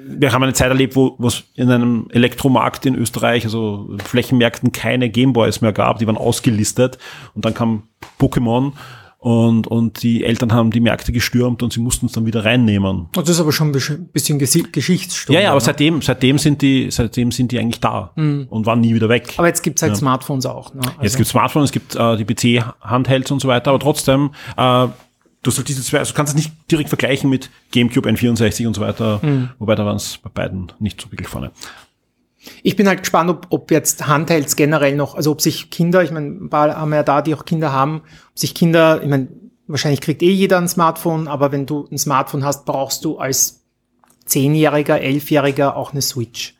wir haben eine Zeit erlebt, wo wo es in einem Elektromarkt in Österreich, also Flächenmärkten, keine Gameboys mehr gab, die waren ausgelistet und dann kam Pokémon Und, und die Eltern haben die Märkte gestürmt und sie mussten es dann wieder reinnehmen. Das ist aber schon ein bisschen Geschichtsstunde. Ja, ja, aber ne? seitdem, seitdem sind die, seitdem sind die eigentlich da und waren nie wieder weg. aber jetzt gibt's halt Ja. Smartphones auch. Ne? Also, Jetzt gibt Smartphones, es gibt äh, die PC-Handhelds und so weiter, aber trotzdem, äh, du hast halt diese zwei, also du kannst es nicht direkt vergleichen mit GameCube, N64 und so weiter, wobei da waren es bei beiden nicht so wirklich vorne. Ich bin halt gespannt, ob, ob jetzt Handhelds generell noch, also ob sich Kinder, ich meine, ein paar haben wir ja da, die auch Kinder haben, ob sich Kinder, ich meine, wahrscheinlich kriegt eh jeder ein Smartphone, aber wenn du ein Smartphone hast, brauchst du als Zehnjähriger, Elfjähriger auch eine Switch.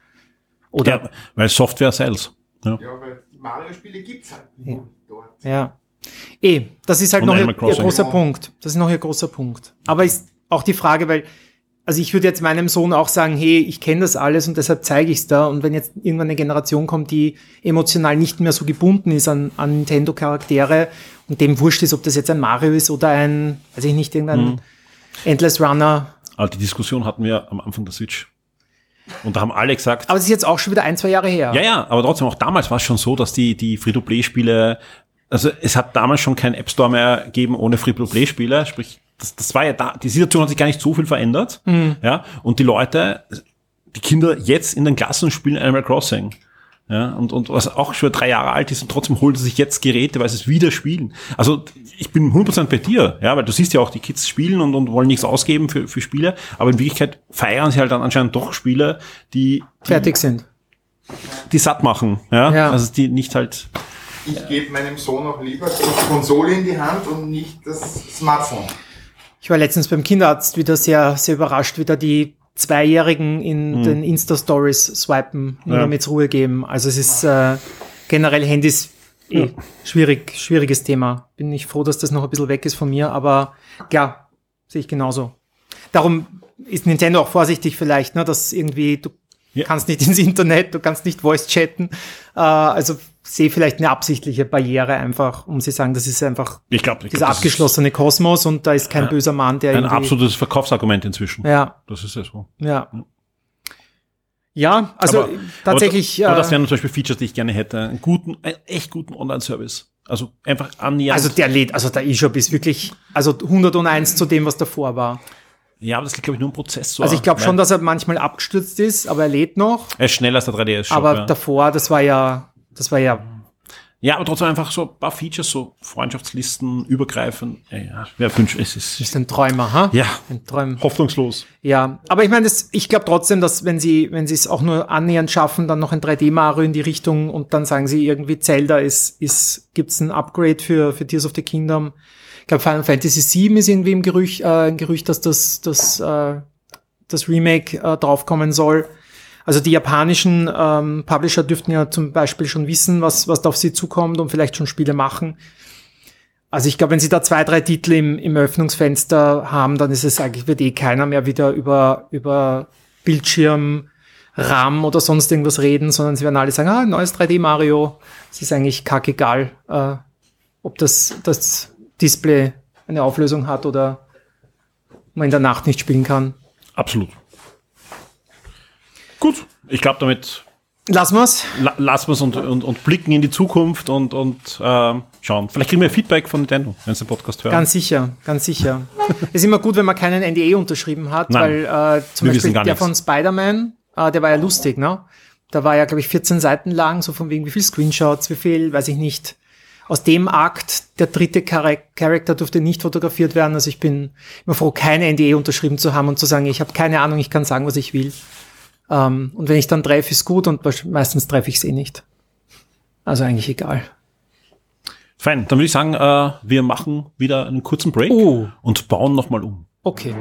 Oder, Ja, weil Software sells. Ja. Ja, weil die Mario-Spiele gibt's halt nur dort. ja. Eh, das ist halt Und noch ihr, ihr großer Punkt. Das ist noch ihr großer Punkt. Aber ist auch die Frage, weil, also ich würde jetzt meinem Sohn auch sagen, hey, ich kenne das alles und deshalb zeige ich es da. Und wenn jetzt irgendwann eine Generation kommt, die emotional nicht mehr so gebunden ist an, an Nintendo-Charaktere und dem wurscht ist, ob das jetzt ein Mario ist oder ein, weiß ich nicht, irgendein Mhm. Endless Runner. Aber die Diskussion hatten wir am Anfang der Switch. Und da haben alle gesagt, Aber es ist jetzt auch schon wieder ein, zwei Jahre her. ja, ja, aber trotzdem, auch damals war es schon so, dass die, die Free-to-Play-Spiele, also es hat damals schon keinen App Store mehr gegeben ohne Free-to-Play-Spiele, sprich, das, das war ja da, die Situation hat sich gar nicht so viel verändert, ja, und die Leute, die Kinder jetzt in den Klassen spielen Animal Crossing. Ja, und, und was auch schon drei Jahre alt ist und trotzdem holt er sich jetzt Geräte, weil sie es wieder spielen. Also ich bin 100% bei dir, ja, weil du siehst ja auch, die Kids spielen und, und wollen nichts ausgeben für, für Spiele, aber in Wirklichkeit feiern sie halt dann anscheinend doch Spiele, die, die, Fertig sind. die satt machen. Ja? Ja. Also die nicht halt. Ich gebe meinem Sohn auch lieber die Konsole in die Hand und nicht das Smartphone. Ich war letztens beim Kinderarzt wieder sehr, sehr überrascht, wie da die Zweijährigen in den Insta-Stories swipen, nur Ja. damit Ruhe geben. Also es ist äh, generell Handys eh, schwierig, schwieriges Thema. Bin ich froh, dass das noch ein bisschen weg ist von mir, aber klar, sehe ich genauso. Darum ist Nintendo auch vorsichtig vielleicht, ne, dass irgendwie du Ja. kannst nicht ins Internet, du kannst nicht Voice chatten. Äh, also sehe vielleicht eine absichtliche Barriere einfach, um sie sagen, das ist einfach Ich glaube, dieser abgeschlossene Kosmos und da ist kein böser Mann, der ein absolutes Verkaufsargument inzwischen. ja, Das ist ja so. ja. Ja, also Aber- tatsächlich, Aber, aber äh, das wären zum Beispiel Features, die ich gerne hätte. Einen guten, einen echt guten Online-Service. Also einfach annähernd. also der lädt, also der E-Shop ist wirklich, also 101 zu dem, was davor war. ja, aber das liegt, glaube ich, nur ein Prozessor. Also ich glaube schon, dass er manchmal abgestürzt ist, aber er lädt noch. Er ist schneller als der 3DS-Shop. Aber ja. davor, das war ja, das war ja, ja, aber trotzdem einfach so ein paar Features, so Freundschaftslisten, übergreifend. Ja, ja, wer wünscht, es ist, ist ein Träumer, ha? ja, Ein Träumer. hoffnungslos. Ja, aber ich meine, das- ich glaube trotzdem, dass wenn sie, wenn sie es auch nur annähernd schaffen, dann noch ein 3D-Mario in die Richtung und dann sagen sie irgendwie Zelda ist, ist, gibt's ein Upgrade für, für Tears of the Kingdom. Ich glaube, Final Fantasy VII ist irgendwie im Gerücht, äh, ein Gerücht, dass das, das, äh, das Remake äh, draufkommen soll. Also die japanischen ähm, Publisher dürften ja zum Beispiel schon wissen, was, was da auf sie zukommt und vielleicht schon Spiele machen. Also ich glaube, wenn sie da zwei, drei Titel im, im Öffnungsfenster haben, dann ist es eigentlich, wird eh keiner mehr wieder über, über Bildschirm, RAM oder sonst irgendwas reden, sondern sie werden alle sagen, ah, neues 3D Mario. Es ist eigentlich kackegal, äh, ob das, das Display eine Auflösung hat oder man in der Nacht nicht spielen kann. Absolut. Gut, ich glaube, damit Lassen wir's. la lassen wir es und, und, und blicken in die Zukunft und, und ähm, schauen. Vielleicht kriegen wir Feedback von Nintendo, wenn sie den Podcast hören. Ganz sicher, ganz sicher. *laughs* ist immer gut, wenn man keinen NDA unterschrieben hat, Nein, weil äh, zum wir Beispiel der nichts. von Spider-Man, äh, der war ja lustig, ne? Da war ja, glaube ich, 14 Seiten lang, so von wegen wie viel Screenshots, wie viel, weiß ich nicht. Aus dem Akt, der dritte Char Charakter durfte nicht fotografiert werden. Also ich bin immer froh, keine NDA unterschrieben zu haben und zu sagen, ich habe keine Ahnung, ich kann sagen, was ich will. Ähm, und wenn ich dann treffe, ist gut und meistens treffe ich es eh nicht. Also eigentlich egal. Fein, dann würde ich sagen, äh, wir machen wieder einen kurzen Break Oh. und bauen nochmal um. Okay.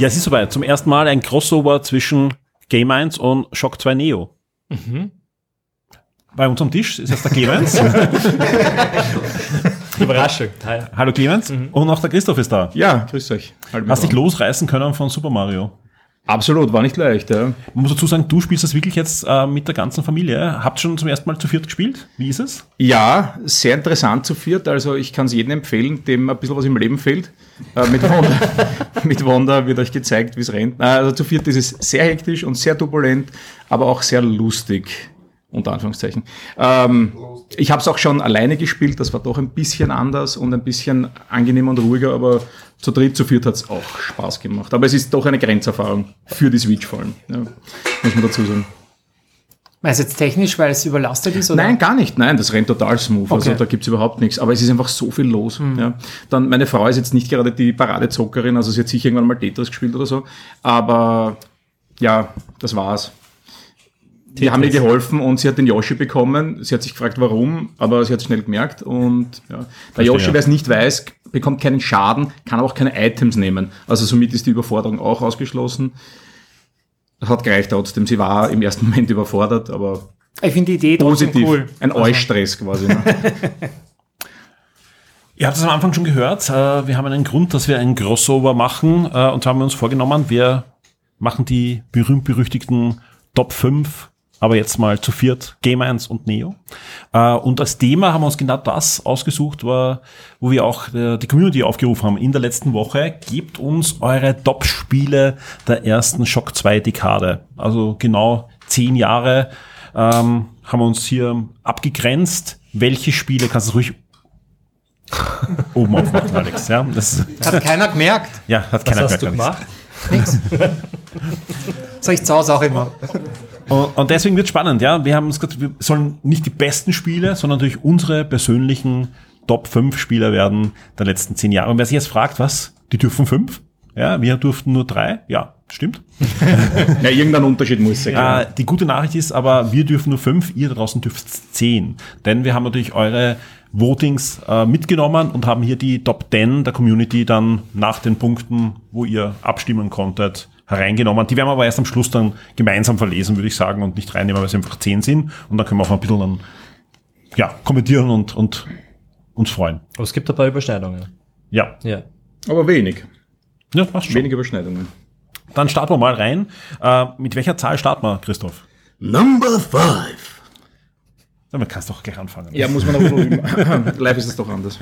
Ja, es ist soweit. Zum ersten Mal ein Crossover zwischen Game 1 und Shock 2 Neo. Mhm. Bei uns am Tisch ist jetzt der Clemens. *laughs* Überraschung. Hi. Hallo Clemens. Und auch der Christoph ist da. Ja, grüß euch. Hast dich losreißen können von Super Mario? Absolut, war nicht leicht, ja. Man muss dazu sagen, du spielst das wirklich jetzt äh, mit der ganzen Familie. Habt schon zum ersten Mal zu viert gespielt? Wie ist es? Ja, sehr interessant zu viert. Also ich kann es jedem empfehlen, dem ein bisschen was im Leben fehlt. Äh, mit, Wanda, *laughs* mit Wanda wird euch gezeigt, wie es rennt. Also zu viert ist es sehr hektisch und sehr turbulent, aber auch sehr lustig. Unter Anführungszeichen. Ähm, ich habe es auch schon alleine gespielt, das war doch ein bisschen anders und ein bisschen angenehmer und ruhiger, aber zu dritt, zu viert hat es auch Spaß gemacht. Aber es ist doch eine Grenzerfahrung für die Switch vor allem, ja, muss man dazu sagen. Meinst du jetzt technisch, weil es überlastet ist? Oder? Nein, gar nicht. Nein, das rennt total smooth. Also Okay. da gibt's überhaupt nichts. Aber es ist einfach so viel los. Ja. Dann, meine Frau ist jetzt nicht gerade die Paradezockerin, also sie hat sicher irgendwann mal Tetris gespielt oder so. Aber ja, das war's. Wir haben ihr geholfen und sie hat den Yoshi bekommen. Sie hat sich gefragt, warum, aber sie hat schnell gemerkt. Und ja. der Yoshi, wer es nicht weiß, bekommt keinen Schaden, kann aber auch keine Items nehmen. Also somit ist die Überforderung auch ausgeschlossen. Das hat gereicht trotzdem. Sie war im ersten *laughs* Moment überfordert, aber Ich finde die Idee positiv. cool. Ein Also, Eustress quasi. Ne? *laughs* Ihr habt es am Anfang schon gehört. Äh, wir haben einen Grund, dass wir ein Crossover machen. Äh, und zwar haben wir uns vorgenommen, wir machen die berühmt-berüchtigten Top 5, aber jetzt mal zu viert, Game 1 und Neo. Äh, und als Thema haben wir uns genau das ausgesucht, war, wo wir auch äh, die Community aufgerufen haben in der letzten Woche. Gebt uns eure Top-Spiele der ersten Shock 2 Dekade. Also genau zehn Jahre ähm, haben wir uns hier abgegrenzt. Welche Spiele kannst du ruhig *laughs* oben aufmachen, Alex. Ja, das Hat keiner gemerkt. ja, hat keiner hast du gemerkt. gemacht? Sag *laughs* ich zu Hause auch immer. Und, und deswegen wird spannend, ja. Wir haben uns gesagt, wir sollen nicht die besten Spiele, sondern natürlich unsere persönlichen Top 5 Spieler werden der letzten zehn Jahre. Und wer sich jetzt fragt, was? Die dürfen fünf? Ja, wir durften nur drei. Ja, stimmt. *laughs* ja, irgendein Unterschied muss es ja. Äh, die gute Nachricht ist aber, wir dürfen nur fünf, ihr da draußen dürft zehn. Denn wir haben natürlich eure Votings äh, mitgenommen und haben hier die Top 10 der Community dann nach den Punkten, wo ihr abstimmen konntet, hereingenommen. Die werden wir aber erst am Schluss dann gemeinsam verlesen, würde ich sagen, und nicht reinnehmen, weil es einfach zehn sind. Und dann können wir auch ein bisschen dann, ja, kommentieren und, und uns freuen. Aber es gibt ein paar Überschneidungen. Ja, Ja. Aber wenig. ja passt schon. Wenig Überschneidungen. Dann starten wir mal rein. Äh, mit welcher Zahl starten wir, Christoph? Number five. Dann kannst du doch gleich anfangen. Ja, muss man üben. *laughs* Live ist es doch anders.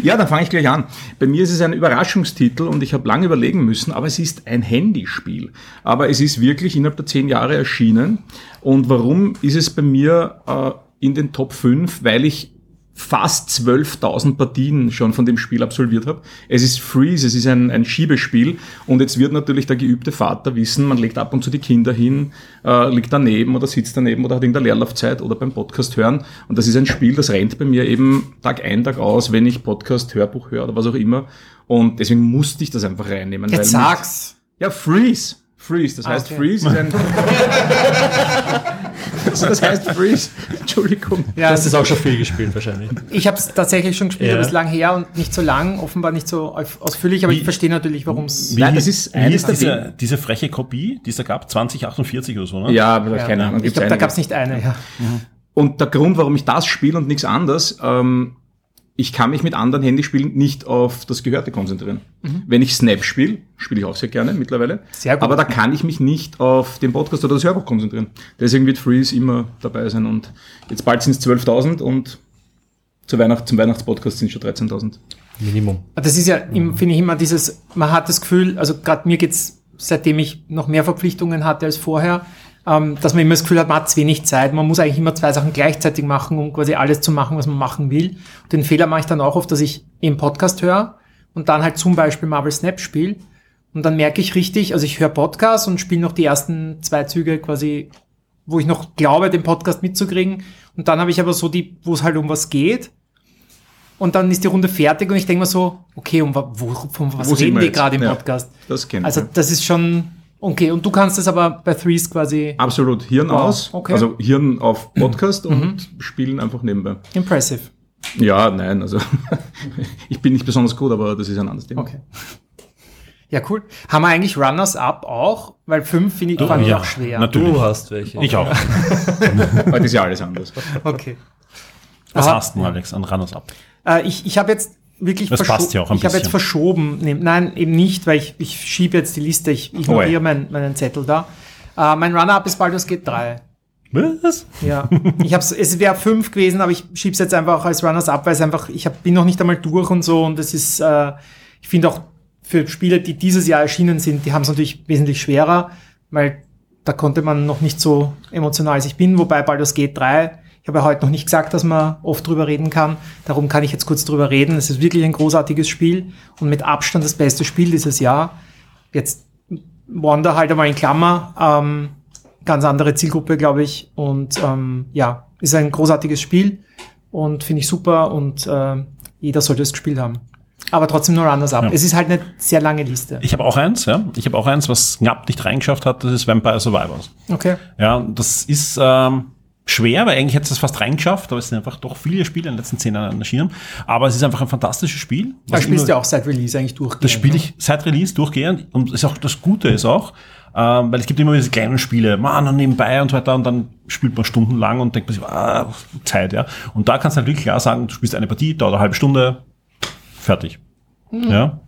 ja, dann fange ich gleich an. Bei mir ist es ein Überraschungstitel und ich habe lange überlegen müssen, aber es ist ein Handyspiel. Aber es ist wirklich innerhalb der zehn Jahre erschienen. Und warum ist es bei mir äh, in den Top 5? Weil ich fast 12.000 Partien schon von dem Spiel absolviert habe. Es ist Freeze, es ist ein, ein Schiebespiel und jetzt wird natürlich der geübte Vater wissen, man legt ab und zu die Kinder hin, äh, liegt daneben oder sitzt daneben oder hat in der Leerlaufzeit oder beim Podcast hören und das ist ein Spiel, das rennt bei mir eben Tag ein, Tag aus, wenn ich Podcast, Hörbuch höre oder was auch immer und deswegen musste ich das einfach reinnehmen. Jetzt weil mit- sag's. Ja, Freeze. Freeze, das heißt okay. Freeze ist ein... *laughs* *laughs* also das heißt Freeze. *laughs* Entschuldigung. Du Ja, hast das auch schon viel gespielt wahrscheinlich. ich habe es tatsächlich schon gespielt, Ja. aber es ist lang her und nicht so lang, offenbar nicht so ausführlich, aber Wie- ich verstehe natürlich, warum es. Wie Nein, das ist wie eines der diese, diese freche Kopie, die es da gab, 2048 oder so, ne? Ja, aber keine Ahnung. Ich glaube, da gab es nicht eine. Ja. Und der Grund, warum ich das spiele und nichts anderes, ähm, ich kann mich mit anderen Handyspielen nicht auf das Gehörte konzentrieren. Wenn ich Snap spiele, spiele ich auch sehr gerne mittlerweile. Sehr gut. Aber da kann ich mich nicht auf den Podcast oder das Hörbuch konzentrieren. Deswegen wird Freeze immer dabei sein. Und jetzt bald sind es 12.000 und zu Weihnacht, zum Weihnachtspodcast sind es schon 13.000. Minimum. Das ist ja, im- finde ich immer dieses, man hat das Gefühl, also gerade mir geht's, seitdem ich noch mehr Verpflichtungen hatte als vorher, ähm, dass man immer das Gefühl hat, man hat zu wenig Zeit. Man muss eigentlich immer zwei Sachen gleichzeitig machen, um quasi alles zu machen, was man machen will. Und den Fehler mache ich dann auch oft, dass ich im Podcast höre und dann halt zum Beispiel Marvel Snap spiele. Und dann merke ich richtig, also ich höre Podcast und spiele noch die ersten zwei Züge quasi, wo ich noch glaube, den Podcast mitzukriegen. Und dann habe ich aber so die, wo es halt um was geht. Und dann ist die Runde fertig und ich denke mir so, okay, um wo, von was Wo reden wir gerade im Ja. Podcast? Das kennt Also das ist schon okay. Und du kannst das aber bei Threes quasi Absolut. Hirn Wow, aus. okay. Also Hirn auf *clears throat* Podcast und spielen einfach nebenbei. impressive. Ja, nein, also *laughs* ich bin nicht besonders gut, aber das ist ein anderes Thema. Okay. Ja, cool. Haben wir eigentlich Runners-Up auch? Weil fünf finde ich, fand ich ja, auch schwer. natürlich. Du hast welche. Ich auch. *laughs* Heute ist ja alles anders. Okay. Was Aha. hast du, Alex, an Runners Up? Äh, ich ich habe jetzt wirklich Das passt ja auch ein Ich habe jetzt bisschen. verschoben. Nee, nein, eben nicht, weil ich, ich schiebe jetzt die Liste. Ich ignoriere Oh ja. meinen, meinen Zettel da. Äh, mein Runner-Up ist Baldur's Gate 3. Was? Ja, ich hab's, es wäre fünf gewesen, aber ich schieb's jetzt einfach als Runners ab, weil es einfach, ich hab, bin noch nicht einmal durch und so und es ist, äh, ich finde auch für Spiele, die dieses Jahr erschienen sind, die haben es natürlich wesentlich schwerer, weil da konnte man noch nicht so emotional als ich bin, wobei Baldur's Gate 3, ich habe ja heute noch nicht gesagt, dass man oft drüber reden kann, darum kann ich jetzt kurz drüber reden. Es ist wirklich ein großartiges Spiel und mit Abstand das beste Spiel dieses Jahr. Jetzt Wanda halt einmal in Klammer, ähm, ganz andere Zielgruppe, glaube ich. Und ähm, ja, ist ein großartiges Spiel und finde ich super und äh, jeder sollte es gespielt haben. Aber trotzdem nur anders ab. Ja. Es ist halt eine sehr lange Liste. Ich habe auch eins, ja. Ich habe auch eins, was knapp nicht reingeschafft hat, das ist Vampire Survivors. Okay. Ja, das ist ähm, schwer, weil eigentlich hätte es das fast reingeschafft, aber es sind einfach doch viele Spiele in den letzten zehn Jahren erschienen. Aber es ist einfach ein fantastisches Spiel. Da was spielst immer- du ja auch seit Release eigentlich durch. Das spiele ich seit Release durchgehend und ist auch das Gute ist auch, ähm, weil es gibt immer diese kleinen Spiele, man und nebenbei und so weiter und dann spielt man stundenlang und denkt man sich, ah, Zeit, ja. Und da kannst du natürlich klar sagen, du spielst eine Partie, dauert eine halbe Stunde, fertig. Mhm. Ja.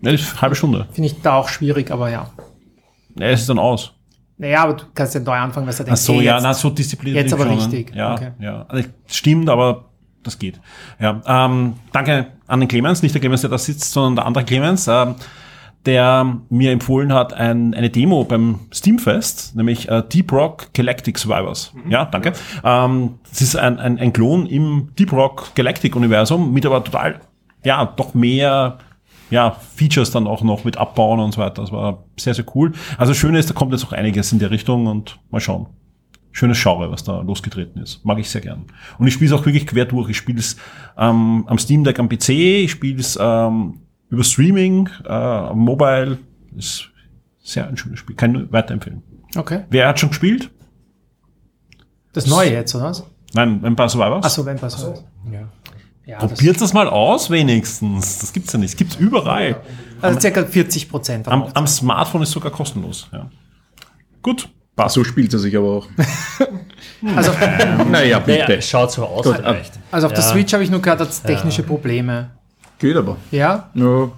Ja, das halbe Stunde. Finde ich da auch schwierig, aber ja. Ja, es ist dann aus. Naja, aber du kannst ja neu anfangen, was du Ach denkst. so, hey, ja, jetzt- na, so diszipliniert. Jetzt aber schon, richtig. Ja, Okay. ja. Also, stimmt, aber das geht. Ja, ähm, danke an den Clemens, nicht der Clemens, der da sitzt, sondern der andere Clemens, ähm, der mir empfohlen hat, ein, eine Demo beim Steamfest, nämlich äh, Deep Rock Galactic Survivors. Ja, danke. Ähm, das ist ein, ein, ein Klon im Deep Rock Galactic Universum mit aber total, ja, doch mehr ja, Features dann auch noch mit abbauen und so weiter. Das war sehr, sehr cool. Also schön ist, da kommt jetzt auch einiges in der Richtung und mal schauen. Schönes Genre, was da losgetreten ist. Mag ich sehr gern. Und ich spiele es auch wirklich quer durch. Ich spiele es ähm, am Steam Deck am PC, ich spiele es ähm, über Streaming, äh, am Mobile. Ist sehr ein schönes Spiel. Kann ich weiterempfehlen. Okay. Wer hat schon gespielt? Das Neue jetzt, oder was? Nein, Vampire Survivors? Achso, Vampire Survivors. Ja. Ja, Probiert das mal aus, wenigstens. Das gibt's ja nicht. Das gibt's überall. Also circa 40 Prozent. Am, am Smartphone ist sogar kostenlos. Ja. Gut. Passt. So spielt er sich aber auch. *laughs* Also, naja, bitte. Naja, schaut so aus Gut, vielleicht. also auf der Ja. Switch habe ich nur gehört, hat es technische Probleme. Geht aber. Ja? Ja,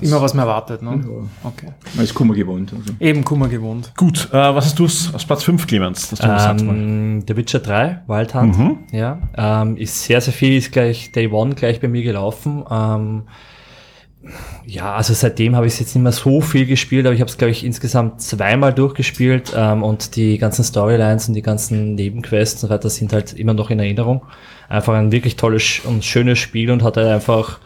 Immer was man erwartet, ne? Okay. man ist Kummer gewohnt. Also. Eben Kummer gewohnt. Gut, äh, was hast du aus Platz 5, Clemens? Dass du das. Ähm, The Witcher 3, Wild Hunt, Mhm. ja, ähm, ist sehr, sehr viel, ist gleich Day One gleich bei mir gelaufen. Ähm, ja, also seitdem habe ich jetzt nicht mehr so viel gespielt, aber ich habe es, glaube ich, insgesamt zweimal durchgespielt ähm, und die ganzen Storylines und die ganzen Nebenquests und so weiter sind halt immer noch in Erinnerung. Einfach ein wirklich tolles und schönes Spiel und hat halt einfach,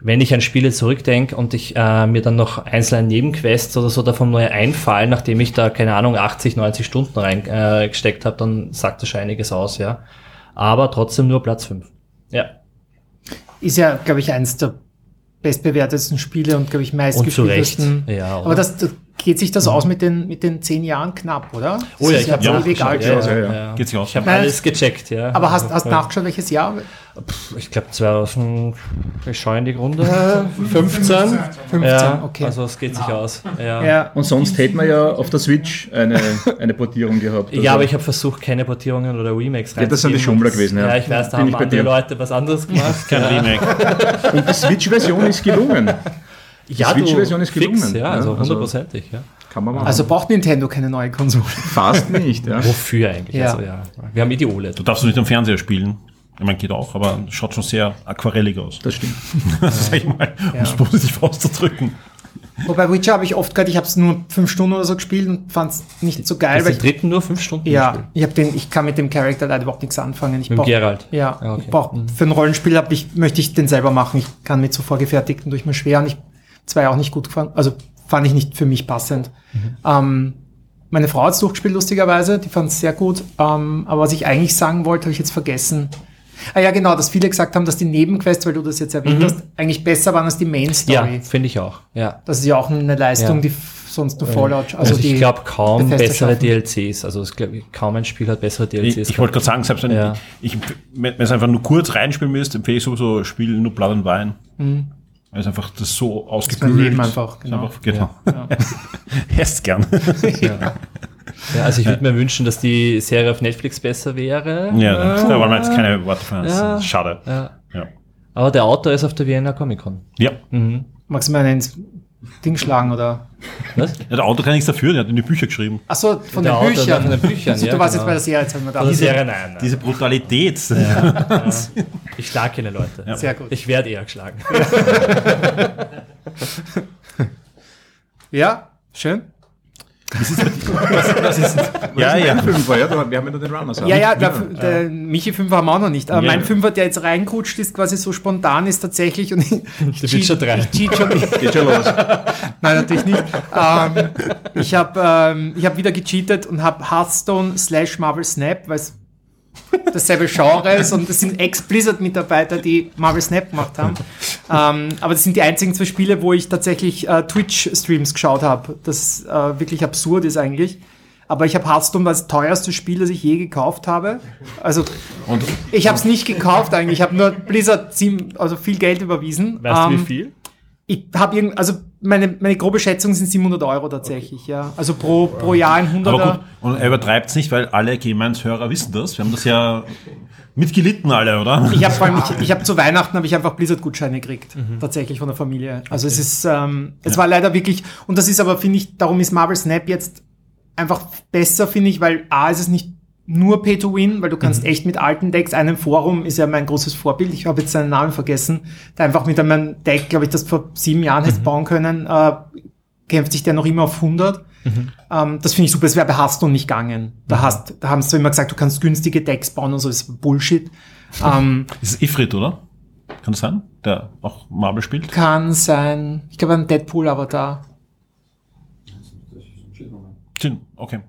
wenn ich an Spiele zurückdenke und ich äh, mir dann noch einzelne Nebenquests oder so davon neu einfallen, nachdem ich da, keine Ahnung, 80, 90 Stunden reingesteckt äh, habe, dann sagt das schon einiges aus, ja. Aber trotzdem nur Platz 5. Ja. Ist ja, glaube ich, eins der bestbewertetsten Spiele und, glaube ich, meistgespieltesten. Und zu Recht. Ja, oder? Aber das, das geht sich das aus mit den, mit den zehn Jahren knapp, oder? Oh ja, ich habe ja, ja, schon. ja, ja. ja. Geht sich aus. Ich habe alles gecheckt, ja. Aber hast, hast ja. nachgeschaut, welches Jahr? Ich glaube 2000, ich schaue in die Runde, *laughs* 15. 15, ja, okay. Also es geht sich aus. Ja, ja. Ja. Und sonst hätten wir ja auf der Switch eine, *laughs* eine Portierung gehabt. Also, aber ich habe versucht, keine Portierungen oder Remakes Ja, das sind die reinzugeben. Schummler gewesen, ja. Ja, ich weiß, da Bin haben ich bei andere. Leute was anderes *laughs* gemacht. Kein ja. Remake. Und die Switch-Version ist gelungen. Ja, du, Switch-Version ist fix, gelungen, Ja, ja, also also- hundertprozentig, ja. Kann man machen. Also braucht Nintendo keine neue Konsole. fast nicht, ja. Wofür eigentlich? Ja. Also, ja. Wir haben eh die OLED. Du darfst nicht am Fernseher spielen. Ich meine, geht auch, aber schaut schon sehr aquarellig aus. Das stimmt. Das *laughs* sag ich mal, um es positiv auszudrücken. Wobei Witcher habe ich oft gehört, ich habe es nur fünf Stunden oder so gespielt und fand es nicht so geil, weil den ich, dritten nur fünf Stunden ja, ich habe den, ich kann mit dem Charakter leider überhaupt nichts anfangen. Ich Mit brauch- Geralt. Ja, Ah, okay. ich brauch, für ein Rollenspiel hab ich, möchte ich den selber machen. Ich kann mit so vorgefertigten durch mir schwer und ich zwei auch nicht gut gefahren. Also fand ich nicht für mich passend. Mhm. Ähm, meine Frau hat es durchgespielt, lustigerweise, die fand es sehr gut. Ähm, aber was ich eigentlich sagen wollte, habe ich jetzt vergessen. Ah ja, genau, dass viele gesagt haben, dass die Nebenquests, weil du das jetzt erwähnt hast, eigentlich besser waren als die Main Mhm. Ja, Story. finde ich auch. Ja. Das ist ja auch eine Leistung, Ja. die sonst nur Fallout, Also, also, die ich glaube kaum Bethesda bessere schaffen. DLCs. Also es glaub, ich- kaum ein Spiel hat bessere DLCs. Ich, ich wollte gerade sagen, selbst wenn Ja. ich, wenn ihr es einfach nur kurz reinspielen müsst, empfehle ich sowieso, spiel nur Blood and Wine. Weil es einfach das so Mhm. Leben einfach, ist genau. Einfach, genau. Hässt *laughs* gern. *laughs* ja. Ja, also ich würde mir wünschen, dass die Serie auf Netflix besser wäre. ja, da wollen wir jetzt keine Worte von Ja. Schade. Ja. Ja. Aber der Autor ist auf der Vienna Comic Con. Ja. Mhm. Magst du mir einen ins Ding schlagen oder? Was? ja. Der Autor kann nichts dafür, der hat in die Bücher geschrieben. Achso, von Der den Autor, Büchern. von den Büchern, Also, ja, du warst genau. jetzt bei der Serie, jetzt haben wir der gedacht. Serie, nein, nein. Diese Brutalität. Ich schlag keine Leute. Ja. Sehr gut. Ich werde eher geschlagen. Ja, schön. Ja, ja. Fünfer, ja, da- wir haben ja den Runners. Ja, ja, der, der Michi Fünfer haben wir auch noch nicht. Aber Ja. mein Fünfer, der jetzt reingerutscht ist, quasi so spontan ist tatsächlich. Und ich, Der Witcher 3. Ich cheat schon, Geht schon los. *laughs* Nein, natürlich nicht. Ähm, ich habe ähm, ich hab wieder gecheatet und habe Hearthstone slash Marvel Snap, weil es dasselbe Genre ist und es sind Ex-Blizzard-Mitarbeiter, die Marvel Snap gemacht haben. Ähm, aber das sind die einzigen zwei Spiele, wo ich tatsächlich äh, Twitch-Streams geschaut habe. Das äh, wirklich absurd ist eigentlich. Aber ich habe Hearthstone war das teuerste Spiel, das ich je gekauft habe. Also Und ich habe es nicht gekauft eigentlich. Ich habe nur Blizzard ziem- also viel Geld überwiesen. Weißt du, Ähm, wie viel? Ich habe irgend, also meine, meine grobe Schätzung sind 700 Euro tatsächlich, ja. Also pro, pro Jahr ein 100er. Aber gut, und er übertreibt es nicht, weil alle G-Minds-Hörer wissen das. Wir haben das ja mitgelitten alle, oder? Ich habe vor allem, ich, ich habe zu Weihnachten habe ich einfach Blizzard-Gutscheine gekriegt, tatsächlich von der Familie. Also es ist, ähm, es war leider wirklich, und das ist aber, finde ich, darum ist Marvel Snap jetzt einfach besser, finde ich, weil A, ist es nicht nur Pay to Win, weil du kannst echt mit alten Decks, einem Forum ist ja mein großes Vorbild, ich habe jetzt seinen Namen vergessen, der einfach mit einem Deck, glaube ich, das vor sieben Jahren hätte bauen können, äh, kämpft sich der noch immer auf 100. Ähm, das finde ich super, es wäre bei Hearthstone nicht gegangen. Da, hast, da haben sie immer gesagt, du kannst günstige Decks bauen und so, das ist Bullshit. *laughs* ähm, Das ist Ifrit, oder? Kann das sein? Der auch Marvel spielt? kann sein, ich glaube ein Deadpool-Avatar. Okay.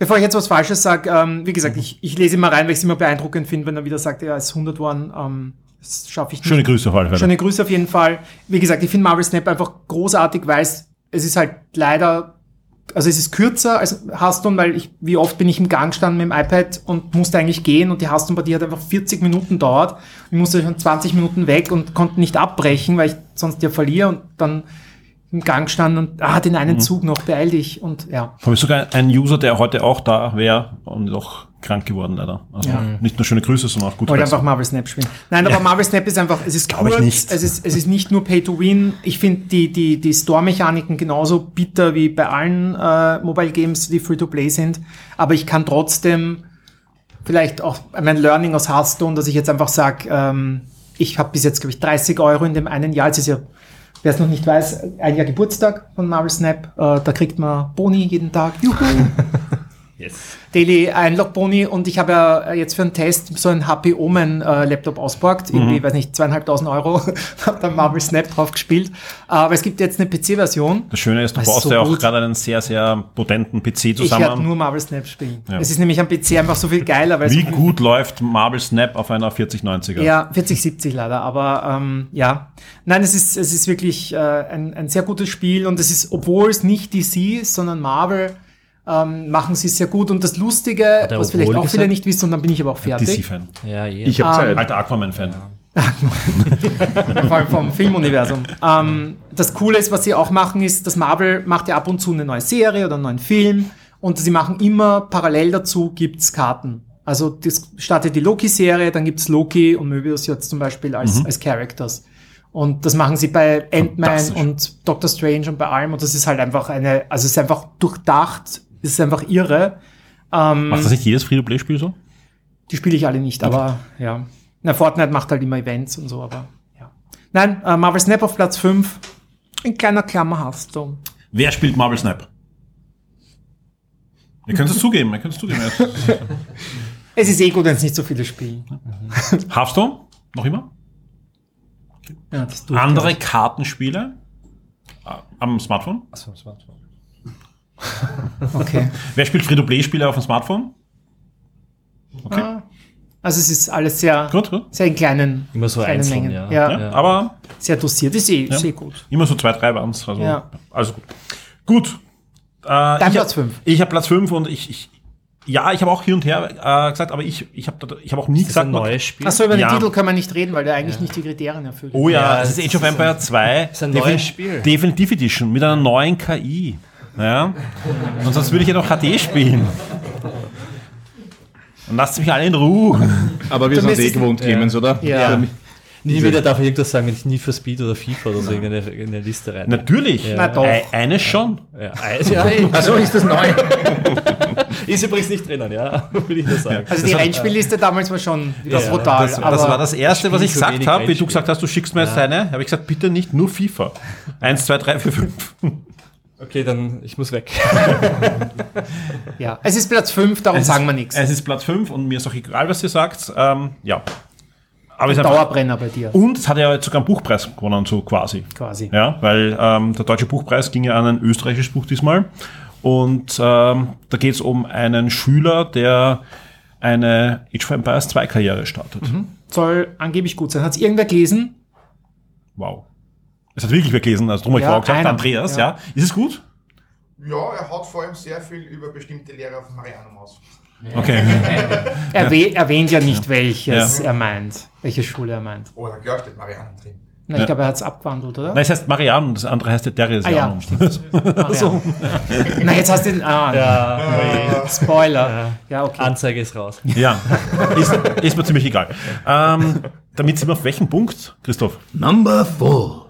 Bevor ich jetzt was Falsches sage, ähm, wie gesagt, ich, ich lese immer rein, weil ich es immer beeindruckend finde, wenn er wieder sagt, er ist 100 worden. Ähm, das schaffe ich nicht. Schöne Grüße auf alle Fälle. Schöne Grüße auf jeden Fall. Wie gesagt, ich finde Marvel Snap einfach großartig, weil es, es ist halt leider, also es ist kürzer als Hearthstone, weil ich, wie oft bin ich im Gang gestanden mit dem iPad und musste eigentlich gehen und die Hearthstone-Partie hat einfach 40 Minuten dauert. Ich musste schon 20 Minuten weg und konnte nicht abbrechen, weil ich sonst ja verliere und dann im Gang gestanden und ah, den Mhm. einen Zug noch, beeil dich und ja. Habe ich sogar einen User, der heute auch da wäre und doch krank geworden leider. Also Ja. nicht nur schöne Grüße, sondern auch gut Wollte einfach Marvel Snap spielen. Nein, aber Marvel Snap ist einfach, es ist Glaub ich kurz, nicht. Es, ist, es ist nicht nur Pay to Win. Ich finde die, die, die Store-Mechaniken genauso bitter wie bei allen äh, Mobile Games, die Free-to-Play sind. Aber ich kann trotzdem vielleicht auch mein Learning aus Hearthstone, dass ich jetzt einfach sage, ähm, ich habe bis jetzt, glaube ich, 30 Euro in dem einen Jahr. Jetzt ist ja, wer es noch nicht weiß, ein Jahr Geburtstag von Marvel Snap. Äh, da kriegt man Boni jeden Tag. Juhu! *laughs* Yes. Daily Einlog Boni und ich habe ja jetzt für einen Test so einen HP Omen äh, Laptop ausborgt, irgendwie, weiß nicht, zweieinhalbtausend Euro, *laughs* habe dann Marvel Snap drauf gespielt. Aber es gibt jetzt eine PC-Version. Das Schöne ist, du baust so ja auch gerade einen sehr, sehr potenten PC Ich werde zusammen. nur Marvel Snap spielen. Ja. Es ist nämlich am PC einfach so viel geiler, weil Wie so gut läuft Marvel Snap auf einer 4090er? Ja, 4070 leider, aber ähm, ja. Nein, es ist, es ist wirklich äh, ein, ein sehr gutes Spiel und es ist, obwohl es nicht DC ist, sondern Marvel, ähm, machen sie es sehr gut. Und das Lustige, was vielleicht auch viele gesagt? nicht wissen, und dann bin ich aber auch fertig. DC-Fan. Ja, eh. Ich habe Zeit. Alter Aquaman-Fan. *laughs* vor allem vom Filmuniversum. Ähm, das Coole ist, was sie auch machen, ist, dass Marvel macht ja ab und zu eine neue Serie oder einen neuen Film und sie machen immer parallel dazu gibt's Karten. Also das startet die Loki-Serie, dann gibt's Loki und Möbius jetzt zum Beispiel als, als Characters. Und das machen sie bei Ant-Man und Doctor Strange und bei allem. Und das ist halt einfach eine, also es ist einfach durchdacht, es ist einfach irre. Ähm, Macht das nicht jedes Free-to-Play-Spiel so? die spiele ich alle nicht, aber ja. Na, Fortnite macht halt immer Events und so, aber ja. Nein, äh, Marvel Snap auf Platz 5. Ein kleiner Klammer hast du. Wer spielt Marvel Snap? Ihr könnt es *laughs* zugeben, ihr könnt es zugeben. Es ist eh gut, wenn es nicht so viele spielen. *laughs* Hearthstone? Noch immer? Ja, das Andere Kartenspiele? Äh, Am Smartphone? Achso, das war's. Okay. *laughs* Wer spielt Free-to-Play-Spiele auf dem Smartphone? Okay, Ah. Also es ist alles sehr, gut, gut. sehr in kleinen, Immer so kleinen einzeln, Mengen. ja. Ja, Ja, Aber sehr dosiert. Ist eh, ist eh gut. immer so zwei, drei waren es. Also, Ja. also gut. Gut. Äh, Dein Platz hab- fünf. Ich habe Platz 5 und ich, ich ja, ich habe auch hier und her äh, gesagt, aber ich, ich habe ich hab auch nie Ist gesagt, ein neues Spiel? Achso, über den Ja. Titel können wir nicht reden, weil der eigentlich nicht die Kriterien erfüllt. Oh ja, Ja, das ist das Age of ist Empire 2. ist ein neues Spiel. Definitive Edition mit einer neuen KI. Ja? Und sonst würde ich ja noch HD spielen. Und lasst mich alle in Ruhe. Aber wir Du sind eh gewohnt, Clemens, oder? Ja. Nie wieder darf ich irgendwas sagen, wenn ich nie für Speed oder FIFA oder so in eine, in eine Liste rein. Natürlich. Ja. Na doch. Ei- Eines schon. Ja, also, ja. Also ist das neu. *laughs* ist übrigens nicht drinnen, ja, *laughs* will ich nur sagen. Also die Rennspielliste damals war schon wieder Ja, brutal. Das, aber das war das Erste, was ich gesagt habe, wie du gesagt hast, du schickst mir jetzt eine. Habe ich gesagt, bitte nicht nur FIFA. Eins, zwei, drei, vier, fünf. Okay, dann ich muss weg. *laughs* ja. Es ist Platz 5, darum Es sagen wir nichts. Es ist Platz 5 und mir ist auch egal, was ihr sagt. Ähm, ja. Aber einfach, Dauerbrenner bei dir, und es hat ja jetzt sogar einen Buchpreis gewonnen, so quasi. quasi. Ja, weil ähm, der deutsche Buchpreis ging ja an ein österreichisches Buch diesmal. Und ähm, da geht es um einen Schüler, der eine Age of Empires 2 Karriere startet. Soll angeblich gut sein. Hat es irgendwer gelesen? Wow. Es hat wirklich wer gelesen, also drum habe ich Ja, vorher gesagt, einer. Andreas, Ja. ja. Ist es gut? Ja, er hat vor allem sehr viel über bestimmte Lehrer von Marianum aus. Okay. *laughs* Erwäh erwähnt ja nicht, welches Ja. er meint. Welche Schule er meint. Oder klar steht Marianum drin. Na, ich Ja. glaube, er hat es abgewandelt, oder? Nein, es heißt Marianum, das andere heißt der Ah ja, Theresianum. stimmt. *laughs* Ja. Na, jetzt hast du den. Ah, Ja, Spoiler. Ja, okay. Anzeige ist raus. Ja, ist, ist mir ziemlich egal. Ähm, damit sind wir auf welchen Punkt, Christoph? Number four.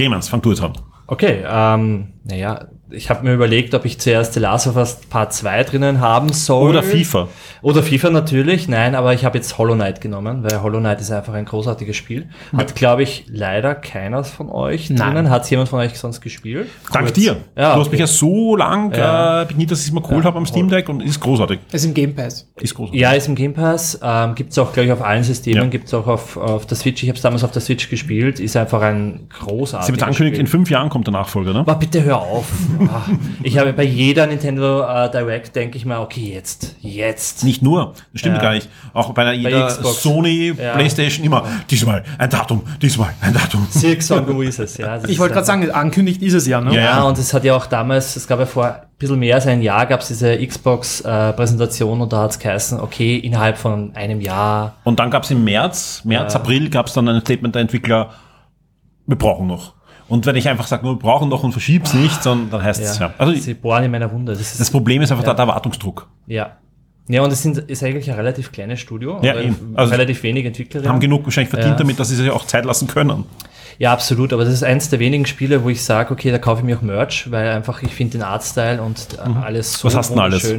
Clemens, fang du jetzt an. Okay, ähm, naja, ich habe mir überlegt, ob ich zuerst The Last of Us Part 2 drinnen haben soll. Oder FIFA. Oder FIFA natürlich, nein, aber ich habe jetzt Hollow Knight genommen, weil Hollow Knight ist einfach ein großartiges Spiel. Hat, glaube ich, leider keiner von euch Nein. drinnen. Hat jemand von euch sonst gespielt? Dank Kurz. dir. Ja, du hast mich ja so lang Ja. äh, bedient, dass ich es mal geholt habe am Steam Deck und ist großartig. Ist im Game Pass. Ist großartig. Ja, ist im Game Pass. Ähm, gibt es auch, glaube ich, auf allen Systemen. Ja. Gibt es auch auf, auf der Switch. Ich habe es damals auf der Switch gespielt. Ist einfach ein Sie großartiges wird angekündigt, in Spiel. fünf Jahren kommt der Nachfolger, ne? Aber bitte hör auf. Ah, ich habe bei jeder Nintendo äh, Direct denke ich mal, okay, jetzt, jetzt. Nicht nur, das stimmt Ja. gar nicht. Auch bei einer jeder Xbox. Sony, Ja. Playstation immer, diesmal ein Datum, diesmal ein Datum. Silk Song, wo ist es? Ja, Ich wollte gerade sagen, angekündigt ist es ja, ne? Ja, Ja, und es hat ja auch damals, es gab ja vor ein bisschen mehr als ein Jahr, gab es diese Xbox-Präsentation und da hat es geheißen, okay, innerhalb von einem Jahr. Und dann gab es im März, März. April gab es dann ein Statement der Entwickler, wir brauchen noch. Und wenn ich einfach sage, wir brauchen noch und verschieb's nicht, sondern dann heißt es ja. Also sie bohren in meiner Wunde. Das ist, das Problem ist einfach da der Erwartungsdruck. ja. Ja, und es sind, ist eigentlich ein relativ kleines Studio. Ja, eben. Also relativ wenig Entwickler. Haben genug wahrscheinlich verdient Ja. damit, dass sie sich auch Zeit lassen können. Ja, absolut. Aber das ist eins der wenigen Spiele, wo ich sage, okay, da kaufe ich mir auch Merch, weil einfach ich finde den Artstyle und äh, alles so Mhm. Was hast denn alles?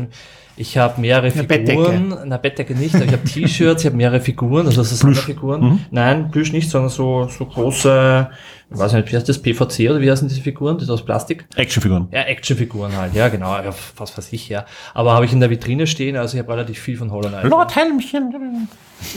Ich habe mehrere Eine Figuren, na Bettdecke nicht, aber ich habe T-Shirts, ich habe mehrere Figuren, also so Sonderfiguren. Mhm. Nein, Plüsch nicht, sondern so, so große, ich weiß nicht, wie heißt das, PVC oder wie heißen diese Figuren, das ist aus Plastik? Actionfiguren. Ja, Actionfiguren halt, ja genau, ja, was weiß ich, ja. Aber habe ich in der Vitrine stehen, also ich habe relativ viel von Hollow Knight. Lord Helmchen.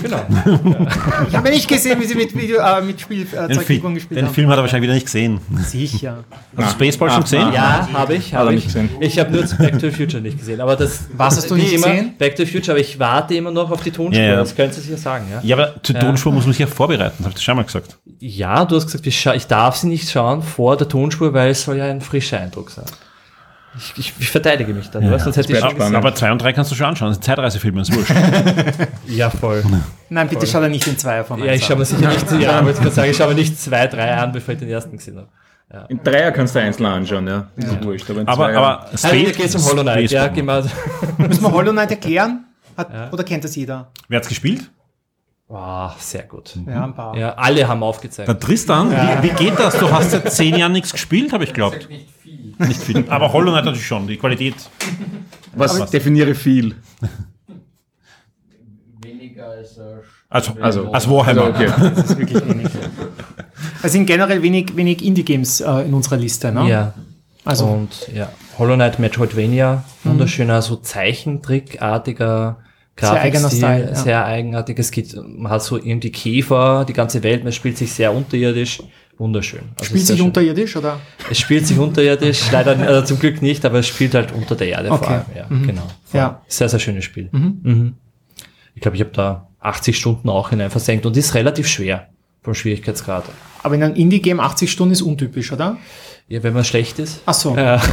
Genau. *laughs* Ich habe nicht gesehen, wie sie mit, Video, äh, mit Den, Spielzeugfiguren Fi gespielt den haben. Film hat er wahrscheinlich wieder nicht gesehen. Sicher. Hast du Spaceball schon gesehen? Ja, habe ich, nicht ich. gesehen. Ich habe nur Back to the Future nicht gesehen, aber das Was hast du nicht immer, gesehen? Back to the Future, aber ich warte immer noch auf die Tonspur. Ja, ja. Das können Sie sich ja sagen, ja? Ja, aber zur Tonspur muss man sich ja vorbereiten, habe ich das schon mal gesagt. Ja, du hast gesagt, ich darf sie nicht schauen vor der Tonspur, weil es soll ja ein frischer Eindruck sein. Ich, ich, ich verteidige mich dann, weißt, sonst hätte ich schon. Aber zwei und drei kannst du schon anschauen, das sind Zeitreisefilme, ist wurscht. *laughs* Ja, voll. Nein, bitte schau da nicht den Zweier von Ja, ich schaue mir sicher nicht, *laughs* ja, ich wollte gerade sagen, ich schaue mir nicht zwei, drei an, bevor ich den ersten gesehen habe. In Dreier kannst du einzeln anschauen, ja. Das ist wurscht. Aber, in Aber, Zweier- aber Also, hier geht es um Hollow Knight, ja, Space- genau. *laughs* Müssen wir Hollow Knight erklären? Hat, Oder kennt das jeder? Wer hat's gespielt? Wow, sehr gut. Ja, ein paar. Ja, alle haben aufgezeigt. Der Tristan, wie, wie geht das? Du hast seit zehn Jahren nichts gespielt, habe ich geglaubt. Nicht viel. Nicht viel. *laughs* Aber Hollow Knight natürlich schon, die Qualität. was definiere viel? Weniger als Also, Also- als Warhammer. Also, okay. Das ist wirklich wenig. Es sind generell wenig, wenig Indie-Games äh, in unserer Liste, ne? Ja. Also, Und ja, Hollow Knight Metroidvania, wunderschöner, so Zeichentrickartiger Sehr eigener Grafikstil, Style, ja. sehr eigenartig. Es geht, man hat so irgendwie Käfer, die ganze Welt, man spielt sich sehr unterirdisch, wunderschön. Also spielt sich schön. unterirdisch, oder? Es spielt sich unterirdisch, leider also zum Glück nicht, aber es spielt halt unter der Erde vor Okay. allem. Ja, genau. Vor Ja. Sehr, sehr schönes Spiel. Mhm. Ich glaube, ich habe da 80 Stunden auch hinein versenkt und ist relativ schwer vom Schwierigkeitsgrad. Aber in einem Indie-Game 80 Stunden ist untypisch, oder? Ja, wenn man schlecht ist. Ach so. Ja. *laughs*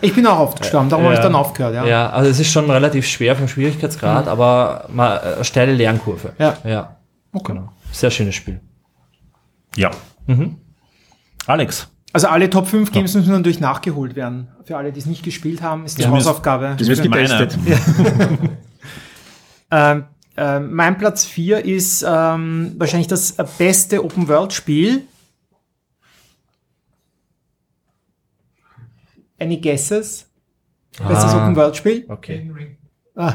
Ich bin auch oft gestorben, darum habe ich dann aufgehört, ja. Ja, also es ist schon relativ schwer vom Schwierigkeitsgrad, aber mal äh, eine steile Lernkurve. Ja. Ja, Okay. genau. Sehr schönes Spiel. Ja. Alex, Also alle Top 5 Games müssen natürlich nachgeholt werden. Für alle, die es nicht gespielt haben, ist die Ja. Hausaufgabe. Das wird meine. getestet. *laughs* *laughs* Ähm, Ähm, mein Platz 4 ist ähm, wahrscheinlich das beste Open-World-Spiel. Any guesses? Bestes Ah. Open-World-Spiel? Okay. Ah.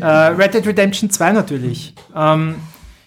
Äh, Red Dead Redemption 2 natürlich. Ähm,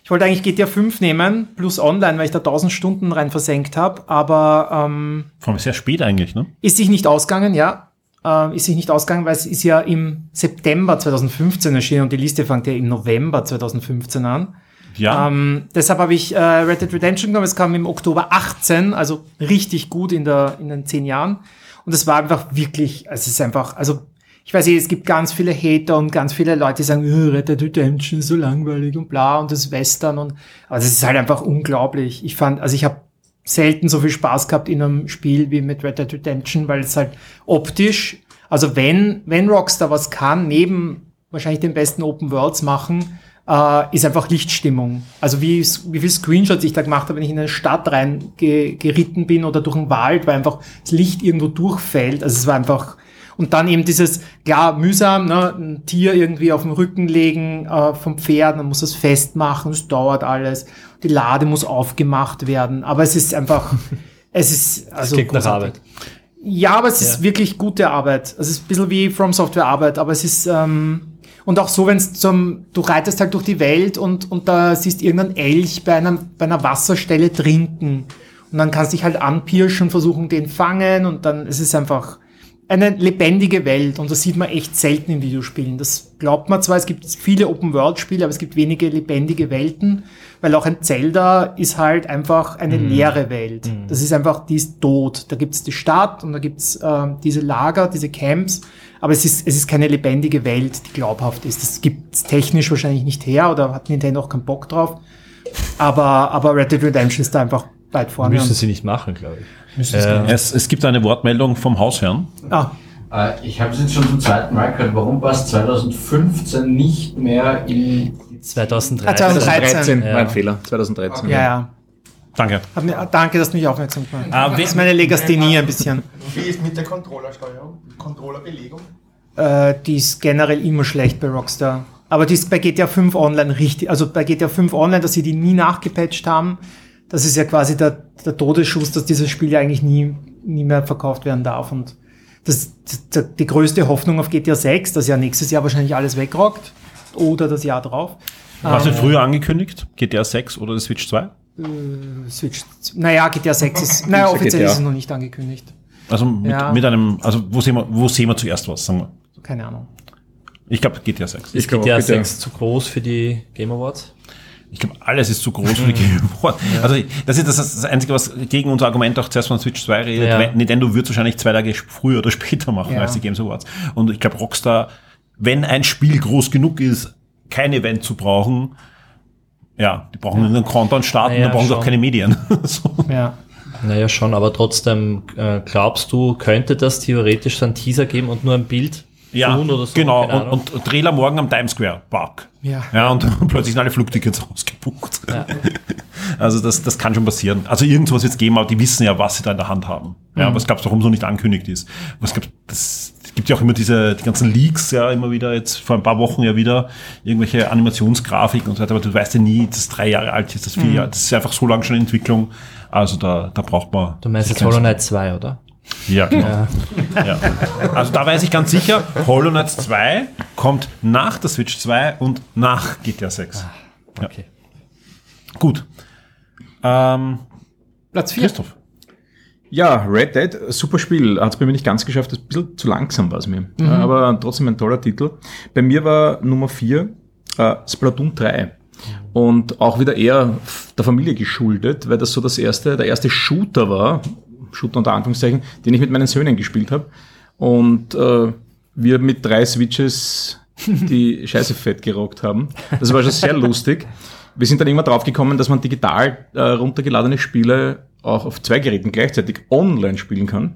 ich wollte eigentlich GTA 5 nehmen, plus online, weil ich da 1000 Stunden rein versenkt habe, aber ähm, Vor allem sehr spät eigentlich, ne? ist sich nicht ausgegangen, ja. Äh, ist sich nicht ausgegangen, weil es ist ja im September 2015 erschienen und die Liste fängt ja im November 2015 an. Ja. Ähm, deshalb habe ich äh, Red Dead Redemption genommen. Es kam im Oktober 18, also richtig gut in, der, in den zehn Jahren. Und es war einfach wirklich, es ist einfach, also ich weiß nicht, es gibt ganz viele Hater und ganz viele Leute, die sagen, "Äh, Red Dead Redemption ist so langweilig und bla und das Western und aber das ist halt einfach unglaublich. Ich fand, also ich habe selten so viel Spaß gehabt in einem Spiel wie mit Red Dead Redemption, weil es halt optisch, also wenn, wenn Rockstar was kann, neben wahrscheinlich den besten Open Worlds machen, äh, ist einfach Lichtstimmung. Also wie, wie viel Screenshots ich da gemacht habe, wenn ich in eine Stadt rein ge, geritten bin oder durch einen Wald, weil einfach das Licht irgendwo durchfällt. Also es war einfach, und dann eben dieses, klar, mühsam, ne, ein Tier irgendwie auf den Rücken legen äh, vom Pferd, man muss das festmachen, es dauert alles. Die Lade muss aufgemacht werden. Aber es ist einfach, *laughs* es ist also klingt nach. Arbeit. Ja, aber es ist Ja. wirklich gute Arbeit. Es ist ein bisschen wie From Software Arbeit, aber es ist, ähm, und auch so, wenn es zum, du reitest halt durch die Welt und, und da siehst irgendeinen Elch bei, einer bei einer Wasserstelle trinken. Und dann kannst du dich halt anpirschen, versuchen, den fangen und dann, es ist einfach eine lebendige Welt und das sieht man echt selten in Videospielen. Das glaubt man zwar, es gibt viele Open-World-Spiele, aber es gibt wenige lebendige Welten, weil auch ein Zelda ist halt einfach eine leere Welt. Das ist einfach, die ist tot. Da gibt's die Stadt und da gibt's ähm, diese Lager, diese Camps, aber es ist, es ist keine lebendige Welt, die glaubhaft ist. Das gibt's technisch wahrscheinlich nicht her oder hat Nintendo auch keinen Bock drauf. Aber, aber Red Dead Redemption ist da einfach weit vorne. Müssen sie nicht machen, glaube ich. Äh, es, es gibt eine Wortmeldung vom Hausherrn. ah, Äh, ich habe es jetzt schon zum zweiten Mal gehört. Warum war es 2015 nicht mehr in 2013. Ah, 2013. 2013 Ja. war ein Fehler. 2013. ja, ja. Danke. Mir, danke, dass du mich aufmerksam gemacht hast. Ah, das ist meine Legasthenie ein bisschen. Wie ist mit der Controllersteuerung? Controllerbelegung? Äh, die ist generell immer schlecht bei Rockstar. Aber die ist bei GTA 5 Online richtig, also bei GTA 5 Online, dass sie die nie nachgepatcht haben, das ist ja quasi der, der Todesschuss, dass dieses Spiel ja eigentlich nie, nie mehr verkauft werden darf. Und das, das, die größte Hoffnung auf GTA 6, das ja nächstes Jahr wahrscheinlich alles wegrockt. Oder das Jahr drauf. War es Ähm, denn früher angekündigt? GTA 6 oder die Switch 2? Switch. Naja, GTA 6 ist, naja, offiziell GTA. ist es noch nicht angekündigt. Also mit, Ja. mit einem, also wo sehen wir, wo sehen wir zuerst was? Sagen wir. Keine Ahnung. Ich glaube GTA 6. Ist glaub auch, GTA bitte. 6 zu groß für die Game Awards? Ich glaube, alles ist zu groß für die Game Awards. Also das ist das, das Einzige, was gegen unser Argument auch zuerst von Switch 2 redet. Ja. Nintendo wird es wahrscheinlich zwei Tage früher oder später machen Ja. als die Games Awards. Und ich glaube, Rockstar, wenn ein Spiel groß genug ist, kein Event zu brauchen, ja, die brauchen einen Countdown starten, Naja, dann brauchen sie auch keine Medien. *laughs* so. Ja. Naja, schon, aber trotzdem, äh, glaubst du, könnte das theoretisch so einen Teaser geben und nur ein Bild Ja, so? genau. Und, und Trailer morgen am Times Square Park. Ja. Ja, und *laughs* plötzlich sind alle Flugtickets ausgebucht. Ja. *laughs* Also das, das kann schon passieren. Also irgendwas wird es geben, aber die wissen ja, was sie da in der Hand haben. Ja, was glaubst du, warum so nicht angekündigt ist? Was glaubst, das es gibt ja auch immer diese, die ganzen Leaks, ja, immer wieder, jetzt vor ein paar Wochen ja wieder, irgendwelche Animationsgrafiken und so weiter, aber du weißt ja nie, das ist drei Jahre alt ist, das vier Jahre, das ist einfach so lange schon in Entwicklung. Also da, da braucht man. Du meinst jetzt Hollow Knight 2, oder? Ja, genau. Ja. Also da weiß ich ganz sicher, Hollow Knight 2 kommt nach der Switch 2 und nach GTA 6. Ja. Okay. Gut. Ähm, Platz 4. Christoph. Ja, Red Dead, super Spiel. Hat es bei mir nicht ganz geschafft, ein bisschen zu langsam war es mir. Aber trotzdem ein toller Titel. Bei mir war Nummer 4 äh, Splatoon 3. Und auch wieder eher der Familie geschuldet, weil das so das erste, der erste Shooter war, Shooter unter Anführungszeichen, den ich mit meinen Söhnen gespielt habe. Und äh, wir mit drei Switches die *laughs* Scheiße fett gerockt haben. Das war schon sehr lustig. Wir sind dann irgendwann draufgekommen, dass man digital äh, runtergeladene Spiele auch auf zwei Geräten gleichzeitig online spielen kann.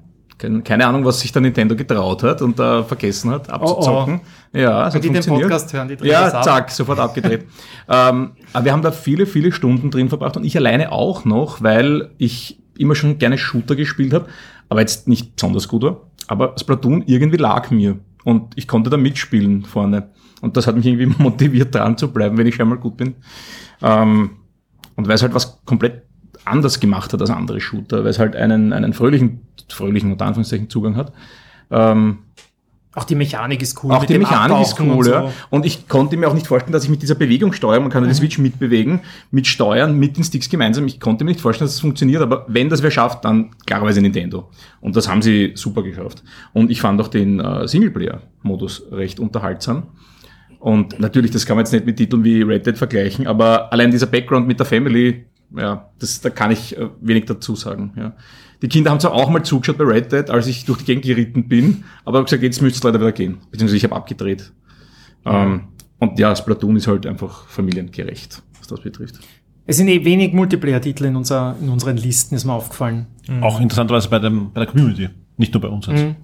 Keine, Ahnung, was sich der Nintendo getraut hat und da vergessen hat abzuzocken. Ja, so die den. Podcast hören, die drehen Ja, ab. zack, sofort abgedreht. *laughs* ähm, aber wir haben da viele, viele Stunden drin verbracht und ich alleine auch noch, weil ich immer schon gerne Shooter gespielt habe, aber jetzt nicht besonders gut war. Aber Splatoon irgendwie lag mir. Und ich konnte da mitspielen vorne. Und das hat mich irgendwie *laughs* motiviert, dran zu bleiben, wenn ich schon mal gut bin. Ähm, und weil es halt was komplett anders gemacht hat als andere Shooter, weil es halt einen, einen fröhlichen, fröhlichen unter Anführungszeichen Zugang hat. Ähm, Auch die Mechanik ist cool. auch die Mechanik ist Abtauchen cool, und ja. so. Und ich konnte mir auch nicht vorstellen, dass ich mit dieser Bewegungssteuerung, man kann ja die Switch mitbewegen, mit Steuern, mit den Sticks gemeinsam, ich konnte mir nicht vorstellen, dass es funktioniert, aber wenn das wer schafft, dann klarerweise Nintendo. Und das haben sie super geschafft. Und ich fand auch den äh, Singleplayer-Modus recht unterhaltsam. Und natürlich, das kann man jetzt nicht mit Titeln wie Red Dead vergleichen, aber allein dieser Background mit der Family, ja, das, da kann ich äh, wenig dazu sagen. Ja. Die Kinder haben zwar auch mal zugeschaut bei Red Dead, als ich durch die Gegend geritten bin, aber habe gesagt, jetzt müsste es leider wieder gehen. Beziehungsweise ich habe abgedreht. Ähm, und ja, Splatoon ist halt einfach familiengerecht, was das betrifft. Es sind eh wenig Multiplayer-Titel in, unser, in unseren Listen, ist mir aufgefallen. Auch interessanterweise bei, dem, bei der Community, nicht nur bei uns jetzt. Mhm.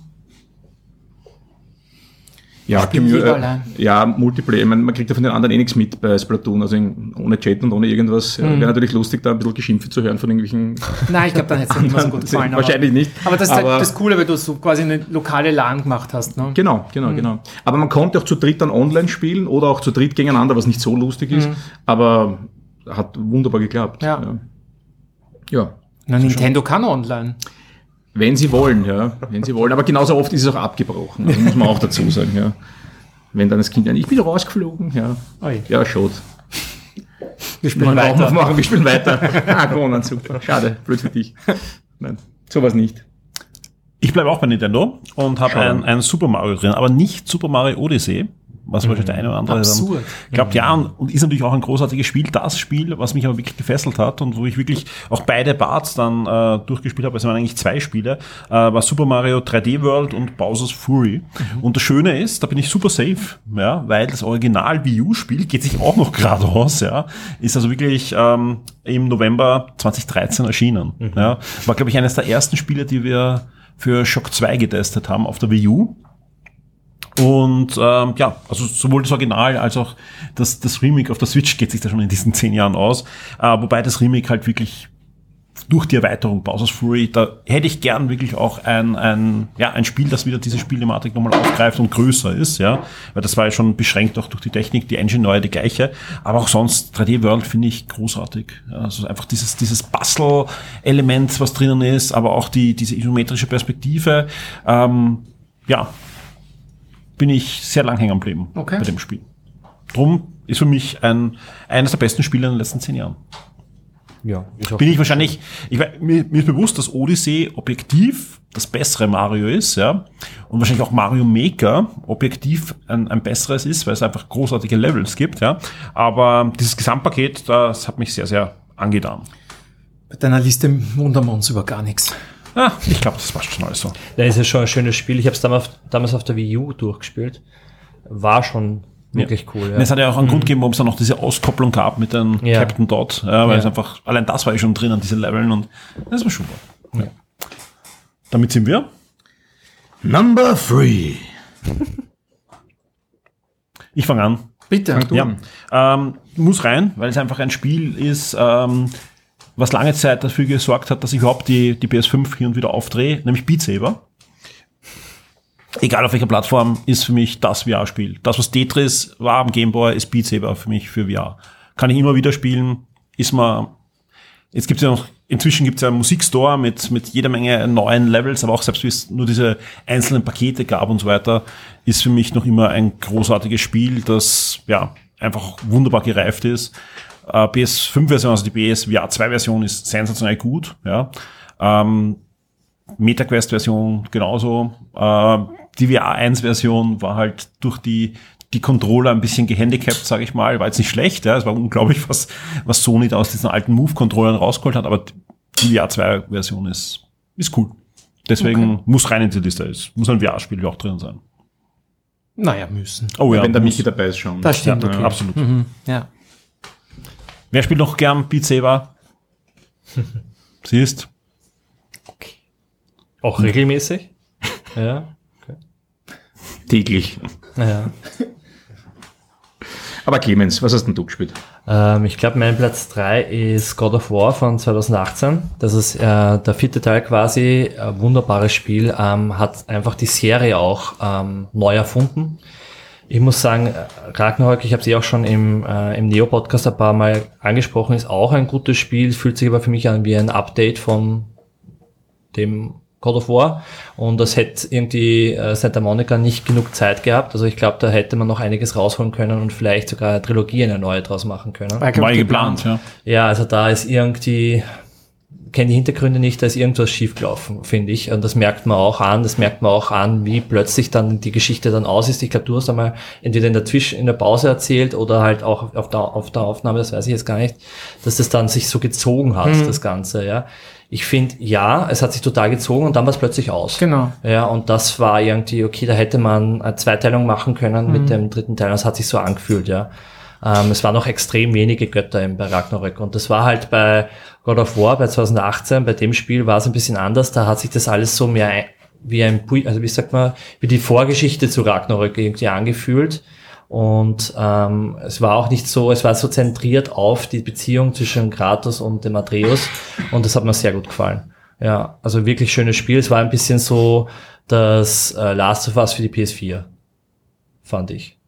Ja, Commu- äh, allein. ja, Multiplayer. Ich meine, man kriegt ja von den anderen eh nichts mit bei Splatoon, also in, ohne Chat und ohne irgendwas. Ja, Mhm. Wäre natürlich lustig, da ein bisschen Geschimpfe zu hören von irgendwelchen. Nein, ich glaube, dann hätte es nicht mehr so gut *laughs* gefallen. aber- Wahrscheinlich nicht. Aber das ist Aber- halt das Coole, weil du so quasi eine lokale LAN gemacht hast. Ne? Genau, genau, Mhm. genau. Aber man konnte auch zu dritt dann online spielen oder auch zu dritt gegeneinander, was nicht so lustig ist. Mhm. Aber hat wunderbar geklappt. Ja. Ja. ja. Na, Nintendo kann online. Wenn sie wollen, ja. Wenn sie wollen. Aber genauso oft ist es auch abgebrochen. Also muss man auch dazu sagen, ja. Wenn dann das Kind, ich bin rausgeflogen, ja. Oi. Ja, schaut. Wir spielen Man braucht weiter. noch machen, wir spielen weiter. ah, gewonnen, super. Schade, blöd für dich. Nein, sowas nicht. Ich bleibe auch bei Nintendo und habe ein, ein Super Mario drin, aber nicht Super Mario Odyssey, was wahrscheinlich der eine oder andere Absurd. dann glaubt, ja, und, und ist natürlich auch ein großartiges Spiel. Das Spiel, was mich aber wirklich gefesselt hat und wo ich wirklich auch beide Parts dann äh, durchgespielt habe, es waren eigentlich zwei Spiele, äh, war Super Mario 3D World und Bowser's Fury. Und das Schöne ist, da bin ich super safe, ja, weil das Original Wii U-Spiel geht sich auch noch *laughs* gerade aus, ja, ist also wirklich ähm, im November 2013 erschienen. Ja. War, glaube ich, eines der ersten Spiele, die wir für Shock 2 getestet haben auf der Wii U. Und ähm, ja, also sowohl das Original als auch das, das Remake auf der Switch geht sich da schon in diesen zehn Jahren aus. Äh, wobei das Remake halt wirklich durch die Erweiterung Bowser's Fury, da hätte ich gern wirklich auch ein, ein, ja, ein Spiel, das wieder diese Spielthematik nochmal aufgreift und größer ist, ja. Weil das war ja schon beschränkt auch durch die Technik, die Engine neue die gleiche. Aber auch sonst 3D World finde ich großartig. Also einfach dieses, dieses Bastel-Element, was drinnen ist, aber auch die, diese isometrische Perspektive. Ähm, ja, bin ich sehr lang hängen geblieben Okay. bei dem Spiel. Drum ist für mich ein, eines der besten Spiele in den letzten zehn Jahren. Ja, ist auch Bin ich wahrscheinlich, ich, mir, mir ist bewusst, dass Odyssey objektiv das bessere Mario ist, ja. Und wahrscheinlich auch Mario Maker objektiv ein, ein besseres ist, weil es einfach großartige Levels gibt, ja. Aber dieses Gesamtpaket, das hat mich sehr, sehr angetan. Bei deiner Liste wundern wir uns über gar nichts. Ah, ich glaube, das passt schon alles so. Da ist ja schon ein schönes Spiel. Ich habe es damals, damals auf der Wii U durchgespielt. War schon wirklich cool. Und Es hat ja auch einen Grund gegeben, warum es dann noch diese Auskopplung gab mit dem Ja. Captain Dot, ja, weil Ja. es einfach, allein das war ja schon drin an diese Leveln und das war super. Ja. Damit sind wir. Number three. *laughs* Ich fange an. Bitte. Fang du Ja, an. ähm, muss rein, weil es einfach ein Spiel ist, ähm, was lange Zeit dafür gesorgt hat, dass ich überhaupt die, die PS5 hier und wieder aufdrehe, nämlich Beat Saber. Egal auf welcher Plattform, ist für mich das VR-Spiel. Das, was Tetris war am Gameboy, ist Beat Saber für mich für VR. Kann ich immer wieder spielen, ist mal Jetzt gibt's ja noch, inzwischen gibt's ja einen Musikstore mit, mit jeder Menge neuen Levels, aber auch selbst wie es nur diese einzelnen Pakete gab und so weiter, ist für mich noch immer ein großartiges Spiel, das ja einfach wunderbar gereift ist. Äh, PS5-Version, also die PS VR 2-Version ist sensationell gut, ja. Ähm, MetaQuest-Version genauso. Äh, die VR 1-Version war halt durch die die Controller ein bisschen gehandicapt, sage ich mal, war jetzt nicht schlecht, ja, es war unglaublich, was, was Sony da aus diesen alten Move-Controllern rausgeholt hat, aber die VR 2-Version ist, ist cool. Deswegen muss rein in die Liste, es muss ein VR-Spiel auch drin sein. Naja, müssen. Oh ja, Wenn der. Michi dabei ist schon. Das stimmt, ja, okay. absolut. Mhm. Ja. Wer spielt noch gern Beat Saber? *laughs* Siehst? Auch regelmäßig. *laughs* ja. Täglich. Ja. *laughs* Aber Clemens, was hast denn du gespielt? Ähm, ich glaube, mein Platz 3 ist God of War von 2018. Das ist äh, der vierte Teil quasi. Ein wunderbares Spiel. Ähm, hat einfach die Serie auch ähm, neu erfunden. Ich muss sagen, Ragnarok, ich habe sie auch schon im, äh, im Neo-Podcast ein paar Mal angesprochen, ist auch ein gutes Spiel, fühlt sich aber für mich an wie ein Update von dem God of War. Und das hätte irgendwie äh, Santa Monica nicht genug Zeit gehabt. Also ich glaube, da hätte man noch einiges rausholen können und vielleicht sogar eine Trilogie eine neue draus machen können. War geplant, ja. Ja, also da ist irgendwie, kenne die Hintergründe nicht, da ist irgendwas schiefgelaufen, finde ich. Und das merkt man auch an, das merkt man auch an, wie plötzlich dann die Geschichte dann aus ist. Ich glaube, du hast einmal entweder in der Zwischen, in der Pause erzählt oder halt auch auf der, auf der Aufnahme, das weiß ich jetzt gar nicht, dass das dann sich so gezogen hat, Mhm. das Ganze, ja. Ich finde, ja, es hat sich total gezogen und dann war es plötzlich aus. Genau. Ja, und das war irgendwie, okay, da hätte man eine Zweiteilung machen können Mhm. mit dem dritten Teil. Das hat sich so angefühlt, ja. Ähm, es waren noch extrem wenige Götter im, bei Ragnarök. Und das war halt bei God of War, bei 2018, bei dem Spiel war es ein bisschen anders. Da hat sich das alles so mehr wie ein, also wie sagt man, wie die Vorgeschichte zu Ragnarök irgendwie angefühlt. Und ähm, es war auch nicht so, es war so zentriert auf die Beziehung zwischen Kratos und dem Atreus. Und das hat mir sehr gut gefallen. Ja, also wirklich schönes Spiel. Es war ein bisschen so das äh, Last of Us für die PS4, fand ich.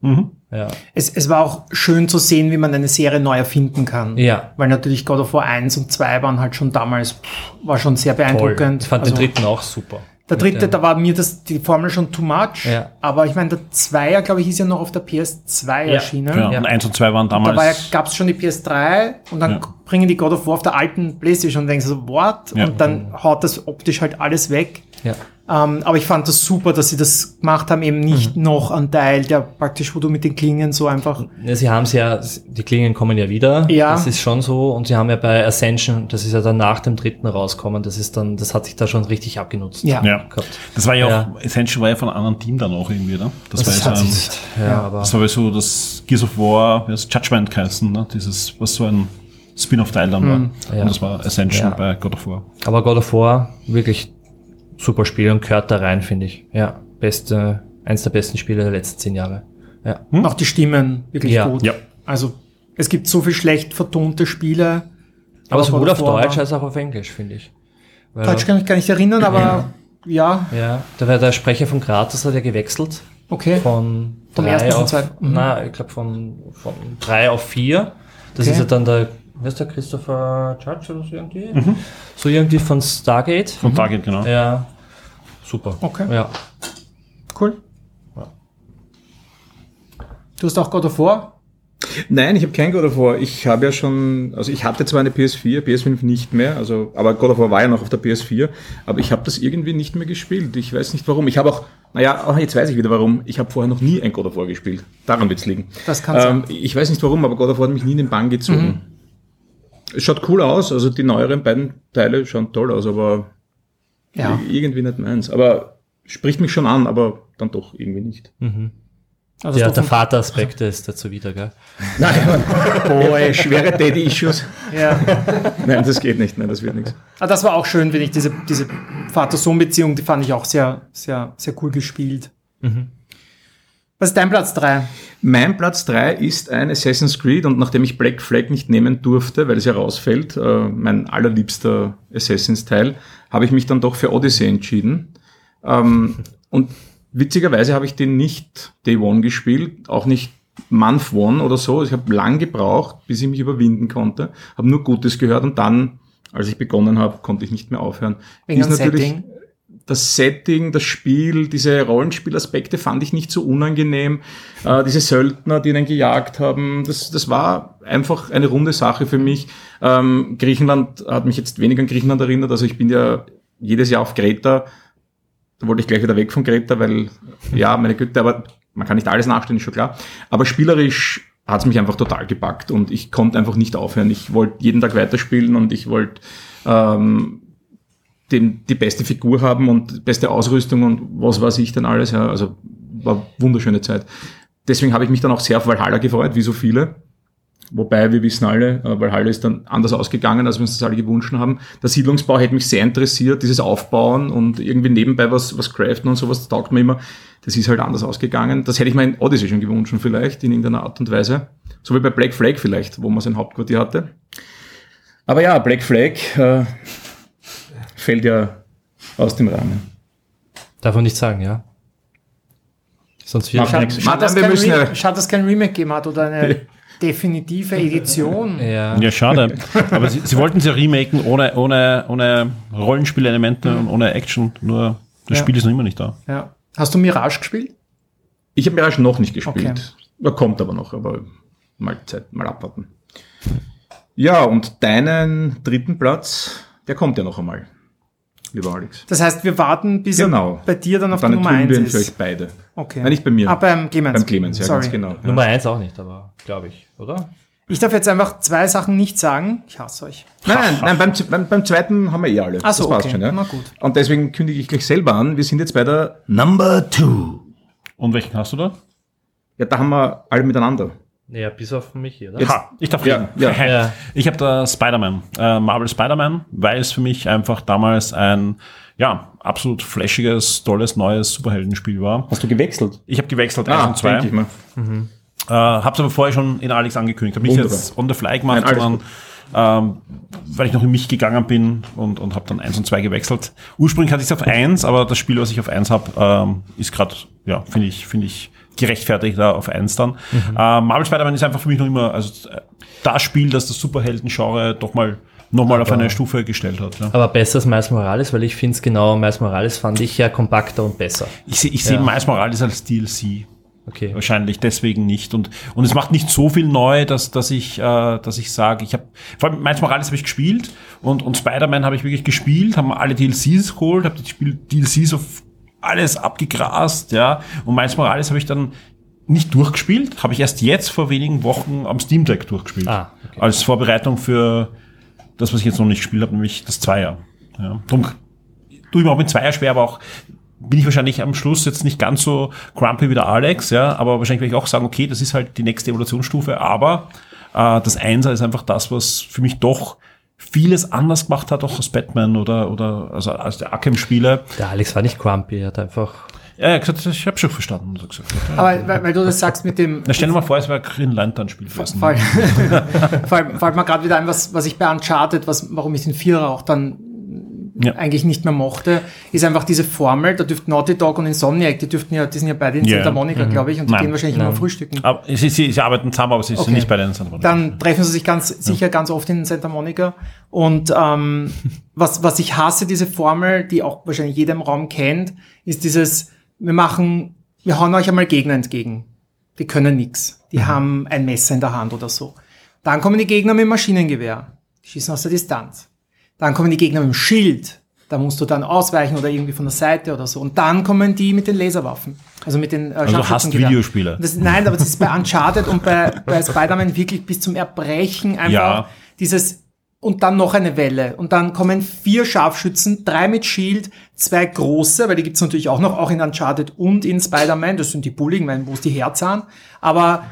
Mhm. Ja. Es, es war auch schön zu sehen, wie man eine Serie neu erfinden kann. Ja. Weil natürlich God of War 1 und 2 waren halt schon damals, pff, war schon sehr beeindruckend. Ich fand Also, den dritten auch super. Der dritte, da war mir das, die Formel schon too much. Ja. Aber ich meine, der Zweier, glaube ich, ist ja noch auf der PS2 erschienen. Ja, und eins und zwei waren Da damals. war ja, gab es schon die PS3 und dann Ja. bringen die God of War auf der alten Playstation und denkst so, what? Ja. Und dann haut das optisch halt alles weg. Ja. Ähm, aber ich fand das super, dass sie das gemacht haben, eben nicht noch ein Teil, der praktisch, wo du mit den Klingen so einfach. Ja, sie haben es ja, die Klingen kommen ja wieder. Ja. Das ist schon so. Und sie haben ja bei Ascension, das ist ja dann nach dem dritten rauskommen, das ist dann, das hat sich da schon richtig abgenutzt. Ja. Ja. Gehabt. Das war ja, Ja. auch, Essential war ja von einem anderen Team dann auch irgendwie, ne? Das, Das war hat ja so sich- ein, ja, aber- das war ja so das Gears of War, wie das Judgment geheißen, ne? Dieses, was so ein Spin-off-Teil dann war. Mhm. Ja. Und das war Ascension Ja. bei God of War. Aber God of War, wirklich super Spiel und gehört da rein, finde ich. Ja, beste, eins der besten Spiele der letzten zehn Jahre. Ja. Und auch die Stimmen wirklich Ja. gut. Ja. Also es gibt so viel schlecht vertonte Spiele. Aber sowohl auf Deutsch als auch auf Englisch, finde ich. Weil- Deutsch kann ich gar nicht erinnern, aber *clears throat* ja, Ja, da war der Sprecher von Kratos hat ja gewechselt. okay. Von Vom drei ersten auf, zweiten. Mhm. Na, ich glaube von, von drei auf vier. Das Okay. ist ja dann der, ist der Christopher Judge oder so irgendwie? Mhm. So irgendwie von Stargate. Von Target, genau. Ja, super. Okay. Ja. Cool. Du hast auch God of War? Nein, ich habe kein God of War. Ich habe ja schon, also ich hatte zwar eine PS4, PS5 nicht mehr, also aber God of War war ja noch auf der PS4, aber ich habe das irgendwie nicht mehr gespielt. Ich weiß nicht warum. Ich habe auch, naja, auch jetzt weiß ich wieder warum. Ich habe vorher noch nie ein God of War gespielt. Daran wird's liegen. Das kann ähm, Ich weiß nicht warum, aber God of War hat mich nie in den Bann gezogen. Es schaut cool aus, also die neueren beiden Teile schauen toll aus, aber Ja. irgendwie nicht meins. Aber spricht mich schon an, aber dann doch irgendwie nicht. Also ja, der Vateraspekt ist dazu wieder, gell? *laughs* Nein, boah, schwere *laughs* Daddy-Issues. Ja. *laughs* Nein, das geht nicht, nein, das wird nichts. Ah, das war auch schön, wenn ich diese, diese Vater-Sohn-Beziehung, die fand ich auch sehr, sehr, sehr cool gespielt. Mhm. Was ist dein Platz 3? Mein Platz 3 ist ein Assassin's Creed und nachdem ich Black Flag nicht nehmen durfte, weil es ja rausfällt, äh, mein allerliebster Assassins-Teil, habe ich mich dann doch für Odyssey entschieden. Ähm, und witzigerweise habe ich den nicht Day One gespielt, auch nicht Month One oder so. Ich habe lang gebraucht, bis ich mich überwinden konnte, habe nur Gutes gehört und dann, als ich begonnen habe, konnte ich nicht mehr aufhören. Wegen Ist natürlich- Setting? Das Setting, das Spiel, diese Rollenspielaspekte fand ich nicht so unangenehm. Äh, diese Söldner, die einen gejagt haben, das, das war einfach eine runde Sache für mich. Ähm, Griechenland hat mich jetzt weniger an Griechenland erinnert. Also ich bin ja jedes Jahr auf Kreta. Da wollte ich gleich wieder weg von Kreta, weil, ja, meine Güte, aber man kann nicht alles nachstellen, ist schon klar. Aber spielerisch hat es mich einfach total gepackt und ich konnte einfach nicht aufhören. Ich wollte jeden Tag weiterspielen und ich wollte ähm, den, die beste Figur haben und beste Ausrüstung und was weiß ich denn alles. Ja, also war wunderschöne Zeit. Deswegen habe ich mich dann auch sehr auf Valhalla gefreut, wie so viele. Wobei, wir wissen alle, äh, Valhalla ist dann anders ausgegangen, als wir uns das alle gewünscht haben. Der Siedlungsbau hätte mich sehr interessiert, dieses Aufbauen und irgendwie nebenbei was, was craften und sowas, das taugt mir immer. Das ist halt anders ausgegangen. Das hätte ich mir in Odyssey schon gewünscht, vielleicht, in irgendeiner Art und Weise. So wie bei Black Flag vielleicht, wo man sein Hauptquartier hatte. Aber ja, Black Flag äh, fällt ja aus dem Rahmen. Darf man nicht sagen, ja. Sonst wird nichts. Schade, dass wir kein schade, dass kein Remake gegeben hat oder eine definitive Edition. *laughs* Ja. Ja, schade. Aber sie, sie wollten es ja remaken ohne, ohne, ohne Rollenspielelemente und ohne Action. Nur das Ja. Spiel ist noch immer nicht da. Ja. Hast du Mirage gespielt? Ich habe Mirage noch nicht gespielt. Okay. Er kommt aber noch, aber mal Zeit, mal abwarten. Ja, und deinen dritten Platz, der kommt ja noch einmal, lieber Alex. Das heißt, wir warten, bis Genau. er bei dir dann auf Und die Nummer 1 tun wir ihn für ist. euch beide. Okay. Nein, nicht bei mir. Ah, beim Clemens. Beim Clemens, ja, Sorry. ganz genau. Nummer eins auch nicht, aber glaube ich, oder? Ich darf jetzt einfach zwei Sachen nicht sagen. Ich hasse euch. Nein, nein, nein beim, beim, beim zweiten haben wir eh alle. Ach so, das passt okay. schon, ja. Na gut. Und deswegen kündige ich gleich selber an. Wir sind jetzt bei der, Number two. Und welchen hast du da? ja, da haben wir alle miteinander. Ja, bis auf mich hier, oder? Jetzt- Ha, ich darf Ja, reden. ja. Ja. Ich habe da Spider-Man, äh, Marvel Spider-Man, weil es für mich einfach damals ein ja, absolut flashiges, tolles, neues Superheldenspiel war. Hast du gewechselt? Ich habe gewechselt, Ah, 1 und 2. denke ich mal. Äh, hab's aber vorher schon in Alex angekündigt. Habe nicht Wunderbar. jetzt on the fly gemacht, Nein, sondern ähm, weil ich noch in mich gegangen bin und, und habe dann 1 und 2 gewechselt. Ursprünglich hatte ich es auf 1, aber das Spiel, was ich auf 1 habe, ähm, ist gerade, ja, finde ich, finde ich gerechtfertigt da auf 1 dann. Äh, Marvel Spider-Man ist einfach für mich noch immer also, äh, das Spiel, das das Superhelden-Genre doch mal nochmal auf eine Stufe gestellt hat. Ja. Aber besser als Miles Morales, weil ich finde es genau, Miles Morales fand ich ja kompakter und besser. Ich sehe ich seh Ja. Miles Morales als DLC. Okay. Wahrscheinlich deswegen nicht. Und, und es macht nicht so viel neu, dass, dass ich, äh, dass ich sage, ich habe, vor allem Miles Morales habe ich gespielt und, und Spider-Man habe ich wirklich gespielt, haben alle DLCs geholt, habe die Spiel DLCs auf alles abgegrast, ja. Und Miles Morales habe ich dann nicht durchgespielt, habe ich erst jetzt vor wenigen Wochen am Steam Deck durchgespielt. Ah, okay. Als Vorbereitung für das, was ich jetzt noch nicht gespielt habe, nämlich das Zweier. Ja. Drum tue ich mir auch mit Zweier schwer, aber auch bin ich wahrscheinlich am Schluss jetzt nicht ganz so grumpy wie der Alex, ja, aber wahrscheinlich werde ich auch sagen, okay, das ist halt die nächste Evolutionsstufe, aber äh, das Einser ist einfach das, was für mich doch vieles anders gemacht hat, auch aus Batman oder, oder also als der Arkham-Spiele. Der Alex war nicht grumpy, er hat einfach. Ja, er hat gesagt, ich habe schon verstanden. So gesagt. Ja. Aber weil, weil du das sagst mit dem. Na, stell dir mal vor, es wäre Green Lantern-Spiel gewesen. Fall, fall, fällt mir gerade wieder ein, was, was ich bei Uncharted, was, warum ich den Vierer auch dann Ja. eigentlich nicht mehr mochte, ist einfach diese Formel, da dürften Naughty Dog und Insomniac, die dürften ja, die sind ja beide in Ja. Santa Monica, Mhm. glaube ich, und die Nein. gehen wahrscheinlich Nein. immer frühstücken. Aber sie, sie, sie arbeiten zusammen, aber sie Okay. sind nicht bei den Santa Monica. Dann treffen sie sich ganz sicher ganz oft in Santa Monica. Und ähm, was, was ich hasse, diese Formel, die auch wahrscheinlich jeder im Raum kennt, ist dieses, wir machen, wir hauen euch einmal Gegner entgegen. Die können nix. Die haben ein Messer in der Hand oder so. Dann kommen die Gegner mit Maschinengewehr. Die schießen aus der Distanz. Dann kommen die Gegner mit dem Schild. Da musst du dann ausweichen oder irgendwie von der Seite oder so. Und dann kommen die mit den Laserwaffen. Also mit den äh, Also du hast Scharfschützengewehren. Videospiele. Das, nein, aber das ist bei Uncharted und bei, bei Spider-Man wirklich bis zum Erbrechen einfach Ja. dieses und dann noch eine Welle. Und dann kommen vier Scharfschützen, drei mit Shield, zwei große, weil die gibt's natürlich auch noch, auch in Uncharted und in Spider-Man. Das sind die Bulligen, wo ist die Herzahn? Aber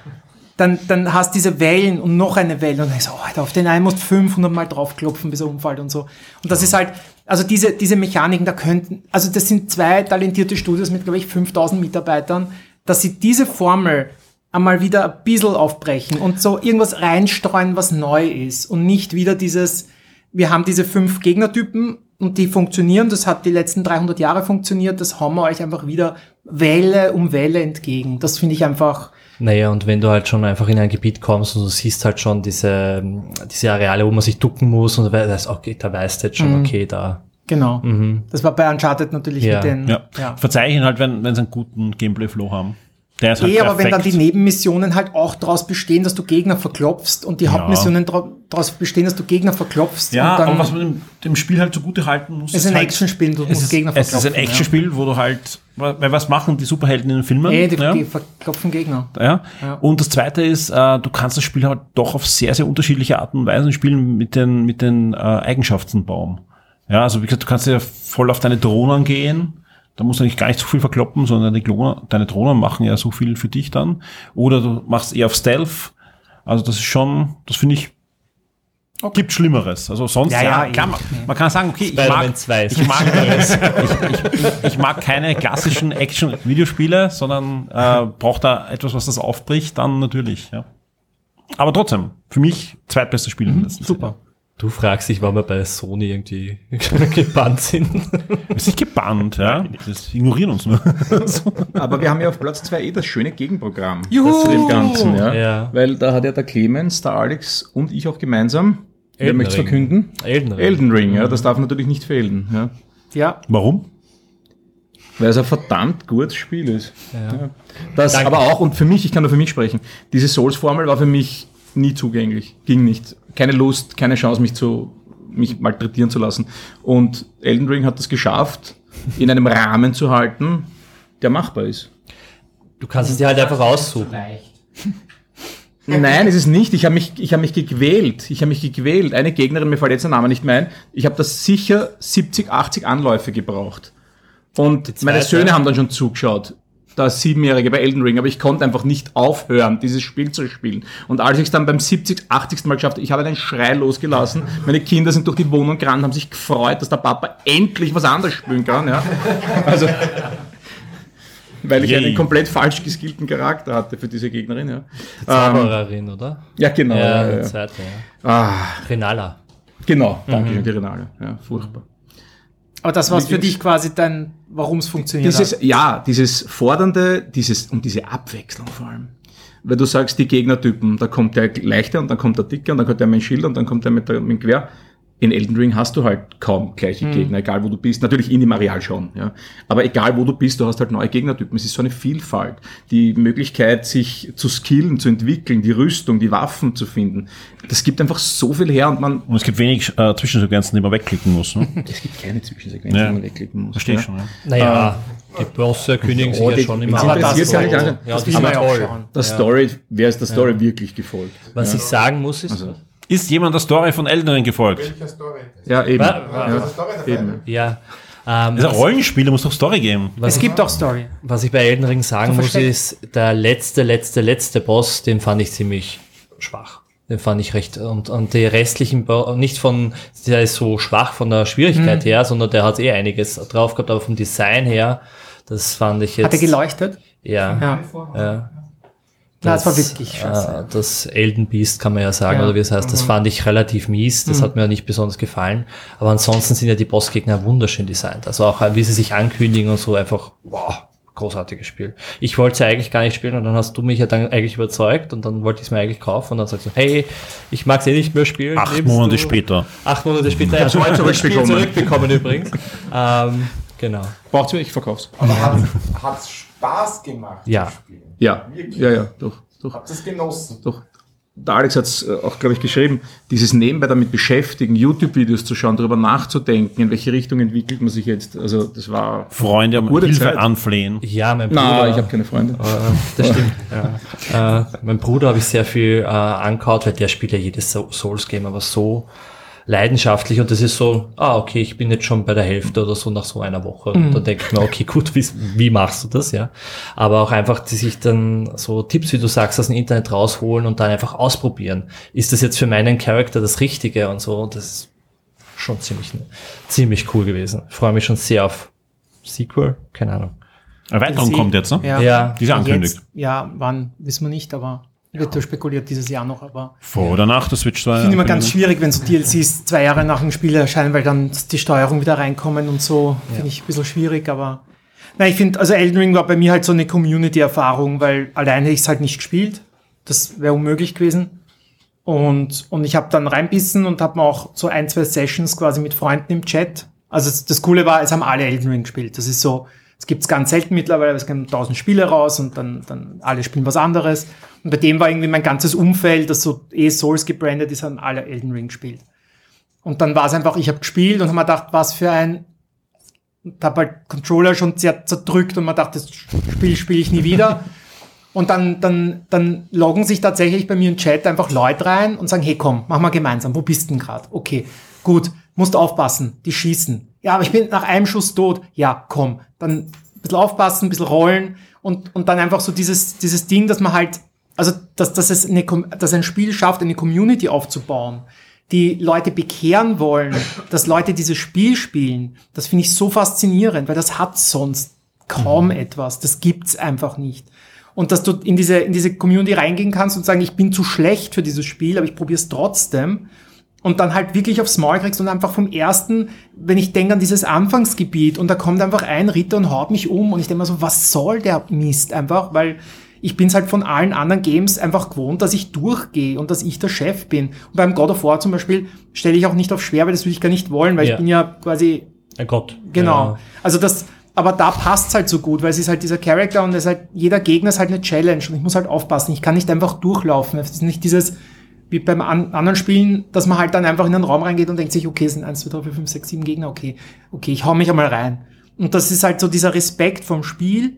dann, dann hast diese Wellen und noch eine Welle und dann ist so, oh, Alter, auf den einen musst du 500 Mal draufklopfen, bis er umfällt und so. Und das ist halt, also diese, diese Mechaniken, da könnten, also das sind zwei talentierte Studios mit, glaube ich, 5000 Mitarbeitern, dass sie diese Formel einmal wieder ein bisschen aufbrechen und so irgendwas reinstreuen, was neu ist und nicht wieder dieses, wir haben diese fünf Gegnertypen und die funktionieren, das hat die letzten 300 Jahre funktioniert, das hauen wir euch einfach wieder Welle um Welle entgegen. Das finde ich einfach, Naja, und wenn du halt schon einfach in ein Gebiet kommst und du siehst halt schon diese, diese Areale, wo man sich ducken muss und du weißt, okay, da weißt du jetzt schon, Mhm. okay, da. genau. Mhm. Das war bei Uncharted natürlich Ja. mit den, Ja. ja. Verzeih ihn halt, wenn, wenn sie einen guten Gameplay-Flow haben. Der ist halt Eh, aber wenn dann die Nebenmissionen halt auch daraus bestehen, dass du Gegner verklopfst und die Ja. Hauptmissionen daraus bestehen, dass du Gegner verklopfst Ja, und dann aber was man dem, dem Spiel halt zugute halten muss, Es ist ein halt, Actionspiel, du musst ist, Gegner Es ist ein verklopfen, Actionspiel, wo du halt, weil was machen die Superhelden in den Filmen? eh, die, ja? die verklopfen Gegner. Ja. Ja. Und das zweite ist, äh, du kannst das Spiel halt doch auf sehr, sehr unterschiedliche Arten und Weisen spielen mit den, mit den äh, Eigenschaftenbaum. Ja, also wie gesagt, du kannst ja voll auf deine Drohnen gehen. Da musst du eigentlich gar nicht so viel verkloppen, sondern die Klone, deine Drohnen machen ja so viel für dich dann. Oder du machst eher auf Stealth. Also das ist schon, das finde ich, gibt Schlimmeres. Also sonst, Ja, ja, ja, klar, man, man kann sagen, okay, ich mag, 2 ist ich, mag, ich, ich, ich mag keine klassischen Action-Videospiele, sondern äh, braucht da etwas, was das aufbricht, dann natürlich, ja. Aber trotzdem, für mich zweitbeste Spiel im letzten Super. Du fragst dich, warum wir bei Sony irgendwie *laughs* gebannt sind. Wir sind gebannt, ja. Das ignorieren uns nur. *laughs* Aber wir haben ja auf Platz 2 eh das schöne Gegenprogramm Juhu! zu dem Ganzen. Ja? Ja. Weil da hat ja der Clemens, der Alex und ich auch gemeinsam, wer Elden möchte Ring. verkünden? Elden Ring. Elden Ring, ja, das darf natürlich nicht fehlen. Ja? Ja, Warum? Weil es ein verdammt gutes Spiel ist. Ja. Das Danke. aber auch, und für mich, ich kann nur für mich sprechen, diese Souls-Formel war für mich nie zugänglich. Ging nicht. Keine Lust, keine Chance, mich zu mich malträtieren zu lassen. Und Elden Ring hat es geschafft, in einem Rahmen zu halten, der machbar ist. Du kannst es dir halt einfach aussuchen. *laughs* Nein, es ist nicht. Ich habe mich, ich habe mich gequält. Ich habe mich gequält. Eine Gegnerin, mir fällt jetzt der Name nicht mehr ein. Ich habe das sicher 70, 80 Anläufe gebraucht. Und meine Söhne haben dann schon zugeschaut. Der Siebenjährige bei Elden Ring, aber ich konnte einfach nicht aufhören, dieses Spiel zu spielen. Und als ich es dann beim 70, 80. Mal geschafft habe, ich habe einen Schrei losgelassen. Meine Kinder sind durch die Wohnung gerannt, haben sich gefreut, dass der Papa endlich was anderes spielen kann. Ja. Also, weil ich Yay. einen komplett falsch geskillten Charakter hatte für diese Gegnerin. Ja. Ähm, Zaubererin, oder? ja, genau. Ja, Ja, die ja. zweite, ja. Ah, Renala. genau, danke schön, die Renale. Ja, furchtbar. Aber das war für dich quasi dein, warum es funktioniert Dieses, hat. ja, dieses Fordernde, dieses, und diese Abwechslung vor allem. Weil du sagst, die Gegnertypen, da kommt der leichte und dann kommt der dicke und dann kommt der mit dem Schild und dann kommt der mit, der, mit dem Quer. In Elden Ring hast du halt kaum gleiche Gegner, egal wo du bist. Natürlich in dem Areal schon, ja. Aber egal wo du bist, du hast halt neue Gegnertypen. Es ist so eine Vielfalt. Die Möglichkeit, sich zu skillen, zu entwickeln, die Rüstung, die Waffen zu finden. Das gibt einfach so viel her und man, Und es gibt wenig äh, Zwischensequenzen, die man wegklicken muss. Ne? *laughs* es gibt keine Zwischensequenzen, Ja. die man wegklicken muss. Verstehe ja. ich schon. Ja. Naja, die Bosse kündigen sich Oh, ja die- schon immer an. interessiert so. ja Das ja toll. schauen. Der Story, wer ist der Story wirklich gefolgt? Was ich sagen muss, ist, Also, Ist jemand der Story von Elden Ring gefolgt? Welcher Story? ja, eben. Wa- wa- ja, Story eben. ja, ähm, Das ist ein Rollenspiel, da muss doch Story geben. was, Es gibt auch Story. was ich bei Elden Ring sagen So muss, ist, der letzte, letzte, letzte Boss, den fand ich ziemlich schwach. Den fand ich recht, und, und die restlichen, Bo nicht von, der ist so schwach von der Schwierigkeit her, sondern der hat eh einiges drauf gehabt, aber vom Design her, das fand ich jetzt. Hat er geleuchtet? Ja. Ja. ja. Na, das war wirklich scheiße. Äh, das Elden Beast kann man ja sagen, Ja. oder wie es heißt. Das fand ich relativ mies. Das hat mir nicht besonders gefallen. Aber ansonsten sind ja die Bossgegner wunderschön designt. Also auch wie sie sich ankündigen und so einfach, wow, großartiges Spiel. Ich wollte es ja eigentlich gar nicht spielen und dann hast du mich ja dann eigentlich überzeugt und dann wollte ich es mir eigentlich kaufen und dann sagst du, hey, ich mag es eh nicht mehr spielen. Acht Monate du- später. Acht Monate später. Ja, *laughs* das Spiel zurückbekommen. zurückbekommen übrigens. ähm, genau. Braucht's ich verkauf's. Aber hat es Spaß gemacht? Ja. zu spielen? Ja, Wirklich? ja, ja, doch, doch, Habt ihr es genossen? doch. Der Alex hat's äh, auch, glaube ich, geschrieben, dieses nebenbei damit beschäftigen, YouTube-Videos zu schauen, darüber nachzudenken, in welche Richtung entwickelt man sich jetzt. Also das war... Freunde um Gute Hilfe Zeit. anflehen. Ja, mein Bruder. ich habe keine Freunde. Äh, das stimmt. ja. äh, mein Bruder habe ich sehr viel äh, angehaut, weil der spielt ja jedes So- Souls-Game, aber so leidenschaftlich und das ist so, ah, okay, ich bin jetzt schon bei der Hälfte oder so nach so einer Woche. Und dann denke ich mir, okay, gut, wie, wie machst du das, ja? Aber auch einfach, die sich dann so Tipps, wie du sagst, aus dem Internet rausholen und dann einfach ausprobieren. Ist das jetzt für meinen Charakter das Richtige und so? Und das ist schon ziemlich, ziemlich cool gewesen. Ich freue mich schon sehr auf Sequel, keine Ahnung. Erweiterung Sie- kommt jetzt, ne? Ja. Ja. Die ist angekündigt. Ja, wann, wissen wir nicht, aber wird ja spekuliert dieses Jahr noch, aber Vor oder nach der Switch 2. ich finde immer ganz schwierig, wenn so DLCs zwei Jahre nach dem Spiel erscheinen, weil dann die Steuerung wieder reinkommen und so. Finde ich ein bisschen schwierig, aber na, ich finde, also Elden Ring war bei mir halt so eine Community-Erfahrung, weil alleine hätte ich es halt nicht gespielt. Das wäre unmöglich gewesen. Und, und ich habe dann reinbissen und habe auch so ein, zwei Sessions quasi mit Freunden im Chat. Also das, das Coole war, es haben alle Elden Ring gespielt. Das ist so, es gibt's ganz selten mittlerweile, es kommen tausend Spiele raus und dann, dann alle spielen was anderes. Und bei dem war irgendwie mein ganzes Umfeld, das so eh Souls gebrandet ist, haben alle Elden Ring gespielt. Und dann war es einfach, ich habe gespielt und habe mir gedacht, was für ein und habe halt Controller schon sehr zerdrückt und man dachte, das Spiel spiele ich nie wieder. *laughs* Und dann, dann, dann loggen sich tatsächlich bei mir im Chat einfach Leute rein und sagen, hey komm, mach mal gemeinsam, wo bist du denn gerade? Okay, gut, musst aufpassen, die schießen. Ja, aber ich bin nach einem Schuss tot. Ja, komm, dann ein bisschen aufpassen, ein bisschen rollen und, und dann einfach so dieses, dieses Ding, dass man halt Also, dass, dass, es eine, dass ein Spiel schafft, eine Community aufzubauen, die Leute bekehren wollen, dass Leute dieses Spiel spielen, das finde ich so faszinierend, weil das hat sonst kaum etwas. Das gibt's einfach nicht. Und dass du in diese, in diese Community reingehen kannst und sagen, ich bin zu schlecht für dieses Spiel, aber ich probiere es trotzdem. Und dann halt wirklich aufs Maul kriegst und einfach vom ersten, wenn ich denke an dieses Anfangsgebiet und da kommt einfach ein Ritter und haut mich um und ich denke mir so, was soll der Mist einfach, weil ich bin's halt von allen anderen Games einfach gewohnt, dass ich durchgehe und dass ich der Chef bin. Und beim God of War zum Beispiel stelle ich auch nicht auf schwer, weil das würde ich gar nicht wollen, weil Ja. ich bin ja quasi Ein Gott. Genau. Ja. Also das, aber da passt's halt so gut, weil es ist halt dieser Charakter und es ist halt, jeder Gegner ist halt eine Challenge und ich muss halt aufpassen. Ich kann nicht einfach durchlaufen. Es ist nicht dieses, wie beim an, anderen Spielen, dass man halt dann einfach in einen Raum reingeht und denkt sich, okay, es sind 1, 2, 3, 4, 5, 6, 7 Gegner, okay, okay, ich hau mich einmal rein. Und das ist halt so dieser Respekt vom Spiel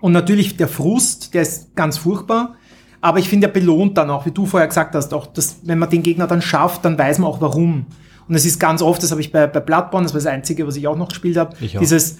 und natürlich der Frust, der ist ganz furchtbar. Aber ich finde, der belohnt dann auch, wie du vorher gesagt hast, auch, dass, wenn man den Gegner dann schafft, dann weiß man auch warum. Und es ist ganz oft, das habe ich bei, bei Bloodborne, das war das Einzige, was ich auch noch gespielt habe, dieses,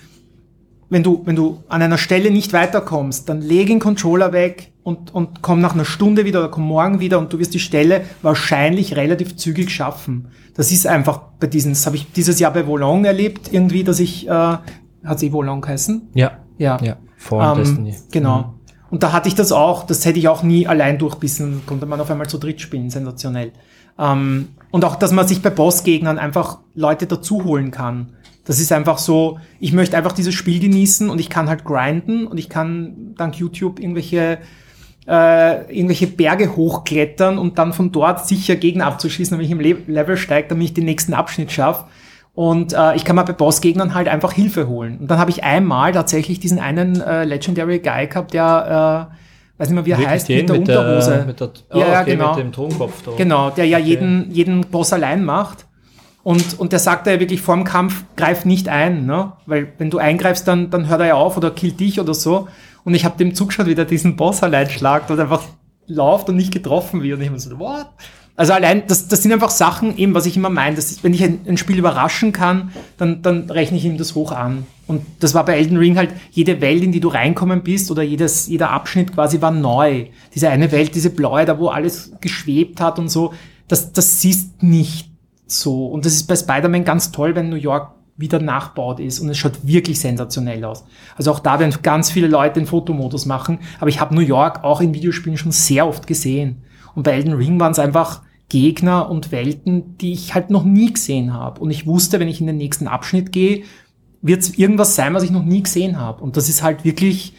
wenn du, wenn du an einer Stelle nicht weiterkommst, dann leg den Controller weg und, und komm nach einer Stunde wieder oder komm morgen wieder und du wirst die Stelle wahrscheinlich relativ zügig schaffen. Das ist einfach bei diesen, das habe ich dieses Jahr bei Volong erlebt, irgendwie, dass ich, äh, hat sie Volong geheißen? Ja. Ja. Ja. Vor Ähm, Destiny. Genau. Mhm. Und da hatte ich das auch, das hätte ich auch nie allein durchbissen, konnte man auf einmal zu dritt spielen, sensationell. Ähm, und auch, dass man sich bei Bossgegnern einfach Leute dazu holen kann. Das ist einfach so, ich möchte einfach dieses Spiel genießen und ich kann halt grinden und ich kann dank YouTube irgendwelche äh, irgendwelche Berge hochklettern und dann von dort sicher Gegner abzuschießen, wenn ich im Le Level steige, damit ich den nächsten Abschnitt schaffe. Und äh, ich kann mal bei Bossgegnern halt einfach Hilfe holen. Und dann habe ich einmal tatsächlich diesen einen äh, Legendary Guy gehabt, der, äh, weiß nicht mehr wie er Wirklich heißt, mit der mit der- Unterhose. mit der- oh, ja, ja, okay, genau. mit dem Thronkopf da. Genau, der ja Okay. jeden, jeden Boss allein macht. Und, und der sagt ja wirklich vorm Kampf, greif nicht ein, ne? Weil wenn du eingreifst, dann, dann hört er ja auf oder killt dich oder so. Und ich habe dem zugeschaut, wie der diesen Boss allein schlagt und einfach läuft und nicht getroffen wird. Und ich hab mir so, what? Also allein, das, das sind einfach Sachen, eben, was ich immer meine, das ist, wenn ich ein, ein Spiel überraschen kann, dann, dann rechne ich ihm das hoch an. Und das war bei Elden Ring halt, jede Welt, in die du reinkommen bist, oder jedes, jeder Abschnitt quasi war neu. Diese eine Welt, diese blaue, da wo alles geschwebt hat und so, das, das siehst nicht so. Und das ist bei Spider-Man ganz toll, wenn New York wieder nachbaut ist und es schaut wirklich sensationell aus. Also auch da werden ganz viele Leute den Fotomodus machen, aber ich habe New York auch in Videospielen schon sehr oft gesehen. Und bei Elden Ring waren es einfach Gegner und Welten, die ich halt noch nie gesehen habe. Und ich wusste, wenn ich in den nächsten Abschnitt gehe, wird es irgendwas sein, was ich noch nie gesehen habe. Und das ist halt wirklich,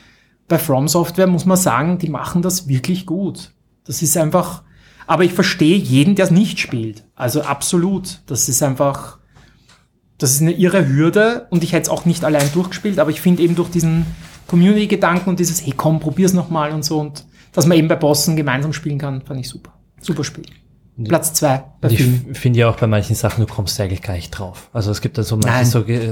bei From Software muss man sagen, die machen das wirklich gut. Das ist einfach, aber ich verstehe jeden, der es nicht spielt. Also absolut. Das ist einfach, das ist eine irre Hürde und ich hätte es auch nicht allein durchgespielt, aber ich finde eben durch diesen Community-Gedanken und dieses, hey komm, probier's nochmal und so und dass man eben bei Bossen gemeinsam spielen kann, fand ich super. Super Spiel. Platz zwei bei ich finde ja auch bei manchen Sachen, du kommst eigentlich gar nicht drauf. Also es gibt dann so manche Nein.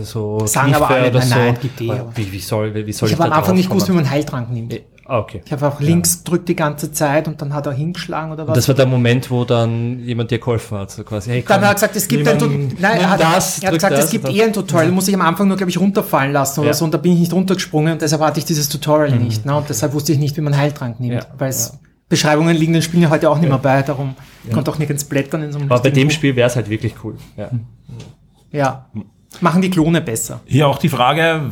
so, so Sagen aber Kniffe alle, oder nein, so. nein, gibt eh, Aber aber- Wie, wie soll, wie soll Ich ich, habe am Anfang nicht gewusst, wie man Heiltrank nimmt. Ah, okay. Ich habe auch links gedrückt die ganze Zeit und dann hat er hingeschlagen oder Und was. das war der Moment, wo dann jemand dir geholfen hat. So quasi, hey, Dann komm, hat er gesagt, es gibt ein Tutorial. Nein, er hat, das, er hat gesagt, das es gibt und eh ein. Tutorial. Muss ich am Anfang nur, glaube ich, runterfallen lassen oder Ja. so. Und da bin ich nicht runtergesprungen und deshalb hatte ich dieses Tutorial nicht. Ne? Und deshalb wusste ich nicht, wie man Heiltrank nimmt. Ja. Weil es Beschreibungen liegen den Spielen ja heute auch nicht mehr bei. Darum konnte auch nirgends blättern in so einem Aber bei dem Buch. Spiel wäre es halt wirklich cool. Ja. Ja. Machen die Klone besser. Hier auch die Frage,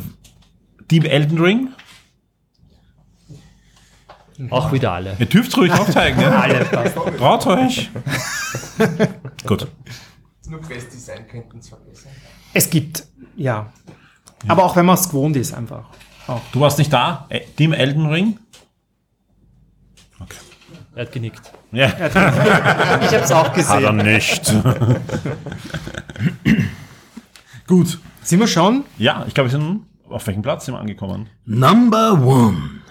Team Elden Ring? Auch wieder alle. Ihr dürft ruhig aufzeigen. ne? *laughs* Alle. Traut euch. *laughs* Gut. Nur Quest-Design könnten es verbessern. Es gibt, ja. Aber auch wenn man es gewohnt ist, einfach. Auch. Du warst nicht da? Team Elden Ring? Er hat genickt. Ja. Ich habe es auch Hat er gesehen. nicht. *laughs* Gut. Sind wir schon? Ja, ich glaube, wir sind auf welchem Platz sind wir angekommen? Number one.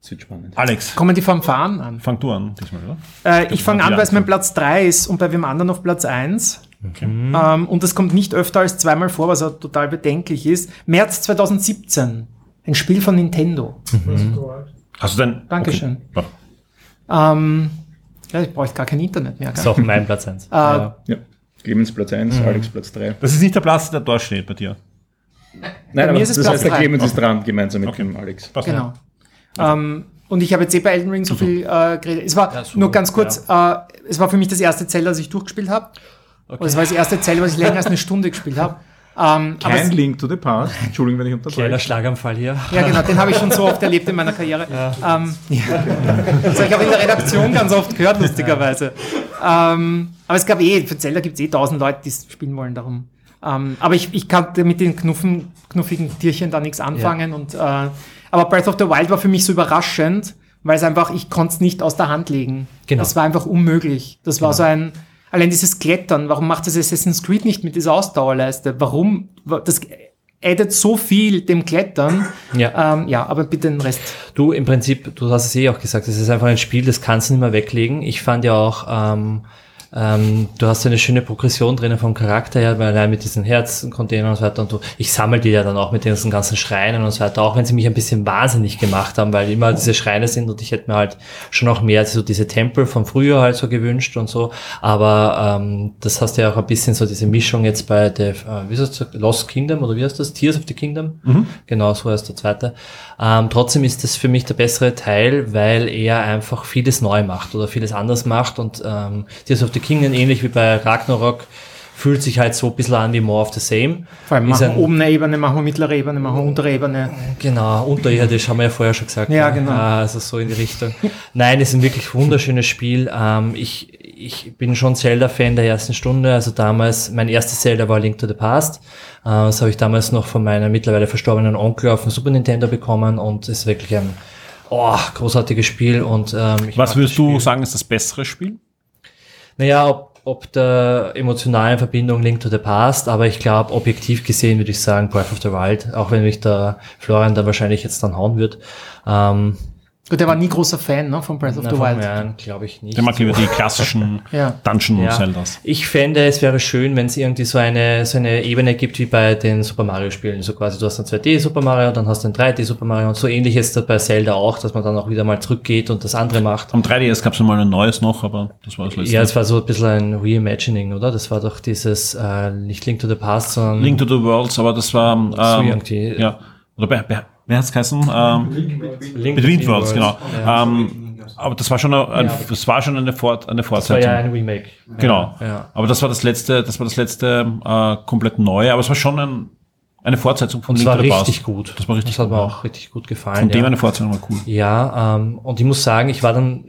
Das wird spannend. Alex, Kommen die Fanfaren an? fang du an diesmal, oder? Äh, ich fange an, weil es mein. Platz 3 ist und bei wem anderen auf Platz 1. Okay. Ähm, und das kommt nicht öfter als zweimal vor, was auch total bedenklich ist. März 2017. Ein Spiel von Nintendo. Hast du denn? Dankeschön. Okay. Ähm, ja, ich bräuchte gar kein Internet mehr. Das ist auch mein Platz 1. Äh, Ja. Clemens Platz 1, Alex Platz 3. Das ist nicht der Platz, der dort steht bei dir. Nein, mir aber ist es das Platz heißt, der. Clemens ist dran, gemeinsam mit Okay. dem Alex. Passt Genau. Ähm, Und ich habe jetzt eh bei Elden Ring so viel äh, geredet. Es war Ja, super, nur ganz kurz, äh, es war für mich das erste Zelda, das ich durchgespielt habe. Und es war das erste Zelda, was ich länger als eine Stunde gespielt habe. Ähm, Kein Link to the Past. Entschuldigung, wenn ich Kleiner unterbreche. Schlaganfall hier. ja, genau, den habe ich schon so oft erlebt in meiner Karriere. Ähm, ja. Das habe ich auch in der Redaktion ganz oft gehört, lustigerweise. Ähm, aber es gab eh, für Zelda gibt es eh tausend Leute, die es spielen wollen, darum. Ähm, aber ich, ich kann mit den knuffen, knuffigen Tierchen da nichts anfangen. Und, äh, aber Breath of the Wild war für mich so überraschend, weil es einfach, ich konnte es nicht aus der Hand legen. Genau. Das war einfach unmöglich. Das war so ein, allein dieses Klettern, warum macht das Assassin's Creed nicht mit dieser Ausdauerleiste? Warum? Das addet so viel dem Klettern. Ja. Ähm, ja, aber bitte den Rest. Du, im Prinzip, du hast es eh auch gesagt, es ist einfach ein Spiel, das kannst du nicht mehr weglegen. Ich fand ja auch, ähm, ähm, du hast eine schöne Progression drinnen vom Charakter her, weil allein mit diesen Herzencontainern und so weiter und du, ich sammle die ja dann auch mit diesen ganzen Schreinen und so weiter, auch wenn sie mich ein bisschen wahnsinnig gemacht haben, weil immer diese Schreine sind und ich hätte mir halt schon auch mehr so diese Tempel von früher halt so gewünscht und so, aber ähm, das hast du ja auch ein bisschen so diese Mischung jetzt bei der, äh, wie ist das, Lost Kingdom oder wie heißt das, Tears of the Kingdom? Genau, so heißt der zweite. Ähm, trotzdem ist das für mich der bessere Teil, weil er einfach vieles neu macht oder vieles anders macht und ähm, Tears of the Kingdom, ähnlich wie bei Ragnarok, fühlt sich halt so ein bisschen an wie More of the Same. Vor allem Ist machen ein- wir oben eine Ebene, machen wir mittlere Ebene, machen wir untere Ebene. Genau, unterirdisch haben wir ja vorher schon gesagt. Ja, ne? genau. Ah, Also so in die Richtung. Nein, es ist ein wirklich wunderschönes Spiel. Ähm, ich, ich bin schon Zelda-Fan der ersten Stunde. Also damals, mein erstes Zelda war Link to the Past. Äh, das habe ich damals noch von meinem mittlerweile verstorbenen Onkel auf dem Super Nintendo bekommen und es ist wirklich ein oh, großartiges Spiel. Und ähm, ich Was würdest du sagen, ist das bessere Spiel? Naja, ob, ob der emotionalen Verbindung Link to the Past, aber ich glaube, objektiv gesehen würde ich sagen Breath of the Wild, auch wenn mich der Florian da wahrscheinlich jetzt dann hauen wird. Ähm, Gut, der war nie großer Fan ne, von Breath of na, the Wild. an glaube ich nicht. Der mag lieber die klassischen *laughs* Ja. Dungeon Ja. Zeldas. Ich fände, es wäre schön, wenn es irgendwie so eine, so eine Ebene gibt wie bei den Super Mario Spielen. So quasi, du hast ein 2D Super Mario, dann hast du ein 3D Super Mario und so ähnlich ist das bei Zelda auch, dass man dann auch wieder mal zurückgeht und das andere macht. Am 3DS gab es mal ein neues noch, aber das war das letzte. Ja, es war so ein bisschen ein Reimagining, oder? Das war doch dieses, äh, nicht Link to the Past, sondern Link to the Worlds, aber das war ähm, So irgendwie. ja. Oder bei, bei, wer hat's geheißen? Ähm, Link mit Between Wind Worlds, genau. Ja. Ähm, aber das war schon eine, ein, das war schon eine, Fort, eine Das war Fortsetzung. ja ein Remake. Genau. Ja, ja. Aber das war das letzte, das war das letzte äh, komplett neue, aber es war schon ein, eine Fortsetzung von Und es Link war the Past. richtig gut. Das war richtig Das hat gut. mir ja. auch richtig gut gefallen. Von dem ja. eine Fortsetzung war cool. Ja, ähm, und ich muss sagen, ich war dann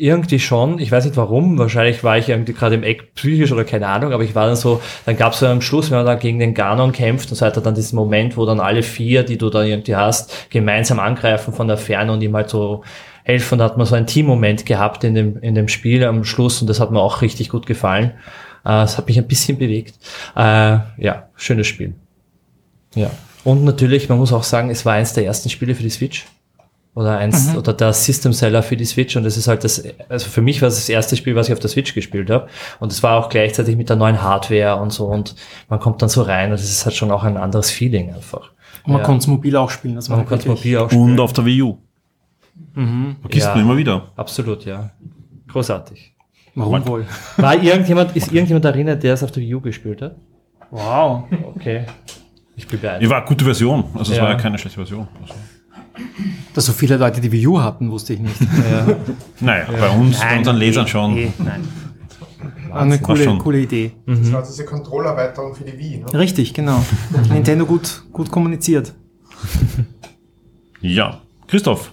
irgendwie schon, ich weiß nicht warum, wahrscheinlich war ich irgendwie gerade im Eck psychisch oder keine Ahnung, aber ich war dann so, dann gab es so am Schluss, wenn man da gegen den Ganon kämpft und so weiter, dann diesen Moment, wo dann alle vier, die du da irgendwie hast, gemeinsam angreifen von der Ferne und ihm halt so helfen. Da hat man so einen Team-Moment gehabt in dem, in dem Spiel am Schluss und das hat mir auch richtig gut gefallen. Äh, Es hat mich ein bisschen bewegt. Äh, ja, schönes Spiel. Ja. Und natürlich, man muss auch sagen, es war eins der ersten Spiele für die Switch. Oder eins, oder der System Seller für die Switch. Und das ist halt das, also für mich war es das erste Spiel, was ich auf der Switch gespielt habe. Und es war auch gleichzeitig mit der neuen Hardware und so. Und man kommt dann so rein und es ist halt schon auch ein anderes Feeling einfach. Und man Ja. konnte es mobil auch spielen. Das war Man kann es wirklich- mobil auch spielen. Und auf der Wii U. Mhm. Man immer wieder. Absolut, ja. Großartig. Warum wohl? *laughs* War irgendjemand, ist irgendjemand erinnert, der es auf der Wii U gespielt hat? Wow. Okay. Ich bin beeindruckt. Die war eine gute Version. Also es Ja. war ja keine schlechte Version. Also, Dass so viele Leute die Wii U hatten, wusste ich nicht. *laughs* Ja. naja, bei uns, bei unseren Lesern schon. Eh, nein. Eine coole, schon. coole Idee. Das war diese Controllerweiterung für die Wii. Ne? Richtig, genau. *laughs* Nintendo gut, gut kommuniziert. Ja. Christoph.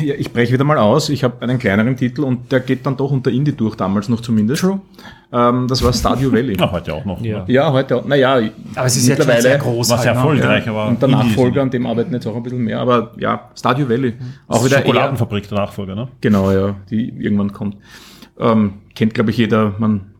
Ja, ich breche wieder mal aus. Ich habe einen kleineren Titel und der geht dann doch unter Indie durch, damals noch zumindest. True. Ähm, das war Stardew Valley. *laughs* Ja, heute auch noch. Ja. Ja, heute auch. Naja, Aber es ist schon sehr groß. War sehr halt, ne? erfolgreich, aber und der Nachfolger, an dem arbeiten jetzt auch ein bisschen mehr. Aber ja, Stardew Valley. Auch wieder eher, Schokoladenfabrik, der Nachfolger, ne? Genau, ja, die irgendwann kommt. Ähm, kennt, glaube ich, jeder. Man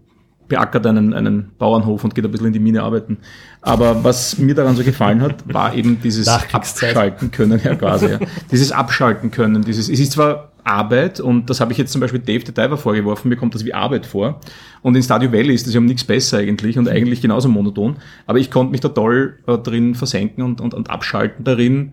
beackert einen, einen Bauernhof und geht ein bisschen in die Mine arbeiten. Aber was mir daran so gefallen hat, war eben dieses. Abschalten können, ja quasi. Ja. Dieses Abschalten können, dieses, es ist zwar Arbeit und das habe ich jetzt zum Beispiel Dave the Diver vorgeworfen, mir kommt das wie Arbeit vor. Und in Stardew Valley ist das ja um nichts besser eigentlich und eigentlich genauso monoton. Aber ich konnte mich da toll äh, drin versenken und, und, und abschalten darin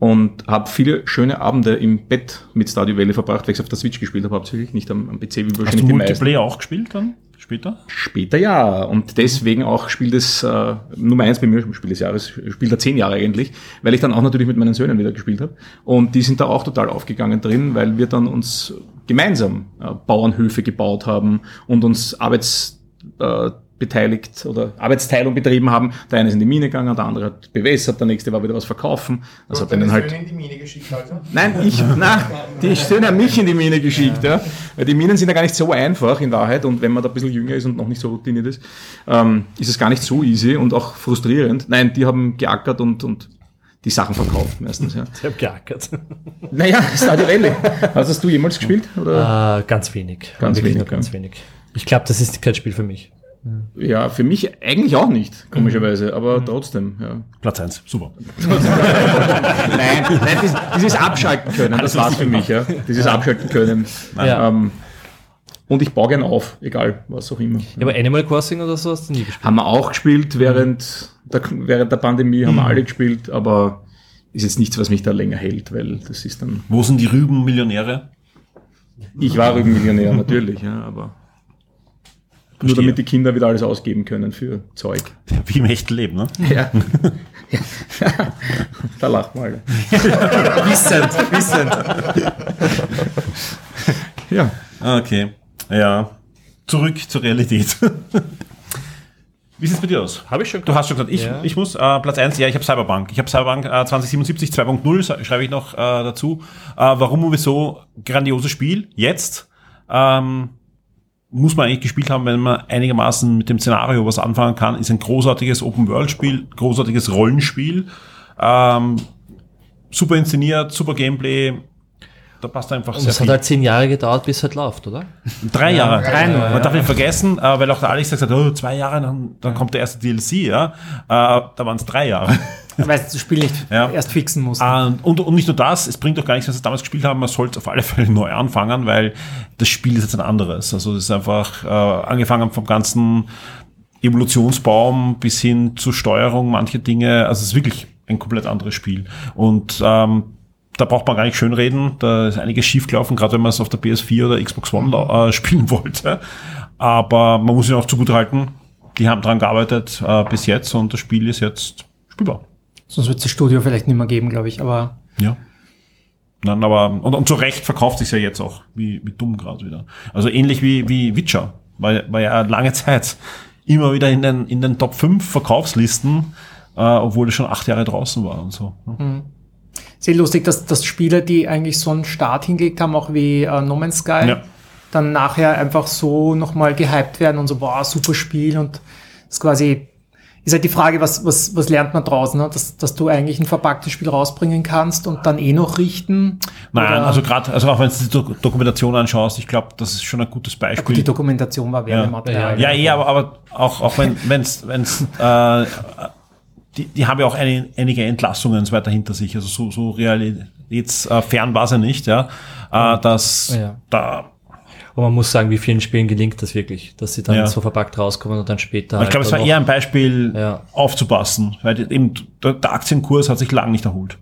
und habe viele schöne Abende im Bett mit Stardew Valley verbracht, weil ich auf der Switch gespielt habe hauptsächlich, nicht am, am PC wie Hast wahrscheinlich du die meisten. Multiplayer auch gespielt dann? Später? Später ja. Und deswegen auch Spiel des, äh, Nummer eins bei mir, Spiel des Jahres, Spiel der zehn Jahre eigentlich, weil ich dann auch natürlich mit meinen Söhnen wieder gespielt habe. Und die sind da auch total aufgegangen drin, weil wir dann uns gemeinsam äh, Bauernhöfe gebaut haben und uns Arbeits, äh, beteiligt oder Arbeitsteilung betrieben haben. Der eine ist in die Mine gegangen, der andere hat bewässert, der nächste war wieder was verkaufen. Also hat denen halt in die Mine geschickt, also? Nein, ich, *laughs* na, die Söhne haben mich in die Mine geschickt, ja. Weil die Minen sind ja gar nicht so einfach in Wahrheit und wenn man da ein bisschen jünger ist und noch nicht so routiniert ist, ähm, ist es gar nicht so easy und auch frustrierend. Nein, die haben geackert und, und die Sachen verkauft meistens, ja. *laughs* Ich habe geackert. Naja, Stardew Valley. Hast das du jemals gespielt? Oder? Äh, ganz wenig. Ganz wenig, ganz ja. wenig. Ich glaube, das ist kein Spiel für mich. Ja, für mich eigentlich auch nicht, komischerweise, aber trotzdem, ja. Platz eins, super. *laughs* nein, nein, dieses, dieses Abschalten können, das war's für mich, ja. Dieses Abschalten können. Ja. Ähm, und ich baue gern auf, egal was auch immer. Ja, aber Animal Crossing oder so hast du nie gespielt. Haben wir auch gespielt während der, während der Pandemie, haben wir alle gespielt, aber ist jetzt nichts, was mich da länger hält, weil das ist dann. Wo sind die Rübenmillionäre? Ich war Rübenmillionär, natürlich, ja, aber. Nur Verstehe. damit die Kinder wieder alles ausgeben können für Zeug. Wie im echten Leben, ne? Ja. ja. da lacht mal. alle. *laughs* Wissend, wissend. Ja. Okay. Ja. Zurück zur Realität. Wie sieht's bei dir aus? Habe ich schon Du hast schon gesagt, ich, Ja. ich muss, äh, Platz eins. ja, ich habe Cyberpunk. Ich habe Cyberpunk äh, 2077 2.0, sa- schreibe ich noch äh, dazu. Äh, warum und wieso? Grandioses Spiel. Jetzt. Ähm, muss man eigentlich gespielt haben, wenn man einigermaßen mit dem Szenario was anfangen kann. Ist ein großartiges Open-World-Spiel, großartiges Rollenspiel. Ähm, super inszeniert, super Gameplay. Da passt einfach Und sehr es hat halt zehn Jahre gedauert, bis es halt läuft, oder? Drei Jahre. drei nur, Man ja. darf nicht vergessen, weil auch der Alex gesagt hat, oh, zwei Jahre, dann, dann kommt der erste DLC, ja. Äh, da waren es drei Jahre. Weil du das Spiel nicht Ja. erst fixen musst. Äh, und, und nicht nur das, es bringt doch gar nichts, wenn sie es damals gespielt haben, man sollte auf alle Fälle neu anfangen, weil das Spiel ist jetzt ein anderes. Also es ist einfach äh, angefangen vom ganzen Evolutionsbaum bis hin zur Steuerung, manche Dinge, also es ist wirklich ein komplett anderes Spiel. Und ähm, da braucht man gar nicht schönreden, da ist einiges schiefgelaufen, gerade wenn man es auf der PS4 oder Xbox One äh, *laughs* spielen wollte. Aber man muss ihnen auch zugutehalten, die haben dran gearbeitet äh, bis jetzt und das Spiel ist jetzt spielbar. Sonst wird es das Studio vielleicht nicht mehr geben, glaube ich. Aber Ja. Nein, aber, und, und zu Recht verkauft sich ja jetzt auch, wie, wie dumm gerade wieder. Also ähnlich wie, wie Witcher, war, war ja lange *laughs* Zeit immer wieder in den, in den Top 5 Verkaufslisten, äh, obwohl es schon acht Jahre draußen war und so. Mhm. Sehr lustig, dass, dass Spieler, die eigentlich so einen Start hingelegt haben, auch wie äh, No Man's Sky, Ja. dann nachher einfach so nochmal gehypt werden und so, boah, super Spiel und das ist quasi, ist halt die Frage, was, was, was lernt man draußen, ne? dass, dass du eigentlich ein verpacktes Spiel rausbringen kannst und dann eh noch richten. Nein, Oder- also gerade, also auch wenn du die Do Dokumentation anschaust, ich glaube, das ist schon ein gutes Ja, Beispiel. gut, die Dokumentation war Werbematerial. Ja, eh, aber, aber auch, auch wenn wenn's, wenn's, äh, die, die haben ja auch eine, einige Entlassungen und so weiter hinter sich. Also so, so realitätsfern war sie nicht, ja. Äh, dass Ja. da Und man muss sagen, wie vielen Spielen gelingt das wirklich, dass sie dann Ja. so verpackt rauskommen und dann später. Aber ich glaube, es war eher ein Beispiel, Ja. aufzupassen, weil eben der, der Aktienkurs hat sich lang nicht erholt.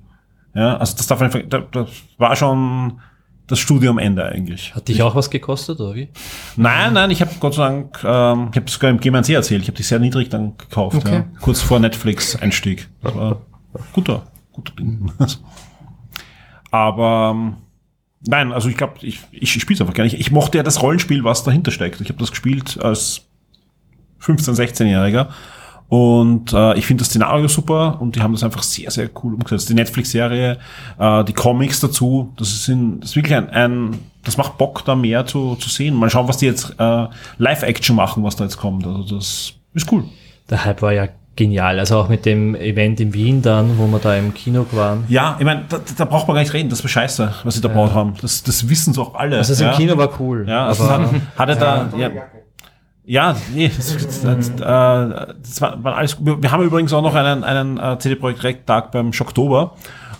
Ja, also das darf man, da- das war schon das Studium am Ende eigentlich. Hat dich auch was gekostet, oder wie? Nein, nein, ich habe Gott sei Dank, ähm, ich habe sogar im Game sehr erzählt, ich habe die sehr niedrig dann gekauft, Okay. ja, kurz vor Netflix-Einstieg. Das war guter, guter Ding. *laughs* Aber ähm, nein, also ich glaube, ich, ich spiele es einfach gar nicht. Ich mochte ja das Rollenspiel, was dahinter steckt. Ich habe das gespielt als 15-, 16-Jähriger. Und äh, ich finde das Szenario super und die haben das einfach sehr, sehr cool umgesetzt. Die Netflix-Serie, äh, die Comics dazu, das ist, in, das ist wirklich ein, ein, das macht Bock, da mehr zu, zu sehen. Mal schauen, was die jetzt äh, Live-Action machen, was da jetzt kommt. Also das ist cool. Der Hype war ja genial. Also auch mit dem Event in Wien dann, wo wir da im Kino waren. Ja, ich meine, da, da braucht man gar nicht reden, das war scheiße, was sie da gebaut haben. Das, das wissen sie auch alle. Also das ja. im Kino war cool. Ja, also aber hat, hatte *laughs* da, ja, ja, nee, das, das, das, äh, das war, war alles, wir, wir haben übrigens auch noch einen, einen äh, CD Projekt Red Tag beim Schocktober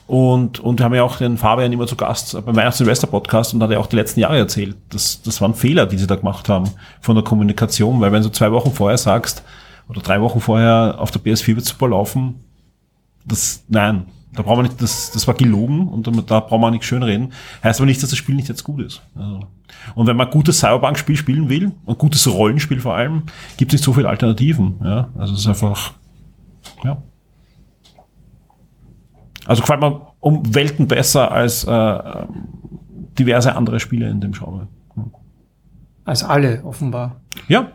und, und wir haben ja auch den Fabian immer zu Gast beim Weihnachts- Silvester Podcast und hat ja auch die letzten Jahre erzählt. Das, das waren Fehler, die sie da gemacht haben von der Kommunikation, weil wenn du zwei Wochen vorher sagst, oder drei Wochen vorher auf der PS4 wird super laufen, das, nein, Da brauchen wir nicht, das, das war gelogen und da brauchen wir nichts schönreden. Heißt aber nicht, dass das Spiel nicht jetzt gut ist. Also. Und wenn man gutes Cyberpunk-Spiel spielen will, ein gutes Rollenspiel vor allem, gibt es nicht so viele Alternativen. Ja? Also es ist einfach, ja. Also gefällt mir um Welten besser als äh, diverse andere Spiele in dem Genre. Als alle, offenbar. Ja.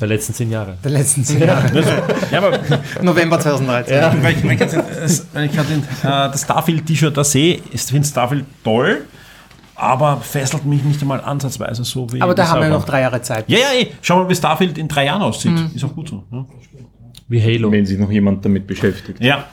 Der letzten zehn Jahre. Der letzten zehn Jahre. Ja, aber *laughs* November 2013. Ja. Wenn ich, ich, ich gerade äh, das Starfield-T-Shirt da sehe, ist- finde ich Starfield toll, aber fesselt mich nicht einmal ansatzweise so wie. Aber da haben wir noch drei Jahre Zeit. Ja, ja, eh. Schau mal, wie Starfield in drei Jahren aussieht. Mhm. Ist auch gut so. Ja. Wie Halo. Wenn sich noch jemand damit beschäftigt. ja.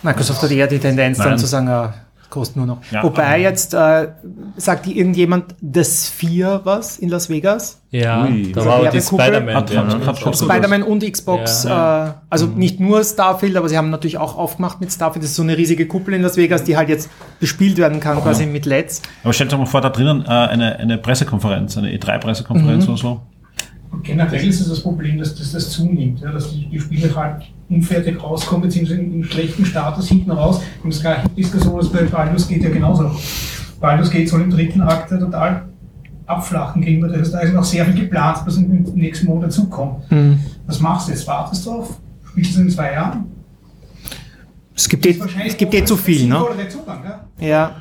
Microsoft hat eher die Tendenz dann Nein. zu sagen, äh, kostet nur noch. Ja, Wobei jetzt, äh, sagt die irgendjemand The Sphere was in Las Vegas? Ja, Ui. da war aber die. Spider-Man. Ja. hat- Spider-Man und Xbox, Äh, also nicht nur Starfield, aber sie haben natürlich auch aufgemacht mit Starfield. Das ist so eine riesige Kuppel in Las Vegas, die halt jetzt bespielt werden kann, quasi mit LEDs. Aber stellt euch mal vor, da drinnen äh, eine, eine Pressekonferenz, eine E3-Pressekonferenz Mhm. oder so. Generell ist es das Problem, dass, dass das zunimmt, ja, dass die, die Spiele halt unfertig rauskommen, beziehungsweise in schlechten Status hinten raus. Und das gleiche Diskussion ist bei Baldur's geht ja genauso. Baldur's geht soll im dritten Akt total abflachen gegenüber. Das heißt, da ist noch sehr viel geplant, was im im nächsten Monat dazukommt. Was machst du jetzt? Wartest du drauf? Spielst du in zwei Jahren? Es gibt eh, es gibt eh zu viel, ne? Zugang, ja? Ja.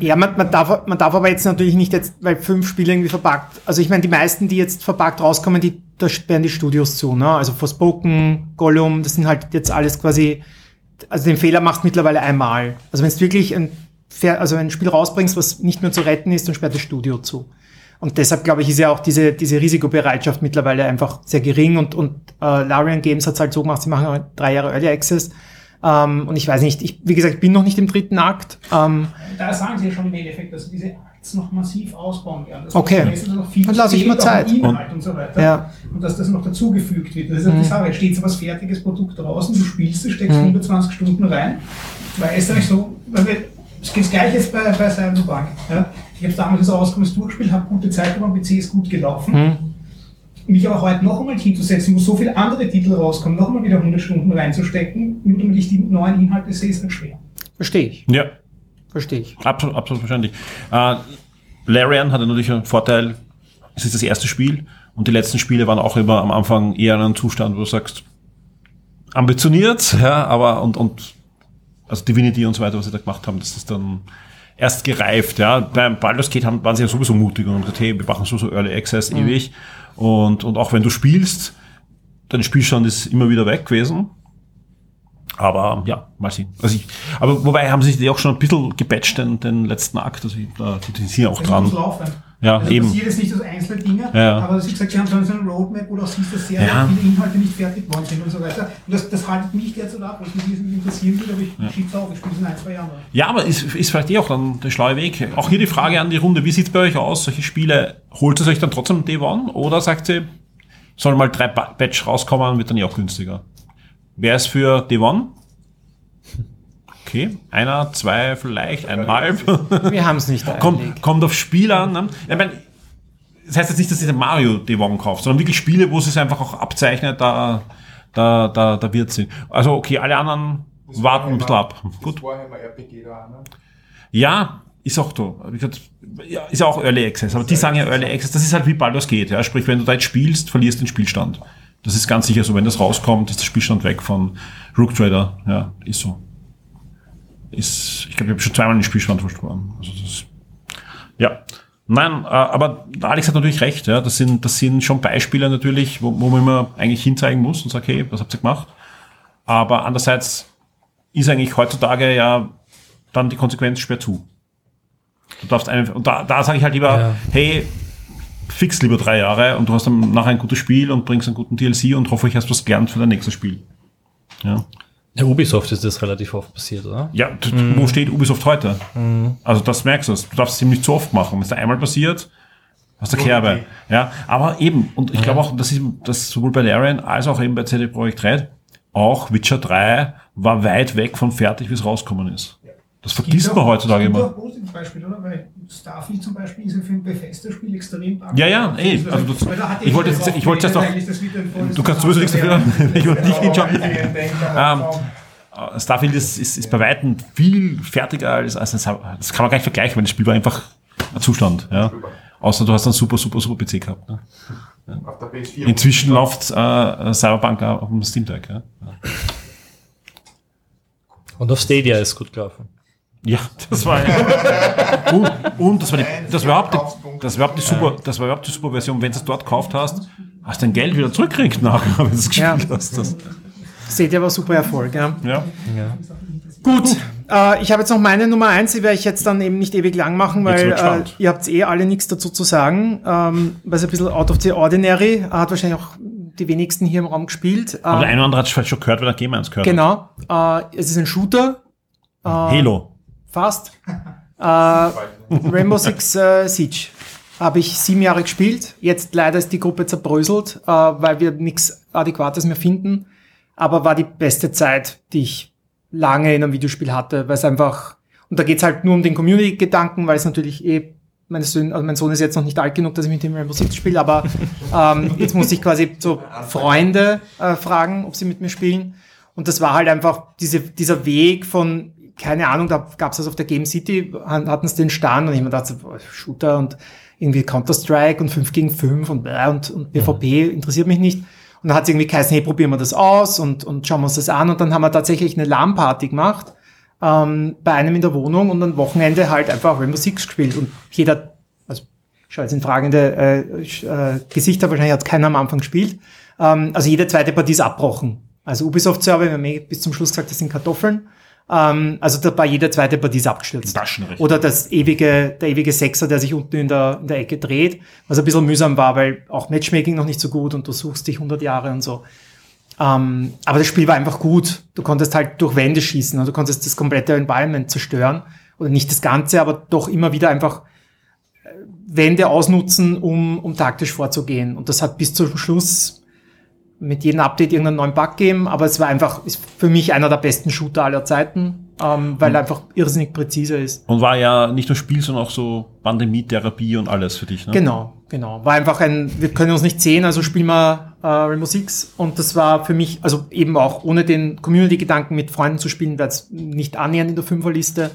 Ja, man, man, darf, man darf aber jetzt natürlich nicht jetzt, weil fünf Spiele irgendwie verpackt. Also ich meine, die meisten, die jetzt verpackt rauskommen, die, da sperren die Studios zu, ne? Also Forspoken, Gollum, das sind halt jetzt alles quasi, also den Fehler machst du mittlerweile einmal. Also wenn du wirklich ein, also ein Spiel rausbringst, was nicht mehr zu retten ist, dann sperrt das Studio zu. Und deshalb, glaube ich, ist ja auch diese, diese Risikobereitschaft mittlerweile einfach sehr gering und, und äh, Larian Games hat es halt so gemacht, sie machen halt drei Jahre Early Access. Ähm, und ich weiß nicht, ich, wie gesagt, ich bin noch nicht im dritten Akt. Ähm, Da sagen sie ja schon im Endeffekt, dass diese Akts noch massiv ausbauen werden. Das Okay. Dann lasse ich mir Zeit. Inhalt und, so weiter. Ja. Und dass das noch dazugefügt wird. Das ist ja Mhm. die Sache. Steht so was fertiges Produkt draußen, du spielst es, steckst Mhm. 120 Stunden rein. Weil es ist eigentlich so, weil wir, es geht gleich jetzt bei, bei Cyberpunk. Ja. Ich habe damals das Auskommen durchgespielt, habe gute Zeit, aber PC ist gut gelaufen. hm. Mich aber heute noch einmal hinzusetzen, wo so viele andere Titel rauskommen, noch einmal wieder 100 Stunden reinzustecken, nur damit ich die neuen Inhalte sehe, ist halt schwer. Verstehe ich. Ja. Verstehe ich. Absolut, absolut verständlich. Äh, Larian hat ja natürlich einen Vorteil, es ist das erste Spiel und die letzten Spiele waren auch immer am Anfang eher in einem Zustand, wo du sagst, ambitioniert, ja, aber und, und also Divinity und so weiter, was sie da gemacht haben, das ist dann erst gereift, ja. Beim Baldur's Gate haben, waren sie ja sowieso mutig und gesagt, hey, wir machen so, so Early Access Mhm. ewig und, und auch wenn du spielst, dein Spielstand ist immer wieder weg gewesen. Aber ja, mal sehen. Also ich, aber wobei haben sie sich die auch schon ein bisschen gepatcht, den, den letzten Akt. Also ich, da, die, sind auch Das dran. muss laufen. Ja, also eben. passiert jetzt nicht so einzelne Dinge, Ja, aber wie gesagt, sie haben so eine Roadmap, wo du auch siehst, dass sehr Ja. viele Inhalte nicht fertig geworden sind und so weiter. Und das, das haltet mich derzeit ab, was mich wesentlich interessieren würde, aber ich Ja. schieb's auf, ich spiele es in ein, zwei Jahren. Ja, aber ist, ist vielleicht eh auch dann der schlaue Weg. Auch hier die Frage an die Runde, wie sieht's bei euch aus? Solche Spiele, holt es euch dann trotzdem Day One oder sagt ihr, sollen mal drei Ba- Batch rauskommen, wird dann ja auch günstiger? Wer ist für Day One? Okay, einer, zwei, vielleicht eineinhalb. Wir haben's nicht *laughs* kommt, eingelegt. kommt auf Spiel an. Ne? Ich mein, das heißt jetzt nicht, dass ihr den Mario Day One kauft, sondern wirklich Spiele, wo es sich einfach auch abzeichnet, da, da, da, da wird sie. Also okay, alle anderen warten ein bisschen ab. Gut. Das RPG da, ne? Ja, ist auch gesagt, ja, ist ja auch Early Access, aber die sagen ja Early Access, das ist halt wie Baldur's geht. Ja? Sprich, wenn du da jetzt spielst, verlierst den Spielstand. Das ist ganz sicher so. Wenn das rauskommt, ist der Spielstand weg von Rook Trader. Ja, ist so. Ist, ich glaube, ich habe schon zweimal den Spielstand verloren. Also das, ja. Nein, äh, aber Alex hat natürlich recht. Ja? Das, sind, das sind schon Beispiele natürlich, wo, wo man immer eigentlich hinzeigen muss und sagt, hey, was habt ihr gemacht? Aber andererseits ist eigentlich heutzutage ja dann die Konsequenz schwer zu. Du darfst eine, und da, da sage ich halt lieber, Ja. hey, fix lieber drei Jahre und du hast dann nachher ein gutes Spiel und bringst einen guten DLC und hoffe, ich hast was gelernt für dein nächstes Spiel. Ja, Der Ubisoft ist das relativ oft passiert, oder? ja t- wo steht Ubisoft heute? Also das merkst du. Du darfst es ihm nicht zu oft machen. Wenn es da einmal passiert, hast du Kerbe. Ja, aber eben, und ich glaube auch, das ist das sowohl bei Larian als auch eben bei CD Projekt Red, auch Witcher 3 war weit weg von fertig, wie es rausgekommen ist. Das vergisst man heutzutage immer. Beispiele, oder? Weil Starfield zum Beispiel ist ja für ein Bethesda-Spiel extrem buggy. Ja, ja, eh. Also das, Weil da hat ich wollte das jetzt, ich wollte jetzt noch, das ein du kannst sowieso nichts dafür, *laughs* ich wollte nicht hinschauen. Ja, Ähm, äh, Starfield ist, ist, ist bei Weitem viel fertiger als, als ein, Sa- das kann man gar nicht vergleichen, weil das Spiel war einfach ein Zustand, ja. Außer du hast einen super, super, super PC gehabt. Ne? Auf der PS4. Inzwischen läuft äh, Cyberpunk auch auf dem Steam Deck, ja. Und auf Stadia ist gut gelaufen. Ja, das war und, *laughs* und das war die, das war überhaupt die, das war überhaupt die super, das war überhaupt die super Version. Wenn du es dort gekauft hast, hast du dein Geld wieder zurückkriegt nachher, *laughs* wenn du es gespielt Ja. hast. Das, Seht ihr, war super Erfolg, ja. ja. Gut, äh, ich habe jetzt noch meine Nummer eins, die werde ich jetzt dann eben nicht ewig lang machen, weil äh, ihr habt eh alle nichts dazu zu sagen, ähm, weil es ein bisschen out of the ordinary, hat wahrscheinlich auch die wenigsten hier im Raum gespielt. Aber der Ähm, eine oder andere hat es vielleicht schon gehört, weil er Game 1 gehört hat. genau, äh, es ist ein Shooter. Halo. Fast. *laughs* Äh, Rainbow Six äh, Siege habe ich sieben Jahre gespielt. Jetzt leider ist die Gruppe zerbröselt, äh, weil wir nichts Adäquates mehr finden. Aber war die beste Zeit, die ich lange in einem Videospiel hatte, weil es einfach, und da geht's halt nur um den Community-Gedanken, weil es natürlich eh, mein Sohn, also mein Sohn ist jetzt noch nicht alt genug, dass ich mit dem Rainbow Six spiele, aber *laughs* ähm, jetzt muss ich quasi so Freunde äh, fragen, ob sie mit mir spielen. Und das war halt einfach diese, dieser Weg von, keine Ahnung, da gab's das auf der Game City, hatten es den Stand und ich mir dachte, boah, Shooter und irgendwie Counter-Strike und 5 gegen 5 und, und, und PvP interessiert mich nicht. Und dann hat es irgendwie geheißen, hey, probieren wir das aus und, und schauen wir uns das an. Und dann haben wir tatsächlich eine LAN-Party gemacht ähm, bei einem in der Wohnung und am Wochenende halt einfach Rainbow Six gespielt. Und jeder, also ich schaue jetzt in fragende äh, äh, Gesichter, wahrscheinlich hat keiner am Anfang gespielt. Ähm, also jede zweite Partie ist abbrochen. Also Ubisoft-Server, wir haben eh bis zum Schluss gesagt, das sind Kartoffeln. Ähm, also da war jede zweite Partie ist abgestürzt. Oder das ewige, der ewige Sechser, der sich unten in der, in der Ecke dreht, was ein bisschen mühsam war, weil auch Matchmaking noch nicht so gut und du suchst dich 100 Jahre und so. Ähm, aber das Spiel war einfach gut. Du konntest halt durch Wände schießen und du konntest das komplette Environment zerstören. Oder nicht das Ganze, aber doch immer wieder einfach äh, Wände ausnutzen, um, um taktisch vorzugehen. Und das hat bis zum Schluss mit jedem Update irgendeinen neuen Bug gegeben, aber es war einfach, ist für mich einer der besten Shooter aller Zeiten, ähm, weil er einfach irrsinnig präzise ist. Und war ja nicht nur Spiel, sondern auch so Pandemie-Therapie und alles für dich, ne? Genau, genau. War einfach ein, wir können uns nicht sehen, also spielen wir äh, Rainbow Six. Und das war für mich, also eben auch ohne den Community-Gedanken mit Freunden zu spielen, wäre es nicht annähernd in der Fünferliste.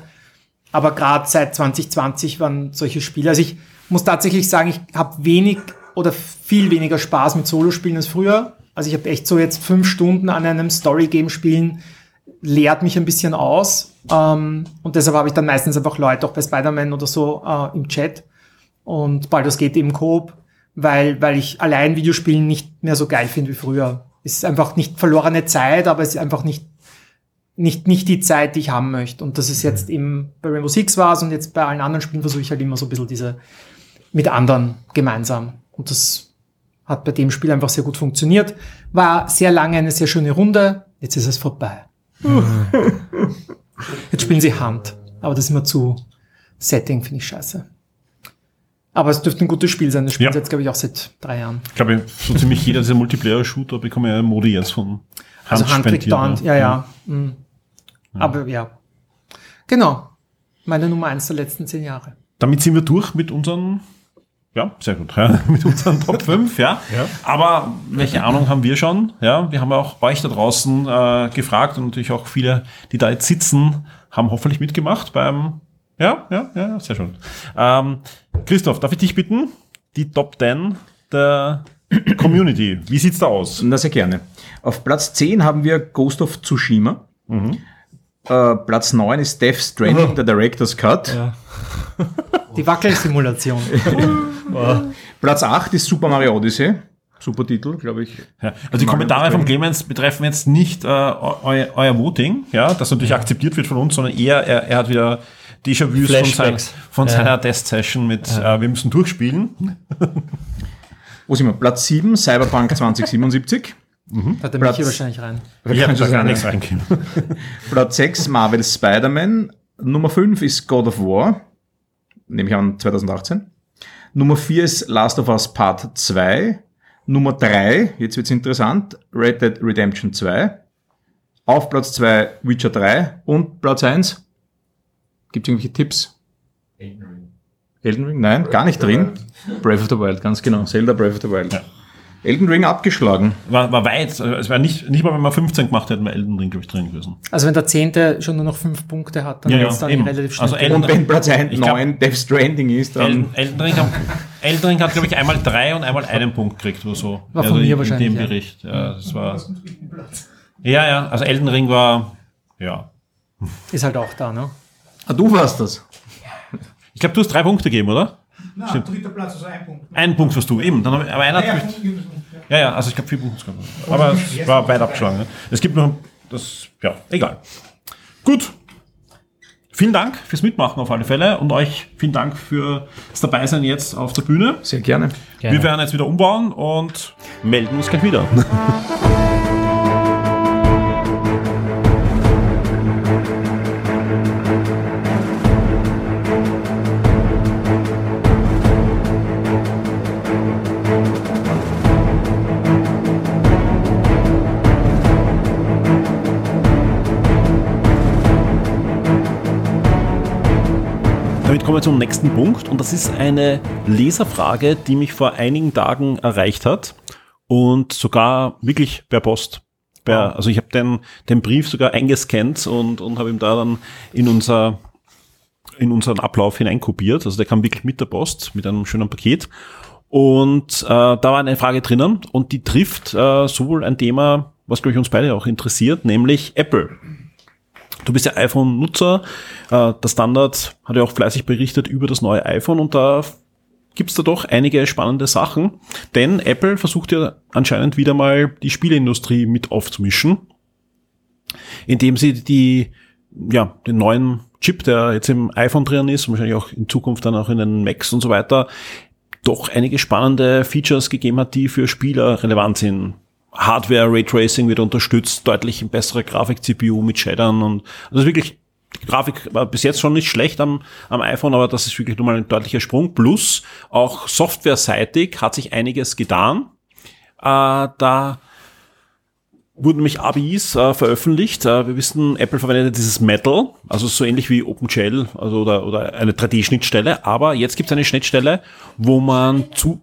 Aber gerade seit 2020 waren solche Spiele. Also ich muss tatsächlich sagen, ich habe wenig oder viel weniger Spaß mit Solospielen als früher. Also ich habe echt so jetzt fünf Stunden an einem Story-Game spielen, leert mich ein bisschen aus. Ähm, und deshalb habe ich dann meistens einfach Leute, auch bei Spider-Man oder so, äh, im Chat. Und Baldur's Gate eben Coop, weil, weil ich allein Videospielen nicht mehr so geil finde wie früher. Es ist einfach nicht verlorene Zeit, aber es ist einfach nicht, nicht, nicht die Zeit, die ich haben möchte. Und das ist jetzt eben bei Rainbow Six war und jetzt bei allen anderen Spielen versuche ich halt immer so ein bisschen diese mit anderen gemeinsam. Und das hat bei dem Spiel einfach sehr gut funktioniert. War sehr lange eine sehr schöne Runde. Jetzt ist es vorbei. *laughs* Jetzt spielen sie Hand. Aber das ist immer zu Setting, finde ich scheiße. Aber es dürfte ein gutes Spiel sein. Das spielt Ja. jetzt, glaube ich, auch seit drei Jahren. Ich glaube, so ziemlich jeder dieser Multiplayer-Shooter bekommt ja Modi jetzt von Hand Also Handclick spendiert, Down, ja, ja. Mhm. Aber ja. Genau. Meine Nummer eins der letzten zehn Jahre. Damit sind wir durch mit unseren, ja, sehr gut, ja, *laughs* mit unseren Top 5, ja. Aber welche Ahnung haben wir schon? Ja, wir haben ja auch euch da draußen äh, gefragt und natürlich auch viele, die da jetzt sitzen, haben hoffentlich mitgemacht beim, ja, ja, ja, sehr schön. Ähm, Christoph, darf ich dich bitten, die Top 10 der *coughs* Community, wie sieht's da aus? Na, sehr gerne. Auf Platz 10 haben wir Ghost of Tsushima. Äh, Platz 9 ist Death Stranding, *laughs* der Director's Cut. Die Wackelsimulation. *laughs* Platz 8 ist Super Mario Odyssey. Super Titel, glaube ich. Ja, also die Kommentare vom Clemens betreffen jetzt nicht äh, eu, euer Voting, ja, das natürlich akzeptiert wird von uns, sondern eher, er, er hat wieder Déjà-vus von, sein, von Ja. seiner Test-Session mit äh, wir müssen durchspielen. Wo sind wir? Platz 7, Cyberpunk 2077. Hat der Platz- Michi wahrscheinlich rein. Ich habe da gar nichts ja. reingehen. *laughs* Platz 6, Marvel Spider-Man. Nummer 5 ist God of War. Nehme ich an, 2018. Nummer 4 ist Last of Us Part 2. Nummer 3, jetzt wird's interessant, Red Dead Redemption 2. Auf Platz 2 Witcher 3. Und Platz 1, gibt's irgendwelche Tipps? Elden Ring, nein, gar nicht drin. Brave of the Wild, ganz genau. Zelda Brave of the Wild. Elden Ring abgeschlagen. War, war weit. Es war nicht, nicht mal, wenn wir 15 gemacht hätten, wäre Elden Ring, glaube ich, drin gewesen. Also wenn der Zehnte schon nur noch fünf Punkte hat, dann Ja, ja, dann eben. relativ schnell. Also Elden Und wenn Platz 1 Ich glaub- 9 Death Stranding ist, dann... Elden, Ring, hat- Elden Ring hat, glaube ich, einmal drei und einmal einen Punkt gekriegt oder so. War von in, mir in wahrscheinlich, dem ja. Bericht. Ja, das war, ja, ja, also Elden Ring war, ja. Ist halt auch da, ne? Ah, du warst das. Ich glaube, du hast drei Punkte gegeben, oder? Na, Stimmt. dritter Platz, also ein Punkt. Ein Punkt warst du, eben. Dann aber einer Ja, hat ja, Punkt, ja, ja, also ich glaube vier Punkte. Aber es war weit abgeschlagen. Ne? Es gibt noch, das, ja, egal. Gut. Vielen Dank fürs Mitmachen auf alle Fälle und euch vielen Dank für das Dabeisein jetzt auf der Bühne. Sehr gerne. Wir werden jetzt wieder umbauen und melden uns gleich wieder. *laughs* kommen wir zum nächsten Punkt und das ist eine Leserfrage, die mich vor einigen Tagen erreicht hat und sogar wirklich per Post. Per, also ich habe den, den Brief sogar eingescannt und, und habe ihm da dann in unser in unseren Ablauf hineinkopiert. Also der kam wirklich mit der Post, mit einem schönen Paket. Und äh, da war eine Frage drinnen und die trifft äh, sowohl ein Thema, was glaube ich uns beide auch interessiert, nämlich Apple. Du bist ja iPhone-Nutzer. Äh, der Standard hat ja auch fleißig berichtet über das neue iPhone und da gibt's da doch einige spannende Sachen. Denn Apple versucht ja anscheinend wieder mal die Spieleindustrie mit aufzumischen, indem sie die, ja, den neuen Chip, der jetzt im iPhone drin ist, und wahrscheinlich auch in Zukunft dann auch in den Macs und so weiter, doch einige spannende Features gegeben hat, die für Spieler relevant sind. Hardware, Raytracing wird unterstützt, deutlich bessere Grafik-CPU mit Shadern und also wirklich, die Grafik war bis jetzt schon nicht schlecht am, am iPhone, aber das ist wirklich nochmal ein deutlicher Sprung. Plus auch softwareseitig hat sich einiges getan. Äh, da wurden nämlich APIs äh, veröffentlicht. Äh, wir wissen, Apple verwendet dieses Metal, also so ähnlich wie OpenGL also oder, oder eine 3D-Schnittstelle. Aber jetzt gibt es eine Schnittstelle, wo man zu,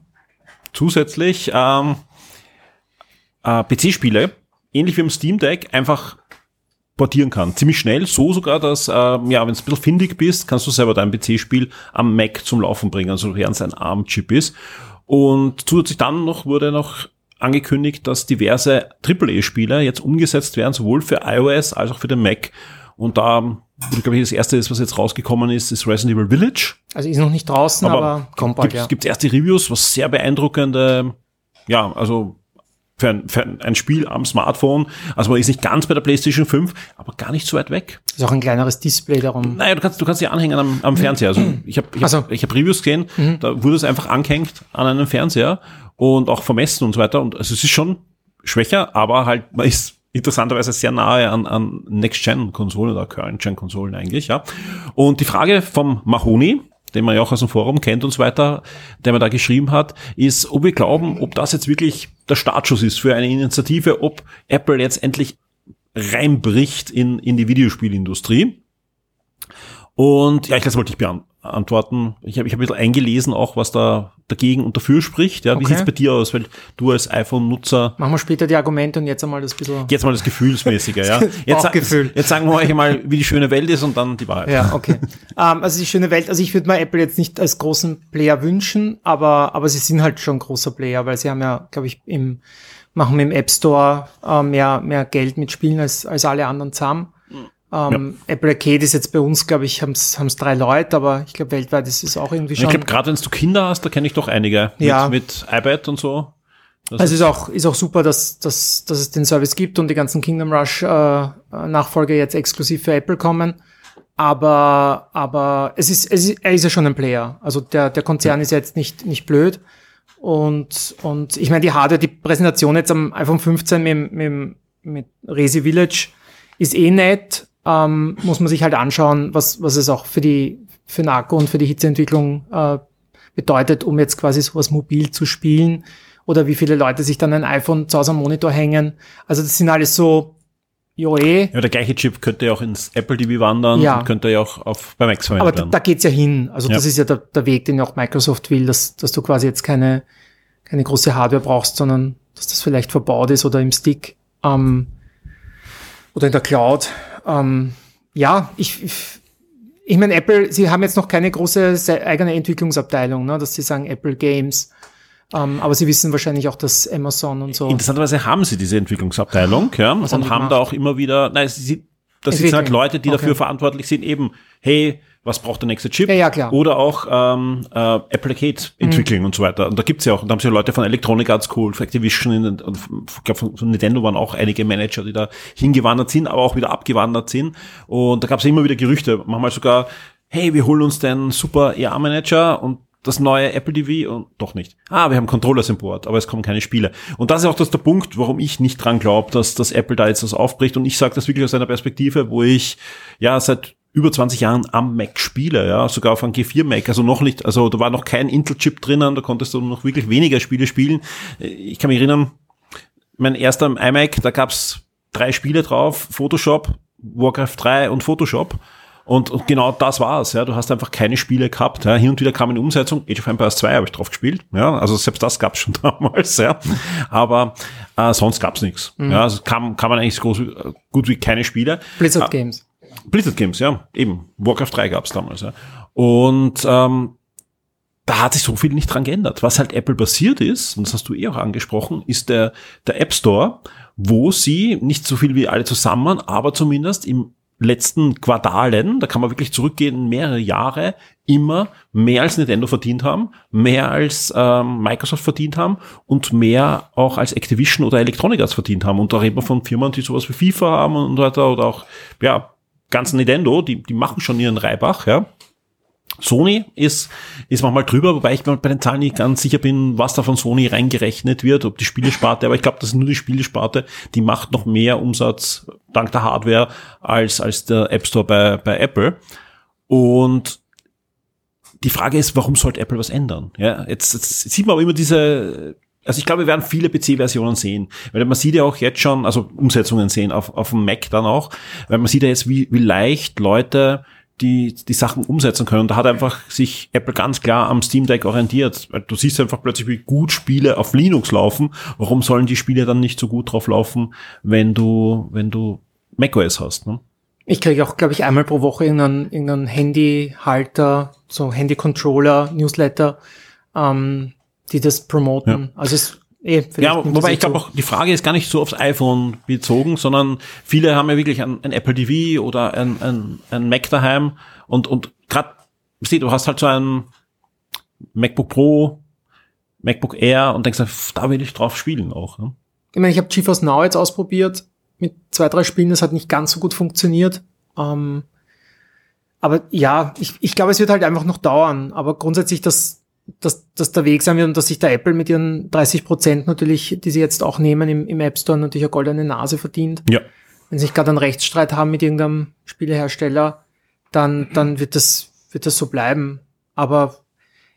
zusätzlich ähm, äh, PC-Spiele, ähnlich wie im Steam Deck, einfach portieren kann. Ziemlich schnell, so sogar, dass, ähm, ja, wenn du ein bisschen findig bist, kannst du selber dein PC-Spiel am Mac zum Laufen bringen, also während es ein ARM-Chip ist. Und zusätzlich dann noch wurde noch angekündigt, dass diverse AAA-Spiele jetzt umgesetzt werden, sowohl für iOS als auch für den Mac. Und da, glaube ich, das erste ist, was jetzt rausgekommen ist, ist Resident Evil Village. Also ist noch nicht draußen, aber, kommt bald, Gibt ja. gibt's erste Reviews, was sehr beeindruckende, ja, also für ein, für ein Spiel am Smartphone. Also man ist nicht ganz bei der PlayStation 5, aber gar nicht so weit weg. Ist auch ein kleineres Display darum. Naja, du kannst, du kannst sie anhängen am, am Fernseher. Also ich habe ich hab, Also. ich hab Reviews gesehen, da wurde es einfach angehängt an einen Fernseher und auch vermessen und so weiter. Und also es ist schon schwächer, aber halt, man ist interessanterweise sehr nahe an, an Next-Gen-Konsolen oder Current-Gen-Konsolen eigentlich, ja. Und die Frage vom Mahoney, den man ja auch aus dem Forum kennt und so weiter, der mir da geschrieben hat, ist, ob wir glauben, ob das jetzt wirklich der Startschuss ist für eine Initiative, ob Apple jetzt endlich reinbricht in, in die Videospielindustrie. Und ja, ich das wollte ich beantworten. Ich habe ich hab ein bisschen eingelesen auch, was da dagegen und dafür spricht. Ja, wie Okay. sieht's bei dir aus? Weil du als iPhone-Nutzer Machen wir später die Argumente und jetzt einmal das bisschen. jetzt mal das Gefühlsmäßige, ja. *laughs* Jetzt, Bauchgefühl. jetzt sagen wir euch mal, wie die schöne Welt ist und dann die Wahrheit. Ja, okay. *laughs* ähm, also die schöne Welt, also ich würde mir Apple jetzt nicht als großen Player wünschen, aber, aber sie sind halt schon großer Player, weil sie haben ja, glaube ich, im, machen im App Store äh, mehr, mehr Geld mit Spielen als, als alle anderen zusammen. Ähm, Apple Arcade ist jetzt bei uns, glaube ich, haben es drei Leute, aber ich glaube, weltweit ist es auch irgendwie Ich schon. glaube, gerade wenn du Kinder hast, da kenne ich doch einige. Ja. Mit, mit iPad und so. Das Also ist auch, ist auch super, dass, dass, dass es den Service gibt und die ganzen Kingdom Rush äh, Nachfolge jetzt exklusiv für Apple kommen. Aber, aber es ist, es ist, er ist ja schon ein Player. Also der, der Konzern ist ja jetzt nicht, nicht blöd. Und, und ich meine, die Hardware, die Präsentation jetzt am iPhone 15 mit, mit, mit Resi Village ist eh nett. Ähm, muss man sich halt anschauen, was, was es auch für die, für Akku und für die Hitzeentwicklung äh, bedeutet, um jetzt quasi sowas mobil zu spielen oder wie viele Leute sich dann ein iPhone zu Hause am Monitor hängen. Also das sind alles so, jo eh, Ja, der gleiche Chip könnte ja auch ins Apple TV wandern Ja. und könnte ja auch auf, bei Macs verwendet aber da, werden. da geht's ja hin. Also Ja. das ist ja der, der Weg, den auch Microsoft will, dass, dass du quasi jetzt keine, keine große Hardware brauchst, sondern dass das vielleicht verbaut ist oder im Stick ähm, oder in der Cloud. Ähm, ja, ich, ich, ich meine, Apple, sie haben jetzt noch keine große eigene Entwicklungsabteilung, ne, dass sie sagen Apple Games. Ähm, aber sie wissen wahrscheinlich auch, dass Amazon und so. Interessanterweise haben sie diese Entwicklungsabteilung, ja, haben und haben gemacht? da auch immer wieder, nein, sie, sie, das sind halt. Leute, die Okay. dafür verantwortlich sind, eben, hey, was braucht der nächste Chip? Ja, ja, klar. Oder auch ähm, äh, Apple Arcade entwickeln und so weiter. Und da gibt's ja auch, und da haben sie ja Leute von Electronic Arts School, von Activision und ich glaube von, von Nintendo waren auch einige Manager, die da hingewandert sind, aber auch wieder abgewandert sind. Und da gab's ja immer wieder Gerüchte, manchmal sogar, hey, wir holen uns den super EA-Manager und das neue Apple TV und doch nicht. Ah, wir haben Controllers im Board, aber es kommen keine Spiele. Und das ist auch das der Punkt, warum ich nicht dran glaube, dass, dass Apple da jetzt was aufbricht. Und ich sage das wirklich aus einer Perspektive, wo ich ja seit über 20 Jahren am Mac spiele, ja, sogar auf einem G4 Mac, also noch nicht, also da war noch kein Intel-Chip drinnen, da konntest du noch wirklich weniger Spiele spielen. Ich kann mich erinnern, mein erster iMac, da gab's drei Spiele drauf, Photoshop, Warcraft 3 und Photoshop. Und, und genau das war's, ja. Du hast einfach keine Spiele gehabt. Ja. Hin und wieder kam eine Umsetzung. Age of Empires 2 habe ich drauf gespielt. Ja. Also selbst das gab's schon *laughs* damals, ja. Aber äh, sonst gab's nichts. Mhm. Ja. Also kam, kam man eigentlich so äh, gut wie keine Spiele. Blizzard Ah, Games. Blizzard Games, ja, eben. Warcraft 3 gab's damals, ja. Und ähm, da hat sich so viel nicht dran geändert. Was halt Apple passiert ist, und das hast du eh auch angesprochen, ist der, der App Store, wo sie nicht so viel wie alle zusammen, aber zumindest im letzten Quartalen, da kann man wirklich zurückgehen, mehrere Jahre, immer mehr als Nintendo verdient haben, mehr als ähm, Microsoft verdient haben und mehr auch als Activision oder Electronic Arts verdient haben. Und da reden wir von Firmen, die sowas wie FIFA haben und so weiter oder auch, ja, ganz Nintendo, die, die machen schon ihren Reibach, ja. Sony ist, ist manchmal drüber, wobei ich bei den Zahlen nicht ganz sicher bin, was da von Sony reingerechnet wird, ob die Spielesparte, aber ich glaube, das ist nur die Spielesparte, die macht noch mehr Umsatz dank der Hardware als, als der App Store bei, bei Apple. Und die Frage ist, warum sollte Apple was ändern? Ja, jetzt, jetzt sieht man aber immer diese, also ich glaube, wir werden viele PC-Versionen sehen, weil man sieht ja auch jetzt schon, also Umsetzungen sehen auf, auf dem Mac dann auch, weil man sieht ja jetzt, wie, wie leicht Leute die, die Sachen umsetzen können. Und da hat einfach sich Apple ganz klar am Steam Deck orientiert. Weil du siehst einfach plötzlich, wie gut Spiele auf Linux laufen. Warum sollen die Spiele dann nicht so gut drauf laufen, wenn du, wenn du macOS hast? Ne? Ich kriege auch, glaube ich, einmal pro Woche irgendeinen, irgendeinen Handyhalter, so Handy-Controller, Newsletter, ähm, die das promoten. Also es eh, Ja, wobei ich glaube auch, die Frage ist gar nicht so aufs iPhone bezogen, sondern viele haben ja wirklich ein, ein Apple TV oder ein, ein, ein Mac daheim und, und gerade, sieh, du hast halt so ein MacBook Pro, MacBook Air und denkst, da will ich drauf spielen auch. Ne? Ich meine, ich habe GeForce Now jetzt ausprobiert mit zwei, drei Spielen, das hat nicht ganz so gut funktioniert. Ähm, aber ja, ich, ich glaube, es wird halt einfach noch dauern. Aber grundsätzlich, dass, dass, dass der Weg sein wird und dass sich der Apple mit ihren 30 Prozent natürlich, die sie jetzt auch nehmen im, im App Store, natürlich eine goldene Nase verdient. Ja. Wenn sie nicht gerade einen Rechtsstreit haben mit irgendeinem Spielehersteller, dann, dann wird das, wird das so bleiben. Aber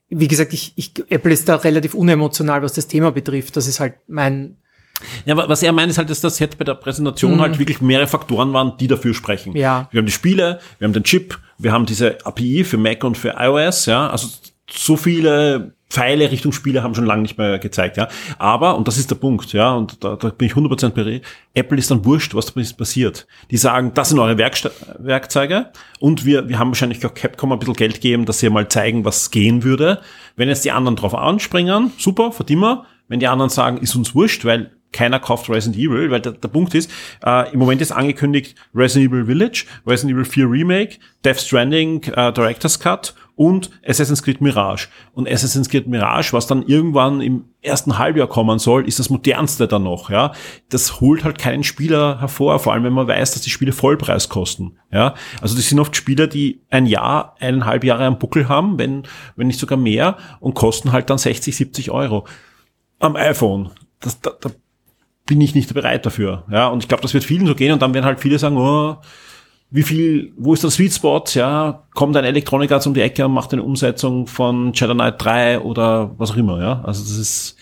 wie gesagt, ich, ich, Apple ist da relativ unemotional, was das Thema betrifft. Das ist halt mein, Ja, aber was er meint, ist halt, dass das jetzt bei der Präsentation Mhm. halt wirklich mehrere Faktoren waren, die dafür sprechen. Ja. Wir haben die Spiele, wir haben den Chip, wir haben diese API für Mac und für iOS, ja. Also so viele Pfeile Richtung Spiele haben schon lange nicht mehr gezeigt, ja. Aber, und das ist der Punkt, ja, und da, da bin ich 100% bereit, Apple ist dann wurscht, was da passiert. Die sagen, das sind eure Werksta Werkzeuge und wir, wir haben wahrscheinlich auch Capcom ein bisschen Geld gegeben, dass sie mal zeigen, was gehen würde. Wenn jetzt die anderen drauf anspringen, super, verdienen wir. Wenn die anderen sagen, ist uns wurscht, weil keiner kauft Resident Evil, weil der, der Punkt ist, äh, im Moment ist angekündigt Resident Evil Village, Resident Evil 4 Remake, Death Stranding äh, Director's Cut und Assassin's Creed Mirage. Und Assassin's Creed Mirage, was dann irgendwann im ersten Halbjahr kommen soll, ist das modernste dann noch, ja. Das holt halt keinen Spieler hervor, vor allem wenn man weiß, dass die Spiele Vollpreis kosten, ja. Also das sind oft Spieler, die ein Jahr, eineinhalb Jahre am Buckel haben, wenn, wenn nicht sogar mehr und kosten halt dann 60, 70 Euro am iPhone. Das, da, da bin ich nicht bereit dafür. Ja, und ich glaube, das wird vielen so gehen und dann werden halt viele sagen, oh, wie viel, wo ist der Sweet Spot? Ja, kommt ein Electronic Arts um die Ecke und macht eine Umsetzung von Jedi Knight 3 oder was auch immer, ja. Also das ist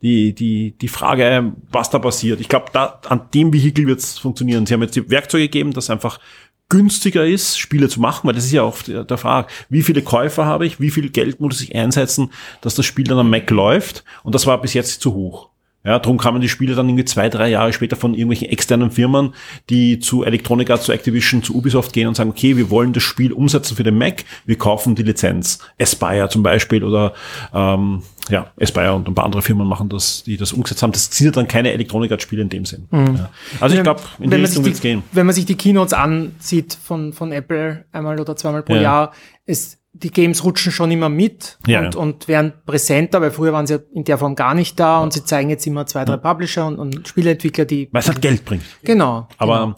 die, die, die Frage, was da passiert. Ich glaube, da, an dem Vehikel wird es funktionieren. Sie haben jetzt die Werkzeuge gegeben, dass einfach günstiger ist, Spiele zu machen, weil das ist ja oft der der Frage, wie viele Käufer habe ich, wie viel Geld muss ich einsetzen, dass das Spiel dann am Mac läuft und das war bis jetzt zu hoch. Ja, darum kann man die Spiele dann irgendwie zwei, drei Jahre später von irgendwelchen externen Firmen, die zu Electronic Arts, zu Activision, zu Ubisoft gehen und sagen, okay, wir wollen das Spiel umsetzen für den Mac, wir kaufen die Lizenz. Aspire zum Beispiel oder ähm, ja, Aspire und ein paar andere Firmen machen das, die das umgesetzt haben. Das sind ja dann keine Electronic Arts Spiele in dem Sinn. Mhm. Ja. Also ich glaube, in die wenn Richtung sich wird's gehen. Wenn man sich die Keynotes ansieht von, von Apple einmal oder zweimal pro Ja. Jahr, ist, die Games rutschen schon immer mit Ja, und, ja. und werden präsenter, weil früher waren sie ja in der Form gar nicht da und sie zeigen jetzt immer zwei, drei Publisher und, und Spieleentwickler, die. Weil es halt Geld bringt. Genau. Aber genau.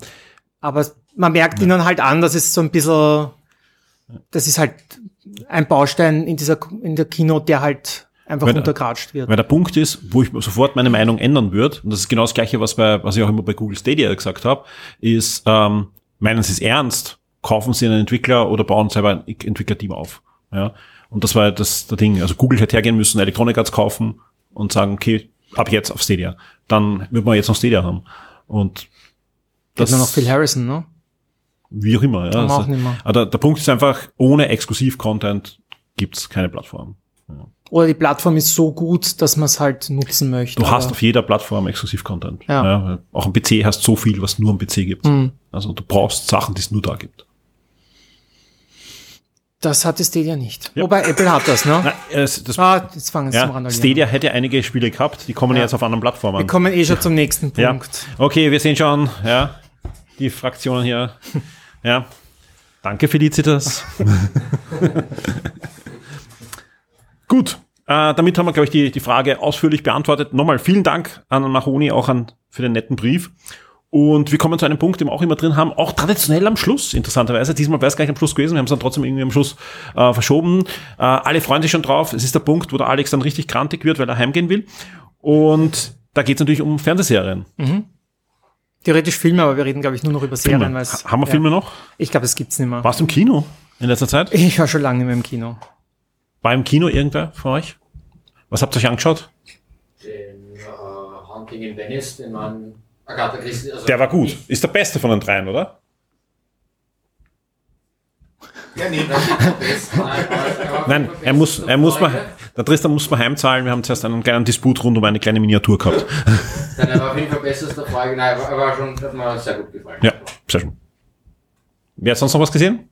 Aber man merkt ihnen halt an, dass es so ein bisschen, das ist halt ein Baustein in dieser, in der Keynote, der halt einfach Weil- untergratscht wird. Weil der Punkt ist, wo ich sofort meine Meinung ändern würde, und das ist genau das Gleiche, was, bei, was ich auch immer bei Google Stadia gesagt habe, ist, ähm, meinen Sie es ernst, kaufen Sie einen Entwickler oder bauen selber ein Entwicklerteam auf. Ja? Und das war das der Ding. Also Google hätte hergehen müssen, Electronic Arts kaufen und sagen, okay, ab jetzt auf Stadia. Dann wird man jetzt noch Stadia haben. Und Das nur noch Phil Harrison, ne? wie auch immer. Ja. Wir Also, auch nicht mehr. aber der, der Punkt ist einfach, ohne Exklusiv-Content gibt's keine Plattform. Oder die Plattform ist so gut, dass man es halt nutzen möchte. Du hast auf jeder Plattform Exklusiv-Content. Ja. weil auch am PC hast so viel, was nur am PC gibt. Mhm. Also du brauchst Sachen, die es nur da gibt. Das hat Stadia nicht. Wobei Apple hat das, ne? Na, es, das, ah, jetzt fangen sie zum ja, Randalieren. Stadia hätte einige Spiele gehabt, die kommen Ja. jetzt auf anderen Plattformen. Wir kommen eh schon zum nächsten ja. Punkt. Okay, wir sehen schon, ja, die Fraktionen hier. *laughs* ja. Danke, Felicitas. *laughs* Gut, äh, damit haben wir, glaube ich, die, die Frage ausführlich beantwortet. Nochmal vielen Dank an Mahoni, auch an, für den netten Brief. Und wir kommen zu einem Punkt, den wir auch immer drin haben, auch traditionell am Schluss, interessanterweise. Diesmal wäre es gleich am Schluss gewesen, wir haben es dann trotzdem irgendwie am Schluss äh, verschoben. Äh, alle freuen sich schon drauf. Es ist der Punkt, wo der Alex dann richtig krantig wird, weil er heimgehen will. Und da geht es natürlich um Fernsehserien. Mhm. Theoretisch Filme, aber wir reden, glaube ich, nur noch über Serien. Filme. weil es- Ha- haben wir Filme noch? Ich glaube, das gibt's nicht mehr. Warst du im Kino in letzter Zeit? Ich war schon lange nicht mehr im Kino. War im Kino irgendwer von euch? Was habt ihr euch angeschaut? Den äh, Hunting in Venice, den man Agatha Christie. Also Der war gut. Ist der beste von den dreien, oder? Ja, nee. Nein, er muss, er muss mal, der Tristan muss mal heimzahlen. Wir haben zuerst einen kleinen Disput rund um eine kleine Miniatur gehabt. Dann er war auf jeden Fall besser als der Frage. Nein, er war, schon, hat mir sehr gut gefallen. Ja, sehr schön. Wer hat sonst noch was gesehen?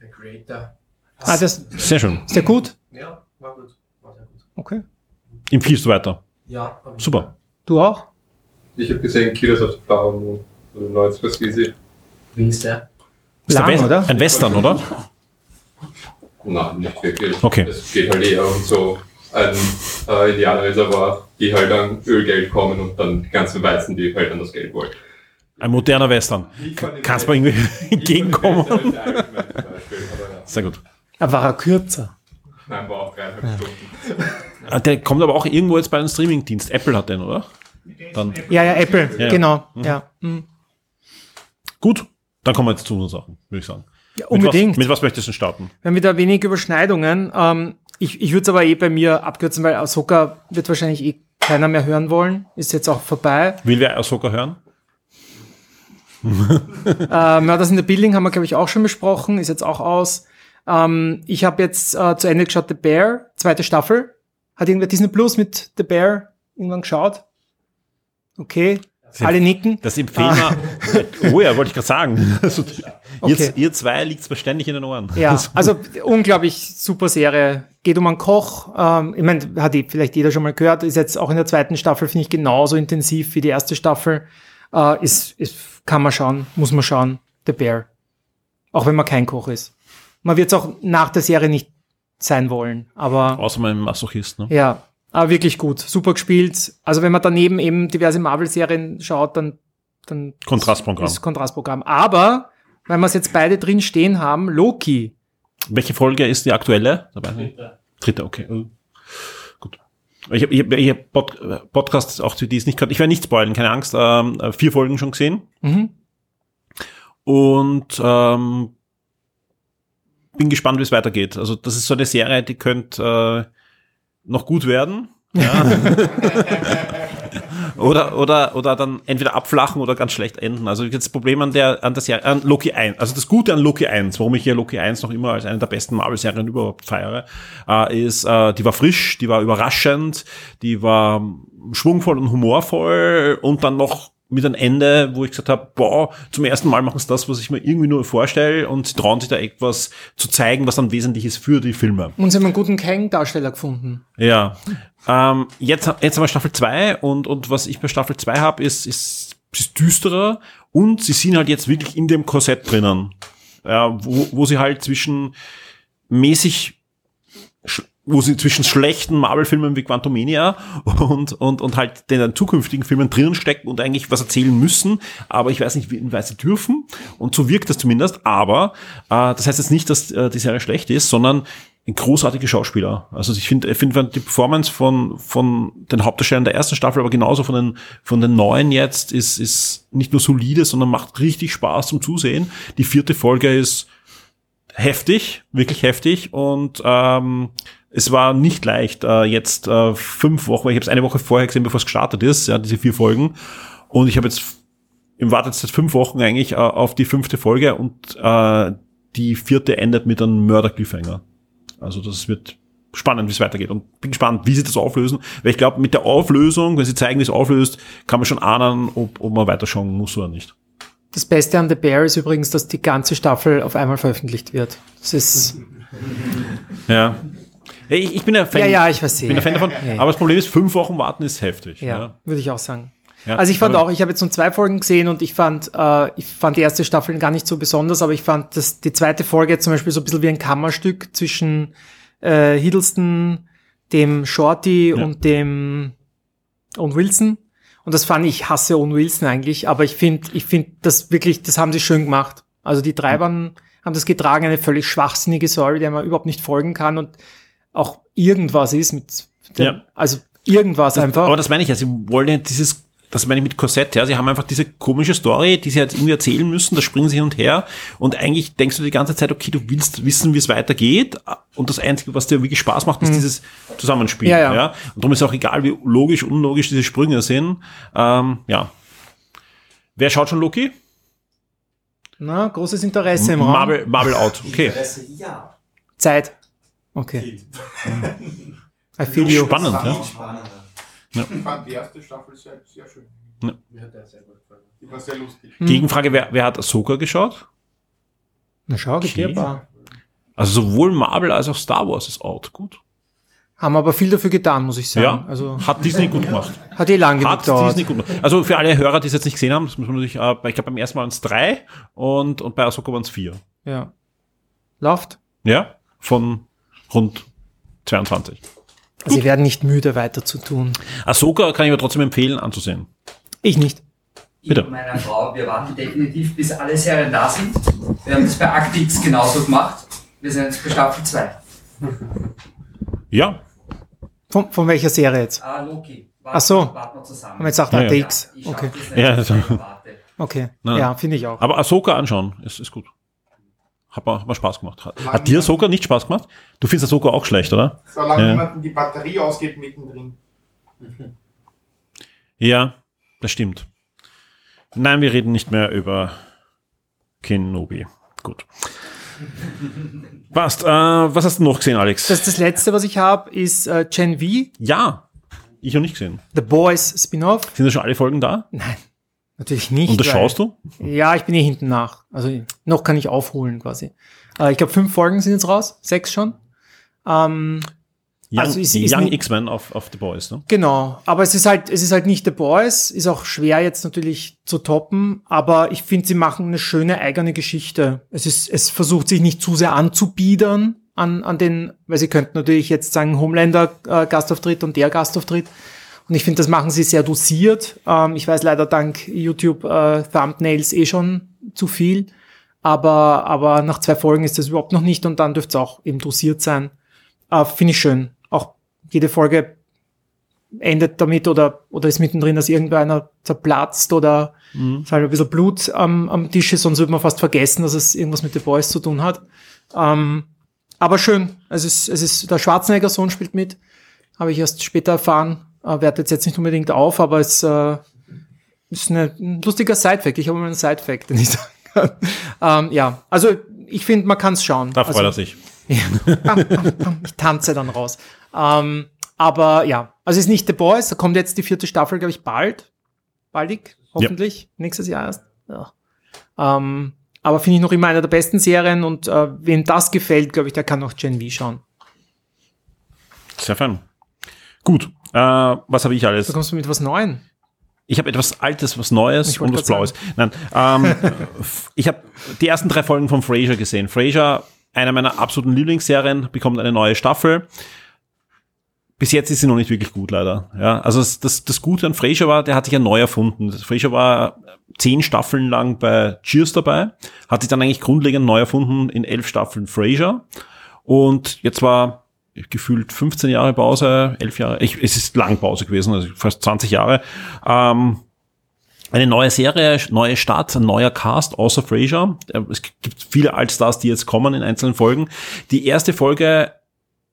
The Creator. Ah, das Sehr schön. ist der gut? Ja, war gut. War sehr gut. Okay. Empfiehlst du weiter? Ja. Super. Du auch? Ich habe gesehen Killers of the Flower Moon, also neues Scorsese. Wie ist der? Ist der Lang, West- oder? Ein Western, oder? Nein, nicht wirklich. Okay. Es geht halt eher um so ein äh, Indianerreservat, die halt an Ölgeld kommen und dann die ganzen Weißen, die halt an das Geld wollen. Ein moderner Western. Kannst du mir irgendwie entgegenkommen? Sehr gut. Er war er kürzer. Nein, war auch dreieinhalb Stunden. Ah, Der kommt aber auch irgendwo jetzt bei einem Streamingdienst. Apple hat den, oder? Dann. Ja, ja, Apple, Ja, ja. genau. Mhm. Ja. Mhm. Gut, dann kommen wir jetzt zu unseren Sachen, würde ich sagen. Ja, unbedingt. Mit was, mit was möchtest du starten? Wir haben wieder wenig Überschneidungen. Ähm, ich ich würde es aber eh bei mir abkürzen, weil Ahsoka wird wahrscheinlich eh keiner mehr hören wollen. Ist jetzt auch vorbei. Will wer Ahsoka hören? *laughs* äh, Murders in the Building haben wir, glaube ich, auch schon besprochen. Ist jetzt auch aus. Ähm, ich habe jetzt äh, zu Ende geschaut The Bear, zweite Staffel. Hat irgendwer Disney Plus mit The Bear irgendwann geschaut? Okay. Alle nicken. Das empfehlen Ah. wir. Oh ja, wollte ich gerade sagen. *laughs* Also, Okay. ihr, ihr zwei liegt ständig in den Ohren. Ja, also unglaublich super Serie. Geht um einen Koch. Ähm, ich meine, hat die vielleicht jeder schon mal gehört. Ist jetzt auch in der zweiten Staffel, finde ich, genauso intensiv wie die erste Staffel. Äh, ist, ist, kann man schauen, muss man schauen. The Bear. Auch wenn man kein Koch ist. Man wird es auch nach der Serie nicht sein wollen. Aber Außer meinem Masochist, ne? ja, aber wirklich gut. Super gespielt. Also wenn man daneben eben diverse Marvel-Serien schaut, dann, dann Kontrastprogramm. ist Kontrastprogramm. Aber, weil wir es jetzt beide drin stehen haben, Loki. Welche Folge ist die aktuelle? Dabei? Dritte. Dritte, okay. Äh, Gut. Ich habe ich hab, ich hab Pod, Podcasts auch, die es nicht gehört. Ich werde nicht spoilen, keine Angst. Ähm, äh, vier Folgen schon gesehen. Mhm. Und ähm, bin gespannt, wie es weitergeht. Also das ist so eine Serie, die könnte äh, noch gut werden. Ja. *laughs* oder, oder, oder dann entweder abflachen oder ganz schlecht enden. Also das Problem an der, an der Serie, an Loki 1, also das Gute an Loki 1, warum ich hier Loki 1 noch immer als eine der besten Marvel-Serien überhaupt feiere, äh, ist, äh, die war frisch, die war überraschend, die war schwungvoll und humorvoll und dann noch mit einem Ende, wo ich gesagt habe, boah, zum ersten Mal machen sie das, was ich mir irgendwie nur vorstelle und sie trauen sich da etwas zu zeigen, was dann wesentlich ist für die Filme. Und sie haben einen guten Kang-Darsteller gefunden. Ja. Ähm, jetzt, jetzt haben wir Staffel 2 und, und was ich bei Staffel 2 habe, ist, ist, ist düsterer und sie sind halt jetzt wirklich in dem Korsett drinnen. Ja, wo, wo sie halt zwischen mäßig wo sie zwischen schlechten Marvel-Filmen wie Quantumania *laughs* und, und, und halt den zukünftigen Filmen drinnen stecken und eigentlich was erzählen müssen, aber ich weiß nicht, wie sie dürfen. Und so wirkt das zumindest. Aber äh, das heißt jetzt nicht, dass äh, die Serie schlecht ist, sondern großartige Schauspieler. Also ich finde, ich finde die Performance von, von den Hauptdarstellern der ersten Staffel, aber genauso von den, von den neuen jetzt, ist, ist nicht nur solide, sondern macht richtig Spaß zum Zusehen. Die vierte Folge ist heftig, wirklich heftig und ähm, es war nicht leicht, äh, jetzt äh, fünf Wochen, ich habe es eine Woche vorher gesehen, bevor es gestartet ist, ja, diese vier Folgen. Und ich habe jetzt im Wartet seit fünf Wochen eigentlich äh, auf die fünfte Folge und äh, die vierte endet mit einem Mörder-Cliffhanger. Also das wird spannend, wie es weitergeht. Und bin gespannt, wie sie das auflösen. Weil ich glaube, mit der Auflösung, wenn sie zeigen, wie es auflöst, kann man schon ahnen, ob, ob man weiterschauen muss oder nicht. Das Beste an The Bear ist übrigens, dass die ganze Staffel auf einmal veröffentlicht wird. Das ist, Ja. Ich, ich bin ein Fan. Ja, ja, ich verstehe. bin ein Fan davon. Ja, ja. Aber das Problem ist, fünf Wochen warten ist heftig. ja, würde ich auch sagen. Ja, also ich fand aber- auch, ich habe jetzt nur zwei Folgen gesehen und ich fand, äh, ich fand die erste Staffel gar nicht so besonders, aber ich fand dass die zweite Folge zum Beispiel so ein bisschen wie ein Kammerstück zwischen äh, Hiddleston, dem Shorty und dem Owen Wilson. Und das fand ich, ich hasse Owen Wilson eigentlich, aber ich finde, ich finde das wirklich, das haben sie schön gemacht. Also die drei waren, haben das getragen, eine völlig schwachsinnige Story, der man überhaupt nicht folgen kann und auch irgendwas ist mit, Ja. also irgendwas Das, einfach. Aber das meine ich ja, sie wollen ja dieses, das meine ich mit Korsett, ja, sie haben einfach diese komische Story, die sie jetzt irgendwie erzählen müssen, da springen sie hin und her und eigentlich denkst du die ganze Zeit, okay, du willst wissen, wie es weitergeht und das Einzige, was dir wirklich Spaß macht, ist Mhm. dieses Zusammenspiel, Ja, ja, ja. Und darum ist auch egal, wie logisch, unlogisch diese Sprünge sind, ähm, ja. Wer schaut schon Loki? Na, großes Interesse im Raum. Marvel, Marvel out, okay. ja. Zeit. Okay. I feel you. Spannend, ja. Ja. Ich fand die erste Staffel sehr, sehr schön. Ja. Mir hat der sehr gut gefallen. Die war sehr lustig. Gegenfrage, wer, wer hat Ahsoka geschaut? Na schau, geht Okay. Also sowohl Marvel als auch Star Wars ist out, gut. Haben aber viel dafür getan, muss ich sagen. Ja, Also hat Disney gut gemacht. *laughs* Hat eh lang genug Hat gedauert. Disney gut gemacht. Also für alle Hörer, die es jetzt nicht gesehen haben, das muss man natürlich, äh, ich glaube beim ersten Mal waren es drei und, und bei Ahsoka waren es vier. Ja. Läuft. Ja, von rund 22. Also sie werden nicht müde, weiter zu tun. Ahsoka kann ich aber trotzdem empfehlen anzusehen. Ich nicht. Bitte. Ich und meiner Frau, wir warten definitiv, bis alle Serien da sind. Wir haben das bei Actix genauso gemacht. Wir sind jetzt bei Staffel 2. Ja. Von, von welcher Serie jetzt? Ah, Loki. Ach so. Warten wir zusammen. Haben wir jetzt gesagt Ja, ja. ATX. Ich schaff Okay. Ja, also-. Okay. Ja, finde ich auch. Aber Ahsoka anschauen, ist, ist gut. Hat mir, hat mir Spaß gemacht. Hat, hat dir Ahsoka nicht Spaß gemacht? Du findest Ahsoka auch schlecht, oder? Solange Ja. jemanden die Batterie ausgeht mittendrin. Ja, das stimmt. Nein, wir reden nicht mehr über Kenobi. Gut. *laughs* Passt. Äh, was hast du noch gesehen, Alex? Das, das letzte, was ich habe, ist äh, Gen V, ja, ich noch nicht gesehen. The Boys Spin-off. Sind da schon alle Folgen da? Nein, natürlich nicht. Und das weil- schaust du? Ja, ich bin eh hinten nach. Also noch kann ich aufholen quasi. Äh, ich glaube, fünf Folgen sind jetzt raus, sechs schon. Ähm, Young, Also ist- ist Young X-Men auf, auf The Boys, ne? Genau, aber es ist halt, es ist halt nicht The Boys, ist auch schwer jetzt natürlich zu toppen, aber ich finde, sie machen eine schöne eigene Geschichte. Es ist, es versucht sich nicht zu sehr anzubiedern an, an den, weil sie könnten natürlich jetzt sagen, Homelander äh, Gastauftritt und der Gastauftritt. Und ich finde, das machen sie sehr dosiert. Ähm, ich weiß leider dank YouTube äh, Thumbnails eh schon zu viel. Aber, aber nach zwei Folgen ist das überhaupt noch nicht und dann dürfte es auch eben dosiert sein. Äh, finde ich schön. Auch jede Folge endet damit oder, oder ist mittendrin, dass irgendeiner zerplatzt oder Mhm. halt ein bisschen Blut am, am Tisch ist, sonst würde man fast vergessen, dass es irgendwas mit The Boys zu tun hat. Ähm, aber schön. Es ist, es ist, der Schwarzenegger-Sohn spielt mit. Habe ich erst später erfahren. Äh, wertet jetzt nicht unbedingt auf, aber es äh, ist eine, ein lustiger Side-Fact. Ich habe mal einen Side-Fact, den ich *laughs* sagen kann. ähm, ja, also ich finde, man kann es schauen. Da freut also, er sich. *laughs* Ja. Bam, bam, bam. Ich tanze dann raus. Ähm, aber ja, also es ist nicht The Boys, da kommt jetzt die vierte Staffel, glaube ich, bald. Baldig, hoffentlich. Nächstes Jahr erst. Ja. Ähm, aber finde ich noch immer eine der besten Serien und äh, wem das gefällt, glaube ich, der kann auch Gen V schauen. Sehr fein. Gut, äh, was habe ich alles? Da kommst du mit was Neuem. Ich habe etwas Altes, was Neues und was Blaues. Nein, ähm, *laughs* ich habe die ersten drei Folgen von Frasier gesehen. Frasier, einer meiner absoluten Lieblingsserien, bekommt eine neue Staffel. Bis jetzt ist sie noch nicht wirklich gut, leider. Ja, also das, das, das Gute an Frasier war, der hat sich ja neu erfunden. Frasier war zehn Staffeln lang bei Cheers dabei, hat sich dann eigentlich grundlegend neu erfunden in elf Staffeln Frasier. Und jetzt war gefühlt 15 Jahre Pause, 11 Jahre, ich, es ist lang Pause gewesen, also fast 20 Jahre. Ähm, eine neue Serie, neue Start, ein neuer Cast außer Frasier. Äh, Es gibt viele Altstars, die jetzt kommen in einzelnen Folgen. Die erste Folge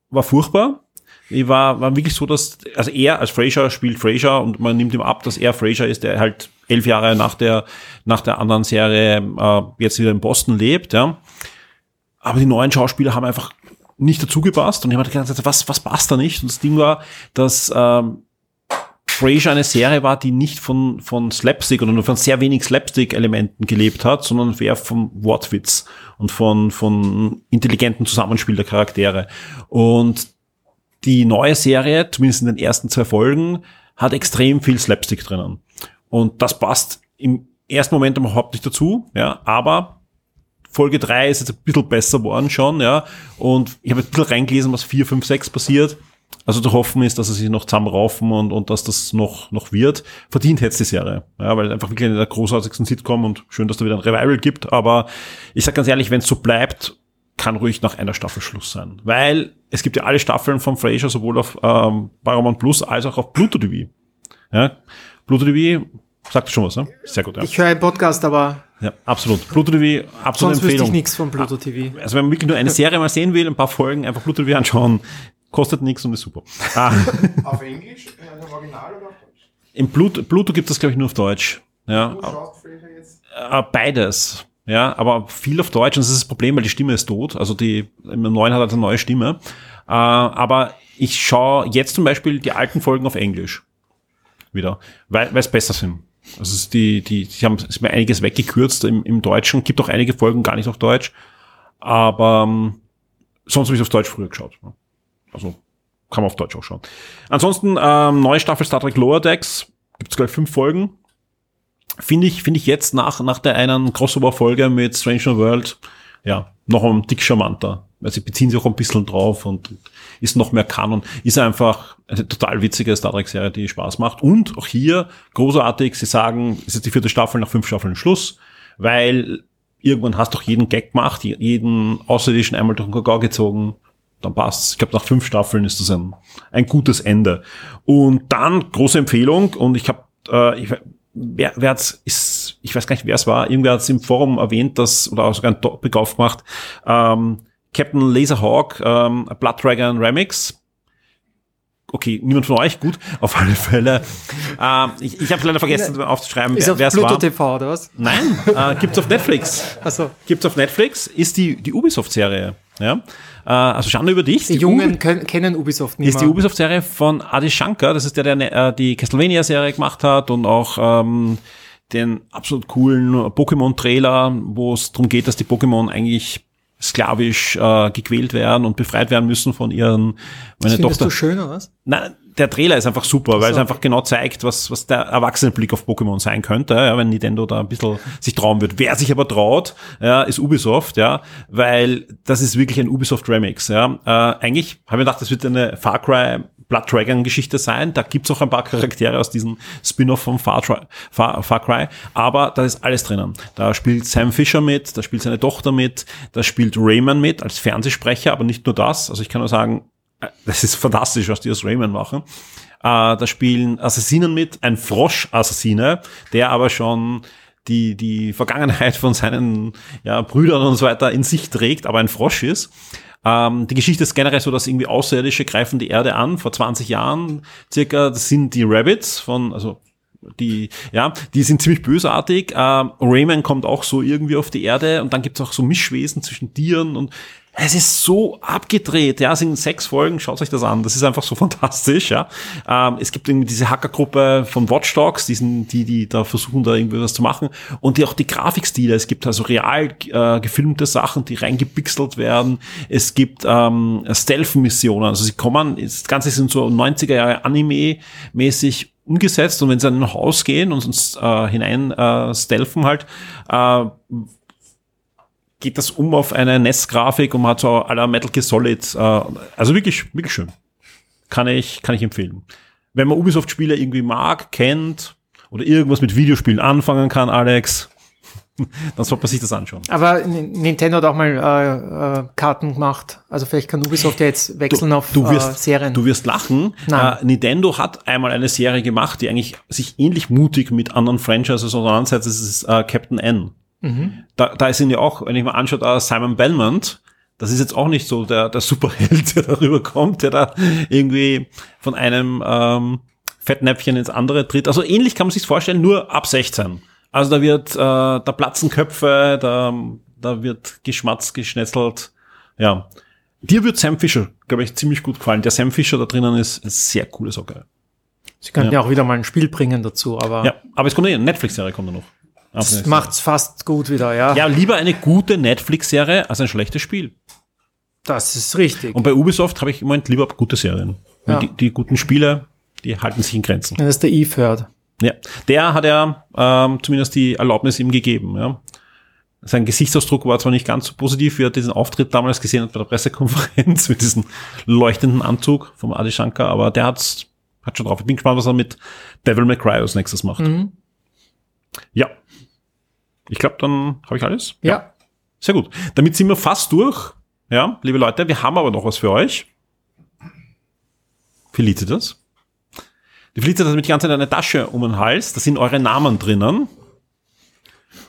war furchtbar. Die war, war wirklich so, dass, also er als Frasier spielt Frasier und man nimmt ihm ab, dass er Frasier ist, der halt elf Jahre nach der, nach der anderen Serie äh, jetzt wieder in Boston lebt, ja. Aber die neuen Schauspieler haben einfach nicht dazu gepasst und ich habe gedacht, was, was passt da nicht? Und das Ding war, dass ähm, Frasier eine Serie war, die nicht von, von Slapstick oder nur von sehr wenig Slapstick-Elementen gelebt hat, sondern eher vom Wortwitz und von, von intelligentem Zusammenspiel der Charaktere. Und die neue Serie, zumindest in den ersten zwei Folgen, hat extrem viel Slapstick drinnen. Und das passt im ersten Moment überhaupt nicht dazu, ja, aber Folge drei ist jetzt ein bisschen besser worden schon, ja. Und ich habe ein bisschen reingelesen, was vier, fünf, sechs passiert. Also zu hoffen ist, dass sie sich noch zusammenraufen und, und dass das noch, noch wird. Verdient hätte die Serie. Ja, weil einfach wirklich eine der großartigsten Sitcom und schön, dass da wieder ein Revival gibt. Aber ich sag ganz ehrlich, wenn es so bleibt, kann ruhig nach einer Staffel Schluss sein. Weil es gibt ja alle Staffeln von Frasier sowohl auf ähm, Paramount Plus als auch auf Pluto TV. Ja, Pluto TV sagt schon was, ne? Sehr gut, ja. Ich höre einen Podcast, aber Ja, absolut. Pluto TV, absolute sonst wüsste Empfehlung. ich nichts von Pluto TV. Also wenn man wirklich nur eine Serie mal sehen will, ein paar Folgen, einfach Pluto TV anschauen, kostet nichts und ist super. Ah, *laughs* Auf Englisch, äh, im Original oder auf Deutsch? Im Pluto, Pluto gibt es glaube ich nur auf Deutsch. Ja, Du schaust jetzt? äh, beides. Ja, aber viel auf Deutsch und das ist das Problem, weil die Stimme ist tot. Also die im neuen hat er eine neue Stimme. Äh, aber ich schaue jetzt zum Beispiel die alten Folgen auf Englisch wieder, weil weil es besser sind. Also die, die, die haben ist mir einiges weggekürzt im, im Deutschen. Gibt auch einige Folgen gar nicht auf Deutsch. Aber ähm, sonst habe ich auf Deutsch früher geschaut. Also kann man auf Deutsch auch schauen. Ansonsten ähm, neue Staffel Star Trek Lower Decks. Gibt es gleich fünf Folgen. Finde ich, finde ich jetzt nach, nach der einen Crossover-Folge mit Stranger World, ja, noch ein dick charmanter. Weil sie beziehen sich auch ein bisschen drauf und ist noch mehr Kanon. Ist einfach eine total witzige Star Trek-Serie, die Spaß macht. Und auch hier großartig, sie sagen, es ist die vierte Staffel, nach fünf Staffeln Schluss, weil irgendwann hast du doch jeden Gag gemacht, jeden Außerirdischen einmal durch den Kakao gezogen, dann passt's. Ich glaube, nach fünf Staffeln ist das ein, ein gutes Ende. Und dann große Empfehlung und ich habe, äh, ich, wer, wer hat's, ist, ich weiß gar nicht, wer es war, irgendwer hat es im Forum erwähnt, dass, oder auch sogar ein Topic aufgemacht, ähm, Captain Laserhawk, ähm, Blood Dragon Remix. Okay, niemand von euch, gut, *laughs* auf alle Fälle. Ähm, ich ich habe leider vergessen aufzuschreiben, Ist wer auf es Pluto war. TV, oder was? Nein, äh, gibt's auf Netflix. Also Gibt's auf Netflix, ist die, die Ubisoft-Serie. Ja? Äh, also Schande über dich. die Jungen können, kennen Ubisoft nicht ist die Ubisoft-Serie von Adi Shankar, das ist der, der äh, die Castlevania-Serie gemacht hat und auch ähm, den absolut coolen Pokémon-Trailer, wo es darum geht, dass die Pokémon eigentlich sklavisch äh, gequält werden und befreit werden müssen von ihren Das meine findest Tochter. du schön, oder was? Nein, der Trailer ist einfach super, weil es So. einfach genau zeigt, was, was der Erwachsenenblick auf Pokémon sein könnte, ja, wenn Nintendo da ein bisschen sich trauen wird. Wer sich aber traut, ja, ist Ubisoft, ja, weil das ist wirklich ein Ubisoft Remix, ja. Äh, eigentlich habe ich gedacht, das wird eine Far Cry Blood Dragon Geschichte sein. Da gibt's auch ein paar Charaktere aus diesem Spin-off von Far, Cry- Far, Far Cry, aber da ist alles drinnen. Da spielt Sam Fisher mit, da spielt seine Tochter mit, da spielt Rayman mit als Fernsehsprecher, aber nicht nur das. Also ich kann nur sagen, das ist fantastisch, was die aus Rayman machen. Äh, da spielen Assassinen mit, ein Frosch-Assassine, der aber schon die, die Vergangenheit von seinen ja, Brüdern und so weiter in sich trägt, aber ein Frosch ist. Ähm, die Geschichte ist generell so, dass irgendwie Außerirdische greifen die Erde an, vor 20 Jahren circa. Das sind die Rabbits von, also die, ja, die sind ziemlich bösartig. Ähm, Rayman kommt auch so irgendwie auf die Erde und dann gibt's auch so Mischwesen zwischen Tieren und es ist so abgedreht, ja, es sind sechs Folgen, schaut euch das an, das ist einfach so *laughs* fantastisch, ja. Ähm, es gibt irgendwie diese Hackergruppe von Watch Dogs, diesen, die, die da versuchen, da irgendwie was zu machen und die auch die Grafikstile, es gibt also real äh, gefilmte Sachen, die reingepixelt werden, es gibt ähm, Stealth-Missionen, also sie kommen, das Ganze sind so 90er Jahre Anime-mäßig umgesetzt und wenn sie in ein Haus gehen und uns äh, hinein äh, stealthen halt, äh, geht das um auf eine NES-Grafik und man hat so aller Metal Gear Solid, äh, also wirklich, wirklich schön. Kann ich, kann ich empfehlen. Wenn man Ubisoft-Spiele irgendwie mag, kennt oder irgendwas mit Videospielen anfangen kann, Alex, *laughs* dann sollte man sich das anschauen. Aber Nintendo hat auch mal äh, äh, Karten gemacht. Also vielleicht kann Ubisoft ja jetzt wechseln auf du wirst, äh, Serien. Du wirst lachen. Nein. Äh, Nintendo hat einmal eine Serie gemacht, die eigentlich sich ähnlich mutig mit anderen Franchises auseinandersetzt. Das ist äh, Captain N. Mhm. Da, da sind ja auch, wenn ich mal anschaue, Simon Belmont, das ist jetzt auch nicht so der, der Superheld, *laughs* der darüber kommt, der da irgendwie von einem ähm, Fettnäpfchen ins andere tritt. Also ähnlich kann man sich vorstellen, nur ab 16. Also da wird, äh, da platzen Köpfe, da, da wird geschmatzt, geschnetzelt. Ja. Dir wird Sam Fisher, glaube ich, ziemlich gut gefallen. Der Sam Fisher da drinnen ist eine sehr coole Socke. Sie könnten ja. Ja. auch wieder mal ein Spiel bringen dazu, aber Ja, aber es kommt eh, eine Netflix-Serie kommt da noch. Das macht's fast gut wieder, ja. Ja, lieber eine gute Netflix-Serie als ein schlechtes Spiel. Das ist richtig. Und bei Ubisoft habe ich im Moment lieber gute Serien. Ja. Die, die guten Spiele, die halten sich in Grenzen. Wenn das der Eve hört. Ja, der hat ja ähm, zumindest die Erlaubnis ihm gegeben. Ja. Sein Gesichtsausdruck war zwar nicht ganz so positiv, wie er diesen Auftritt damals gesehen hat bei der Pressekonferenz *laughs* mit diesem leuchtenden Anzug vom Adi Shankar, aber der hat's, hat schon drauf. Ich bin gespannt, was er mit Devil May Cry als nächstes macht. Mhm. Ja. Ich glaube, dann habe ich alles. Ja. Sehr gut. Damit sind wir fast durch. Ja, liebe Leute, wir haben aber noch was für euch. Felicitas. Die Felicitas hat nämlich die ganze Zeit eine Tasche um den Hals. Da sind eure Namen drinnen.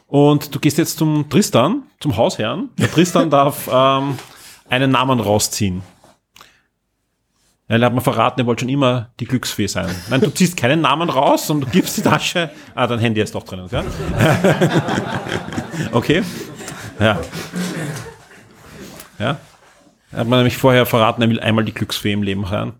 Und du gehst jetzt zum Tristan, zum Hausherrn. Der Tristan *laughs* darf ähm, einen Namen rausziehen. Ja, er hat mir verraten, er wollte schon immer die Glücksfee sein. Nein, du ziehst keinen Namen raus, sondern du gibst die Tasche. Ah, dein Handy ist doch drinnen, gell? *laughs* okay. Ja. Ja. Er hat mir nämlich vorher verraten, er will einmal die Glücksfee im Leben hören.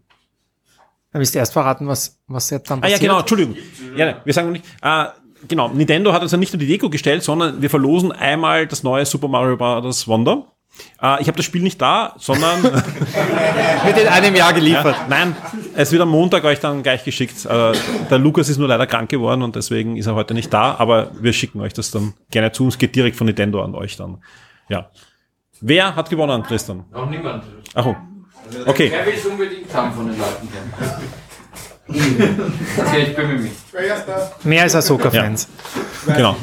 Dann willst du erst verraten, was, was jetzt dann Ah ja, passiert. genau, Entschuldigung. Ja, wir sagen nicht. Äh, genau, Nintendo hat uns ja nicht nur die Deko gestellt, sondern wir verlosen einmal das neue Super Mario Bros. Wonder. Äh, ich habe das Spiel nicht da, sondern *laughs* Wird in einem Jahr geliefert. Ja, nein, es wird am Montag euch dann gleich geschickt. Äh, der Lukas ist nur leider krank geworden und deswegen ist er heute nicht da, aber wir schicken euch das dann gerne zu. Es geht direkt von Nintendo an euch dann. Ja. Wer hat gewonnen, Tristan? Noch niemand. Ach, oh. okay. Wer will es unbedingt haben von den Leuten hier? *laughs* okay, ich bemühe mich. Mehr als Ahsoka-Fans. Genau.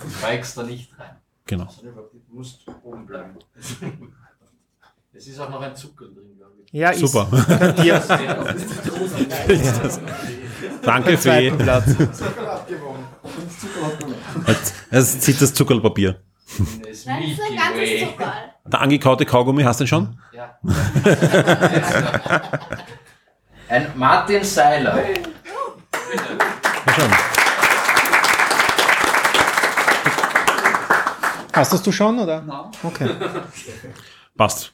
Du steigst da nicht rein. Genau. Du musst oben bleiben. *laughs* Es ist auch noch ein Zucker drin, glaube ich. Ja, Super. Könnt *laughs* ihr- *laughs* Danke, zweiten Fee. Platz. Jetzt zieht das Zuckerpapier. Nein, ist ein ganzes Zucker. Der angekaute Kaugummi, hast du den schon? Ja. Ein Martin Seiler. Ja, schon. Hast du schon, oder? Okay. *laughs* Passt.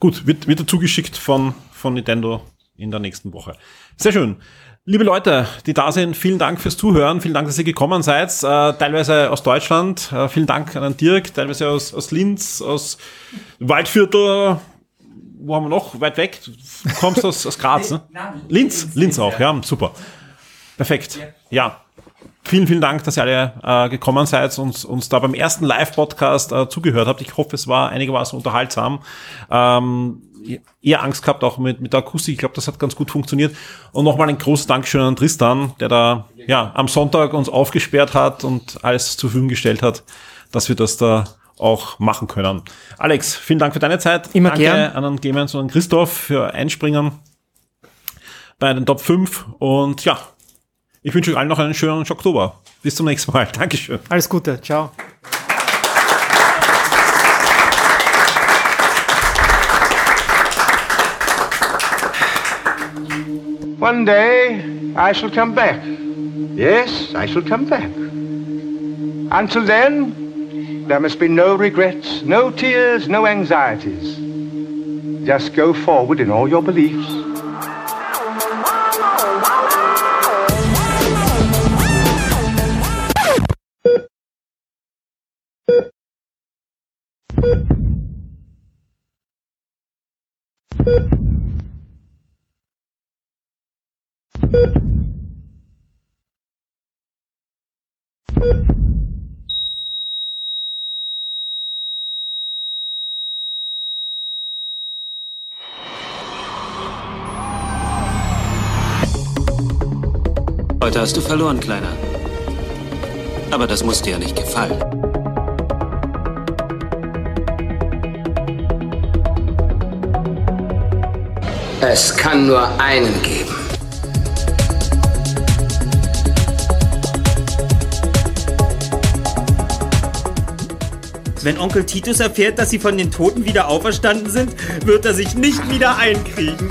Gut, wird, wird dazu geschickt von, von Nintendo in der nächsten Woche. Sehr schön. Liebe Leute, die da sind, vielen Dank fürs Zuhören. Vielen Dank, dass ihr gekommen seid. Äh, teilweise aus Deutschland. Äh, vielen Dank an den Dirk. Teilweise aus, aus Linz, aus Waldviertel. Wo haben wir noch? Weit weg. Du kommst aus, aus Graz, *laughs* ne? Linz. Linz auch, ja. Super. Perfekt. Ja. Vielen, vielen Dank, dass ihr alle äh, gekommen seid und uns da beim ersten Live-Podcast äh, zugehört habt. Ich hoffe, es war einigermaßen unterhaltsam. Ähm, eher Angst gehabt, auch mit, mit der Akustik. Ich glaube, das hat ganz gut funktioniert. Und nochmal ein großes Dankeschön an Tristan, der da ja am Sonntag uns aufgesperrt hat und alles zur Verfügung gestellt hat, dass wir das da auch machen können. Alex, vielen Dank für deine Zeit. Immer Danke gern. an den Gamers und an Christoph für Einspringen bei den Top 5. Und ja, ich wünsche euch allen noch einen schönen Oktober. Bis zum nächsten Mal. *laughs* Dankeschön. Alles Gute. Ciao. One day I shall come back. Yes, I shall come back. Until then, there must be no regrets, no tears, no anxieties. Just go forward in all your beliefs. Heute hast du verloren, Kleiner. Aber das muss dir ja nicht gefallen. Es kann nur einen geben. Wenn Onkel Titus erfährt, dass sie von den Toten wieder auferstanden sind, wird er sich nicht wieder einkriegen.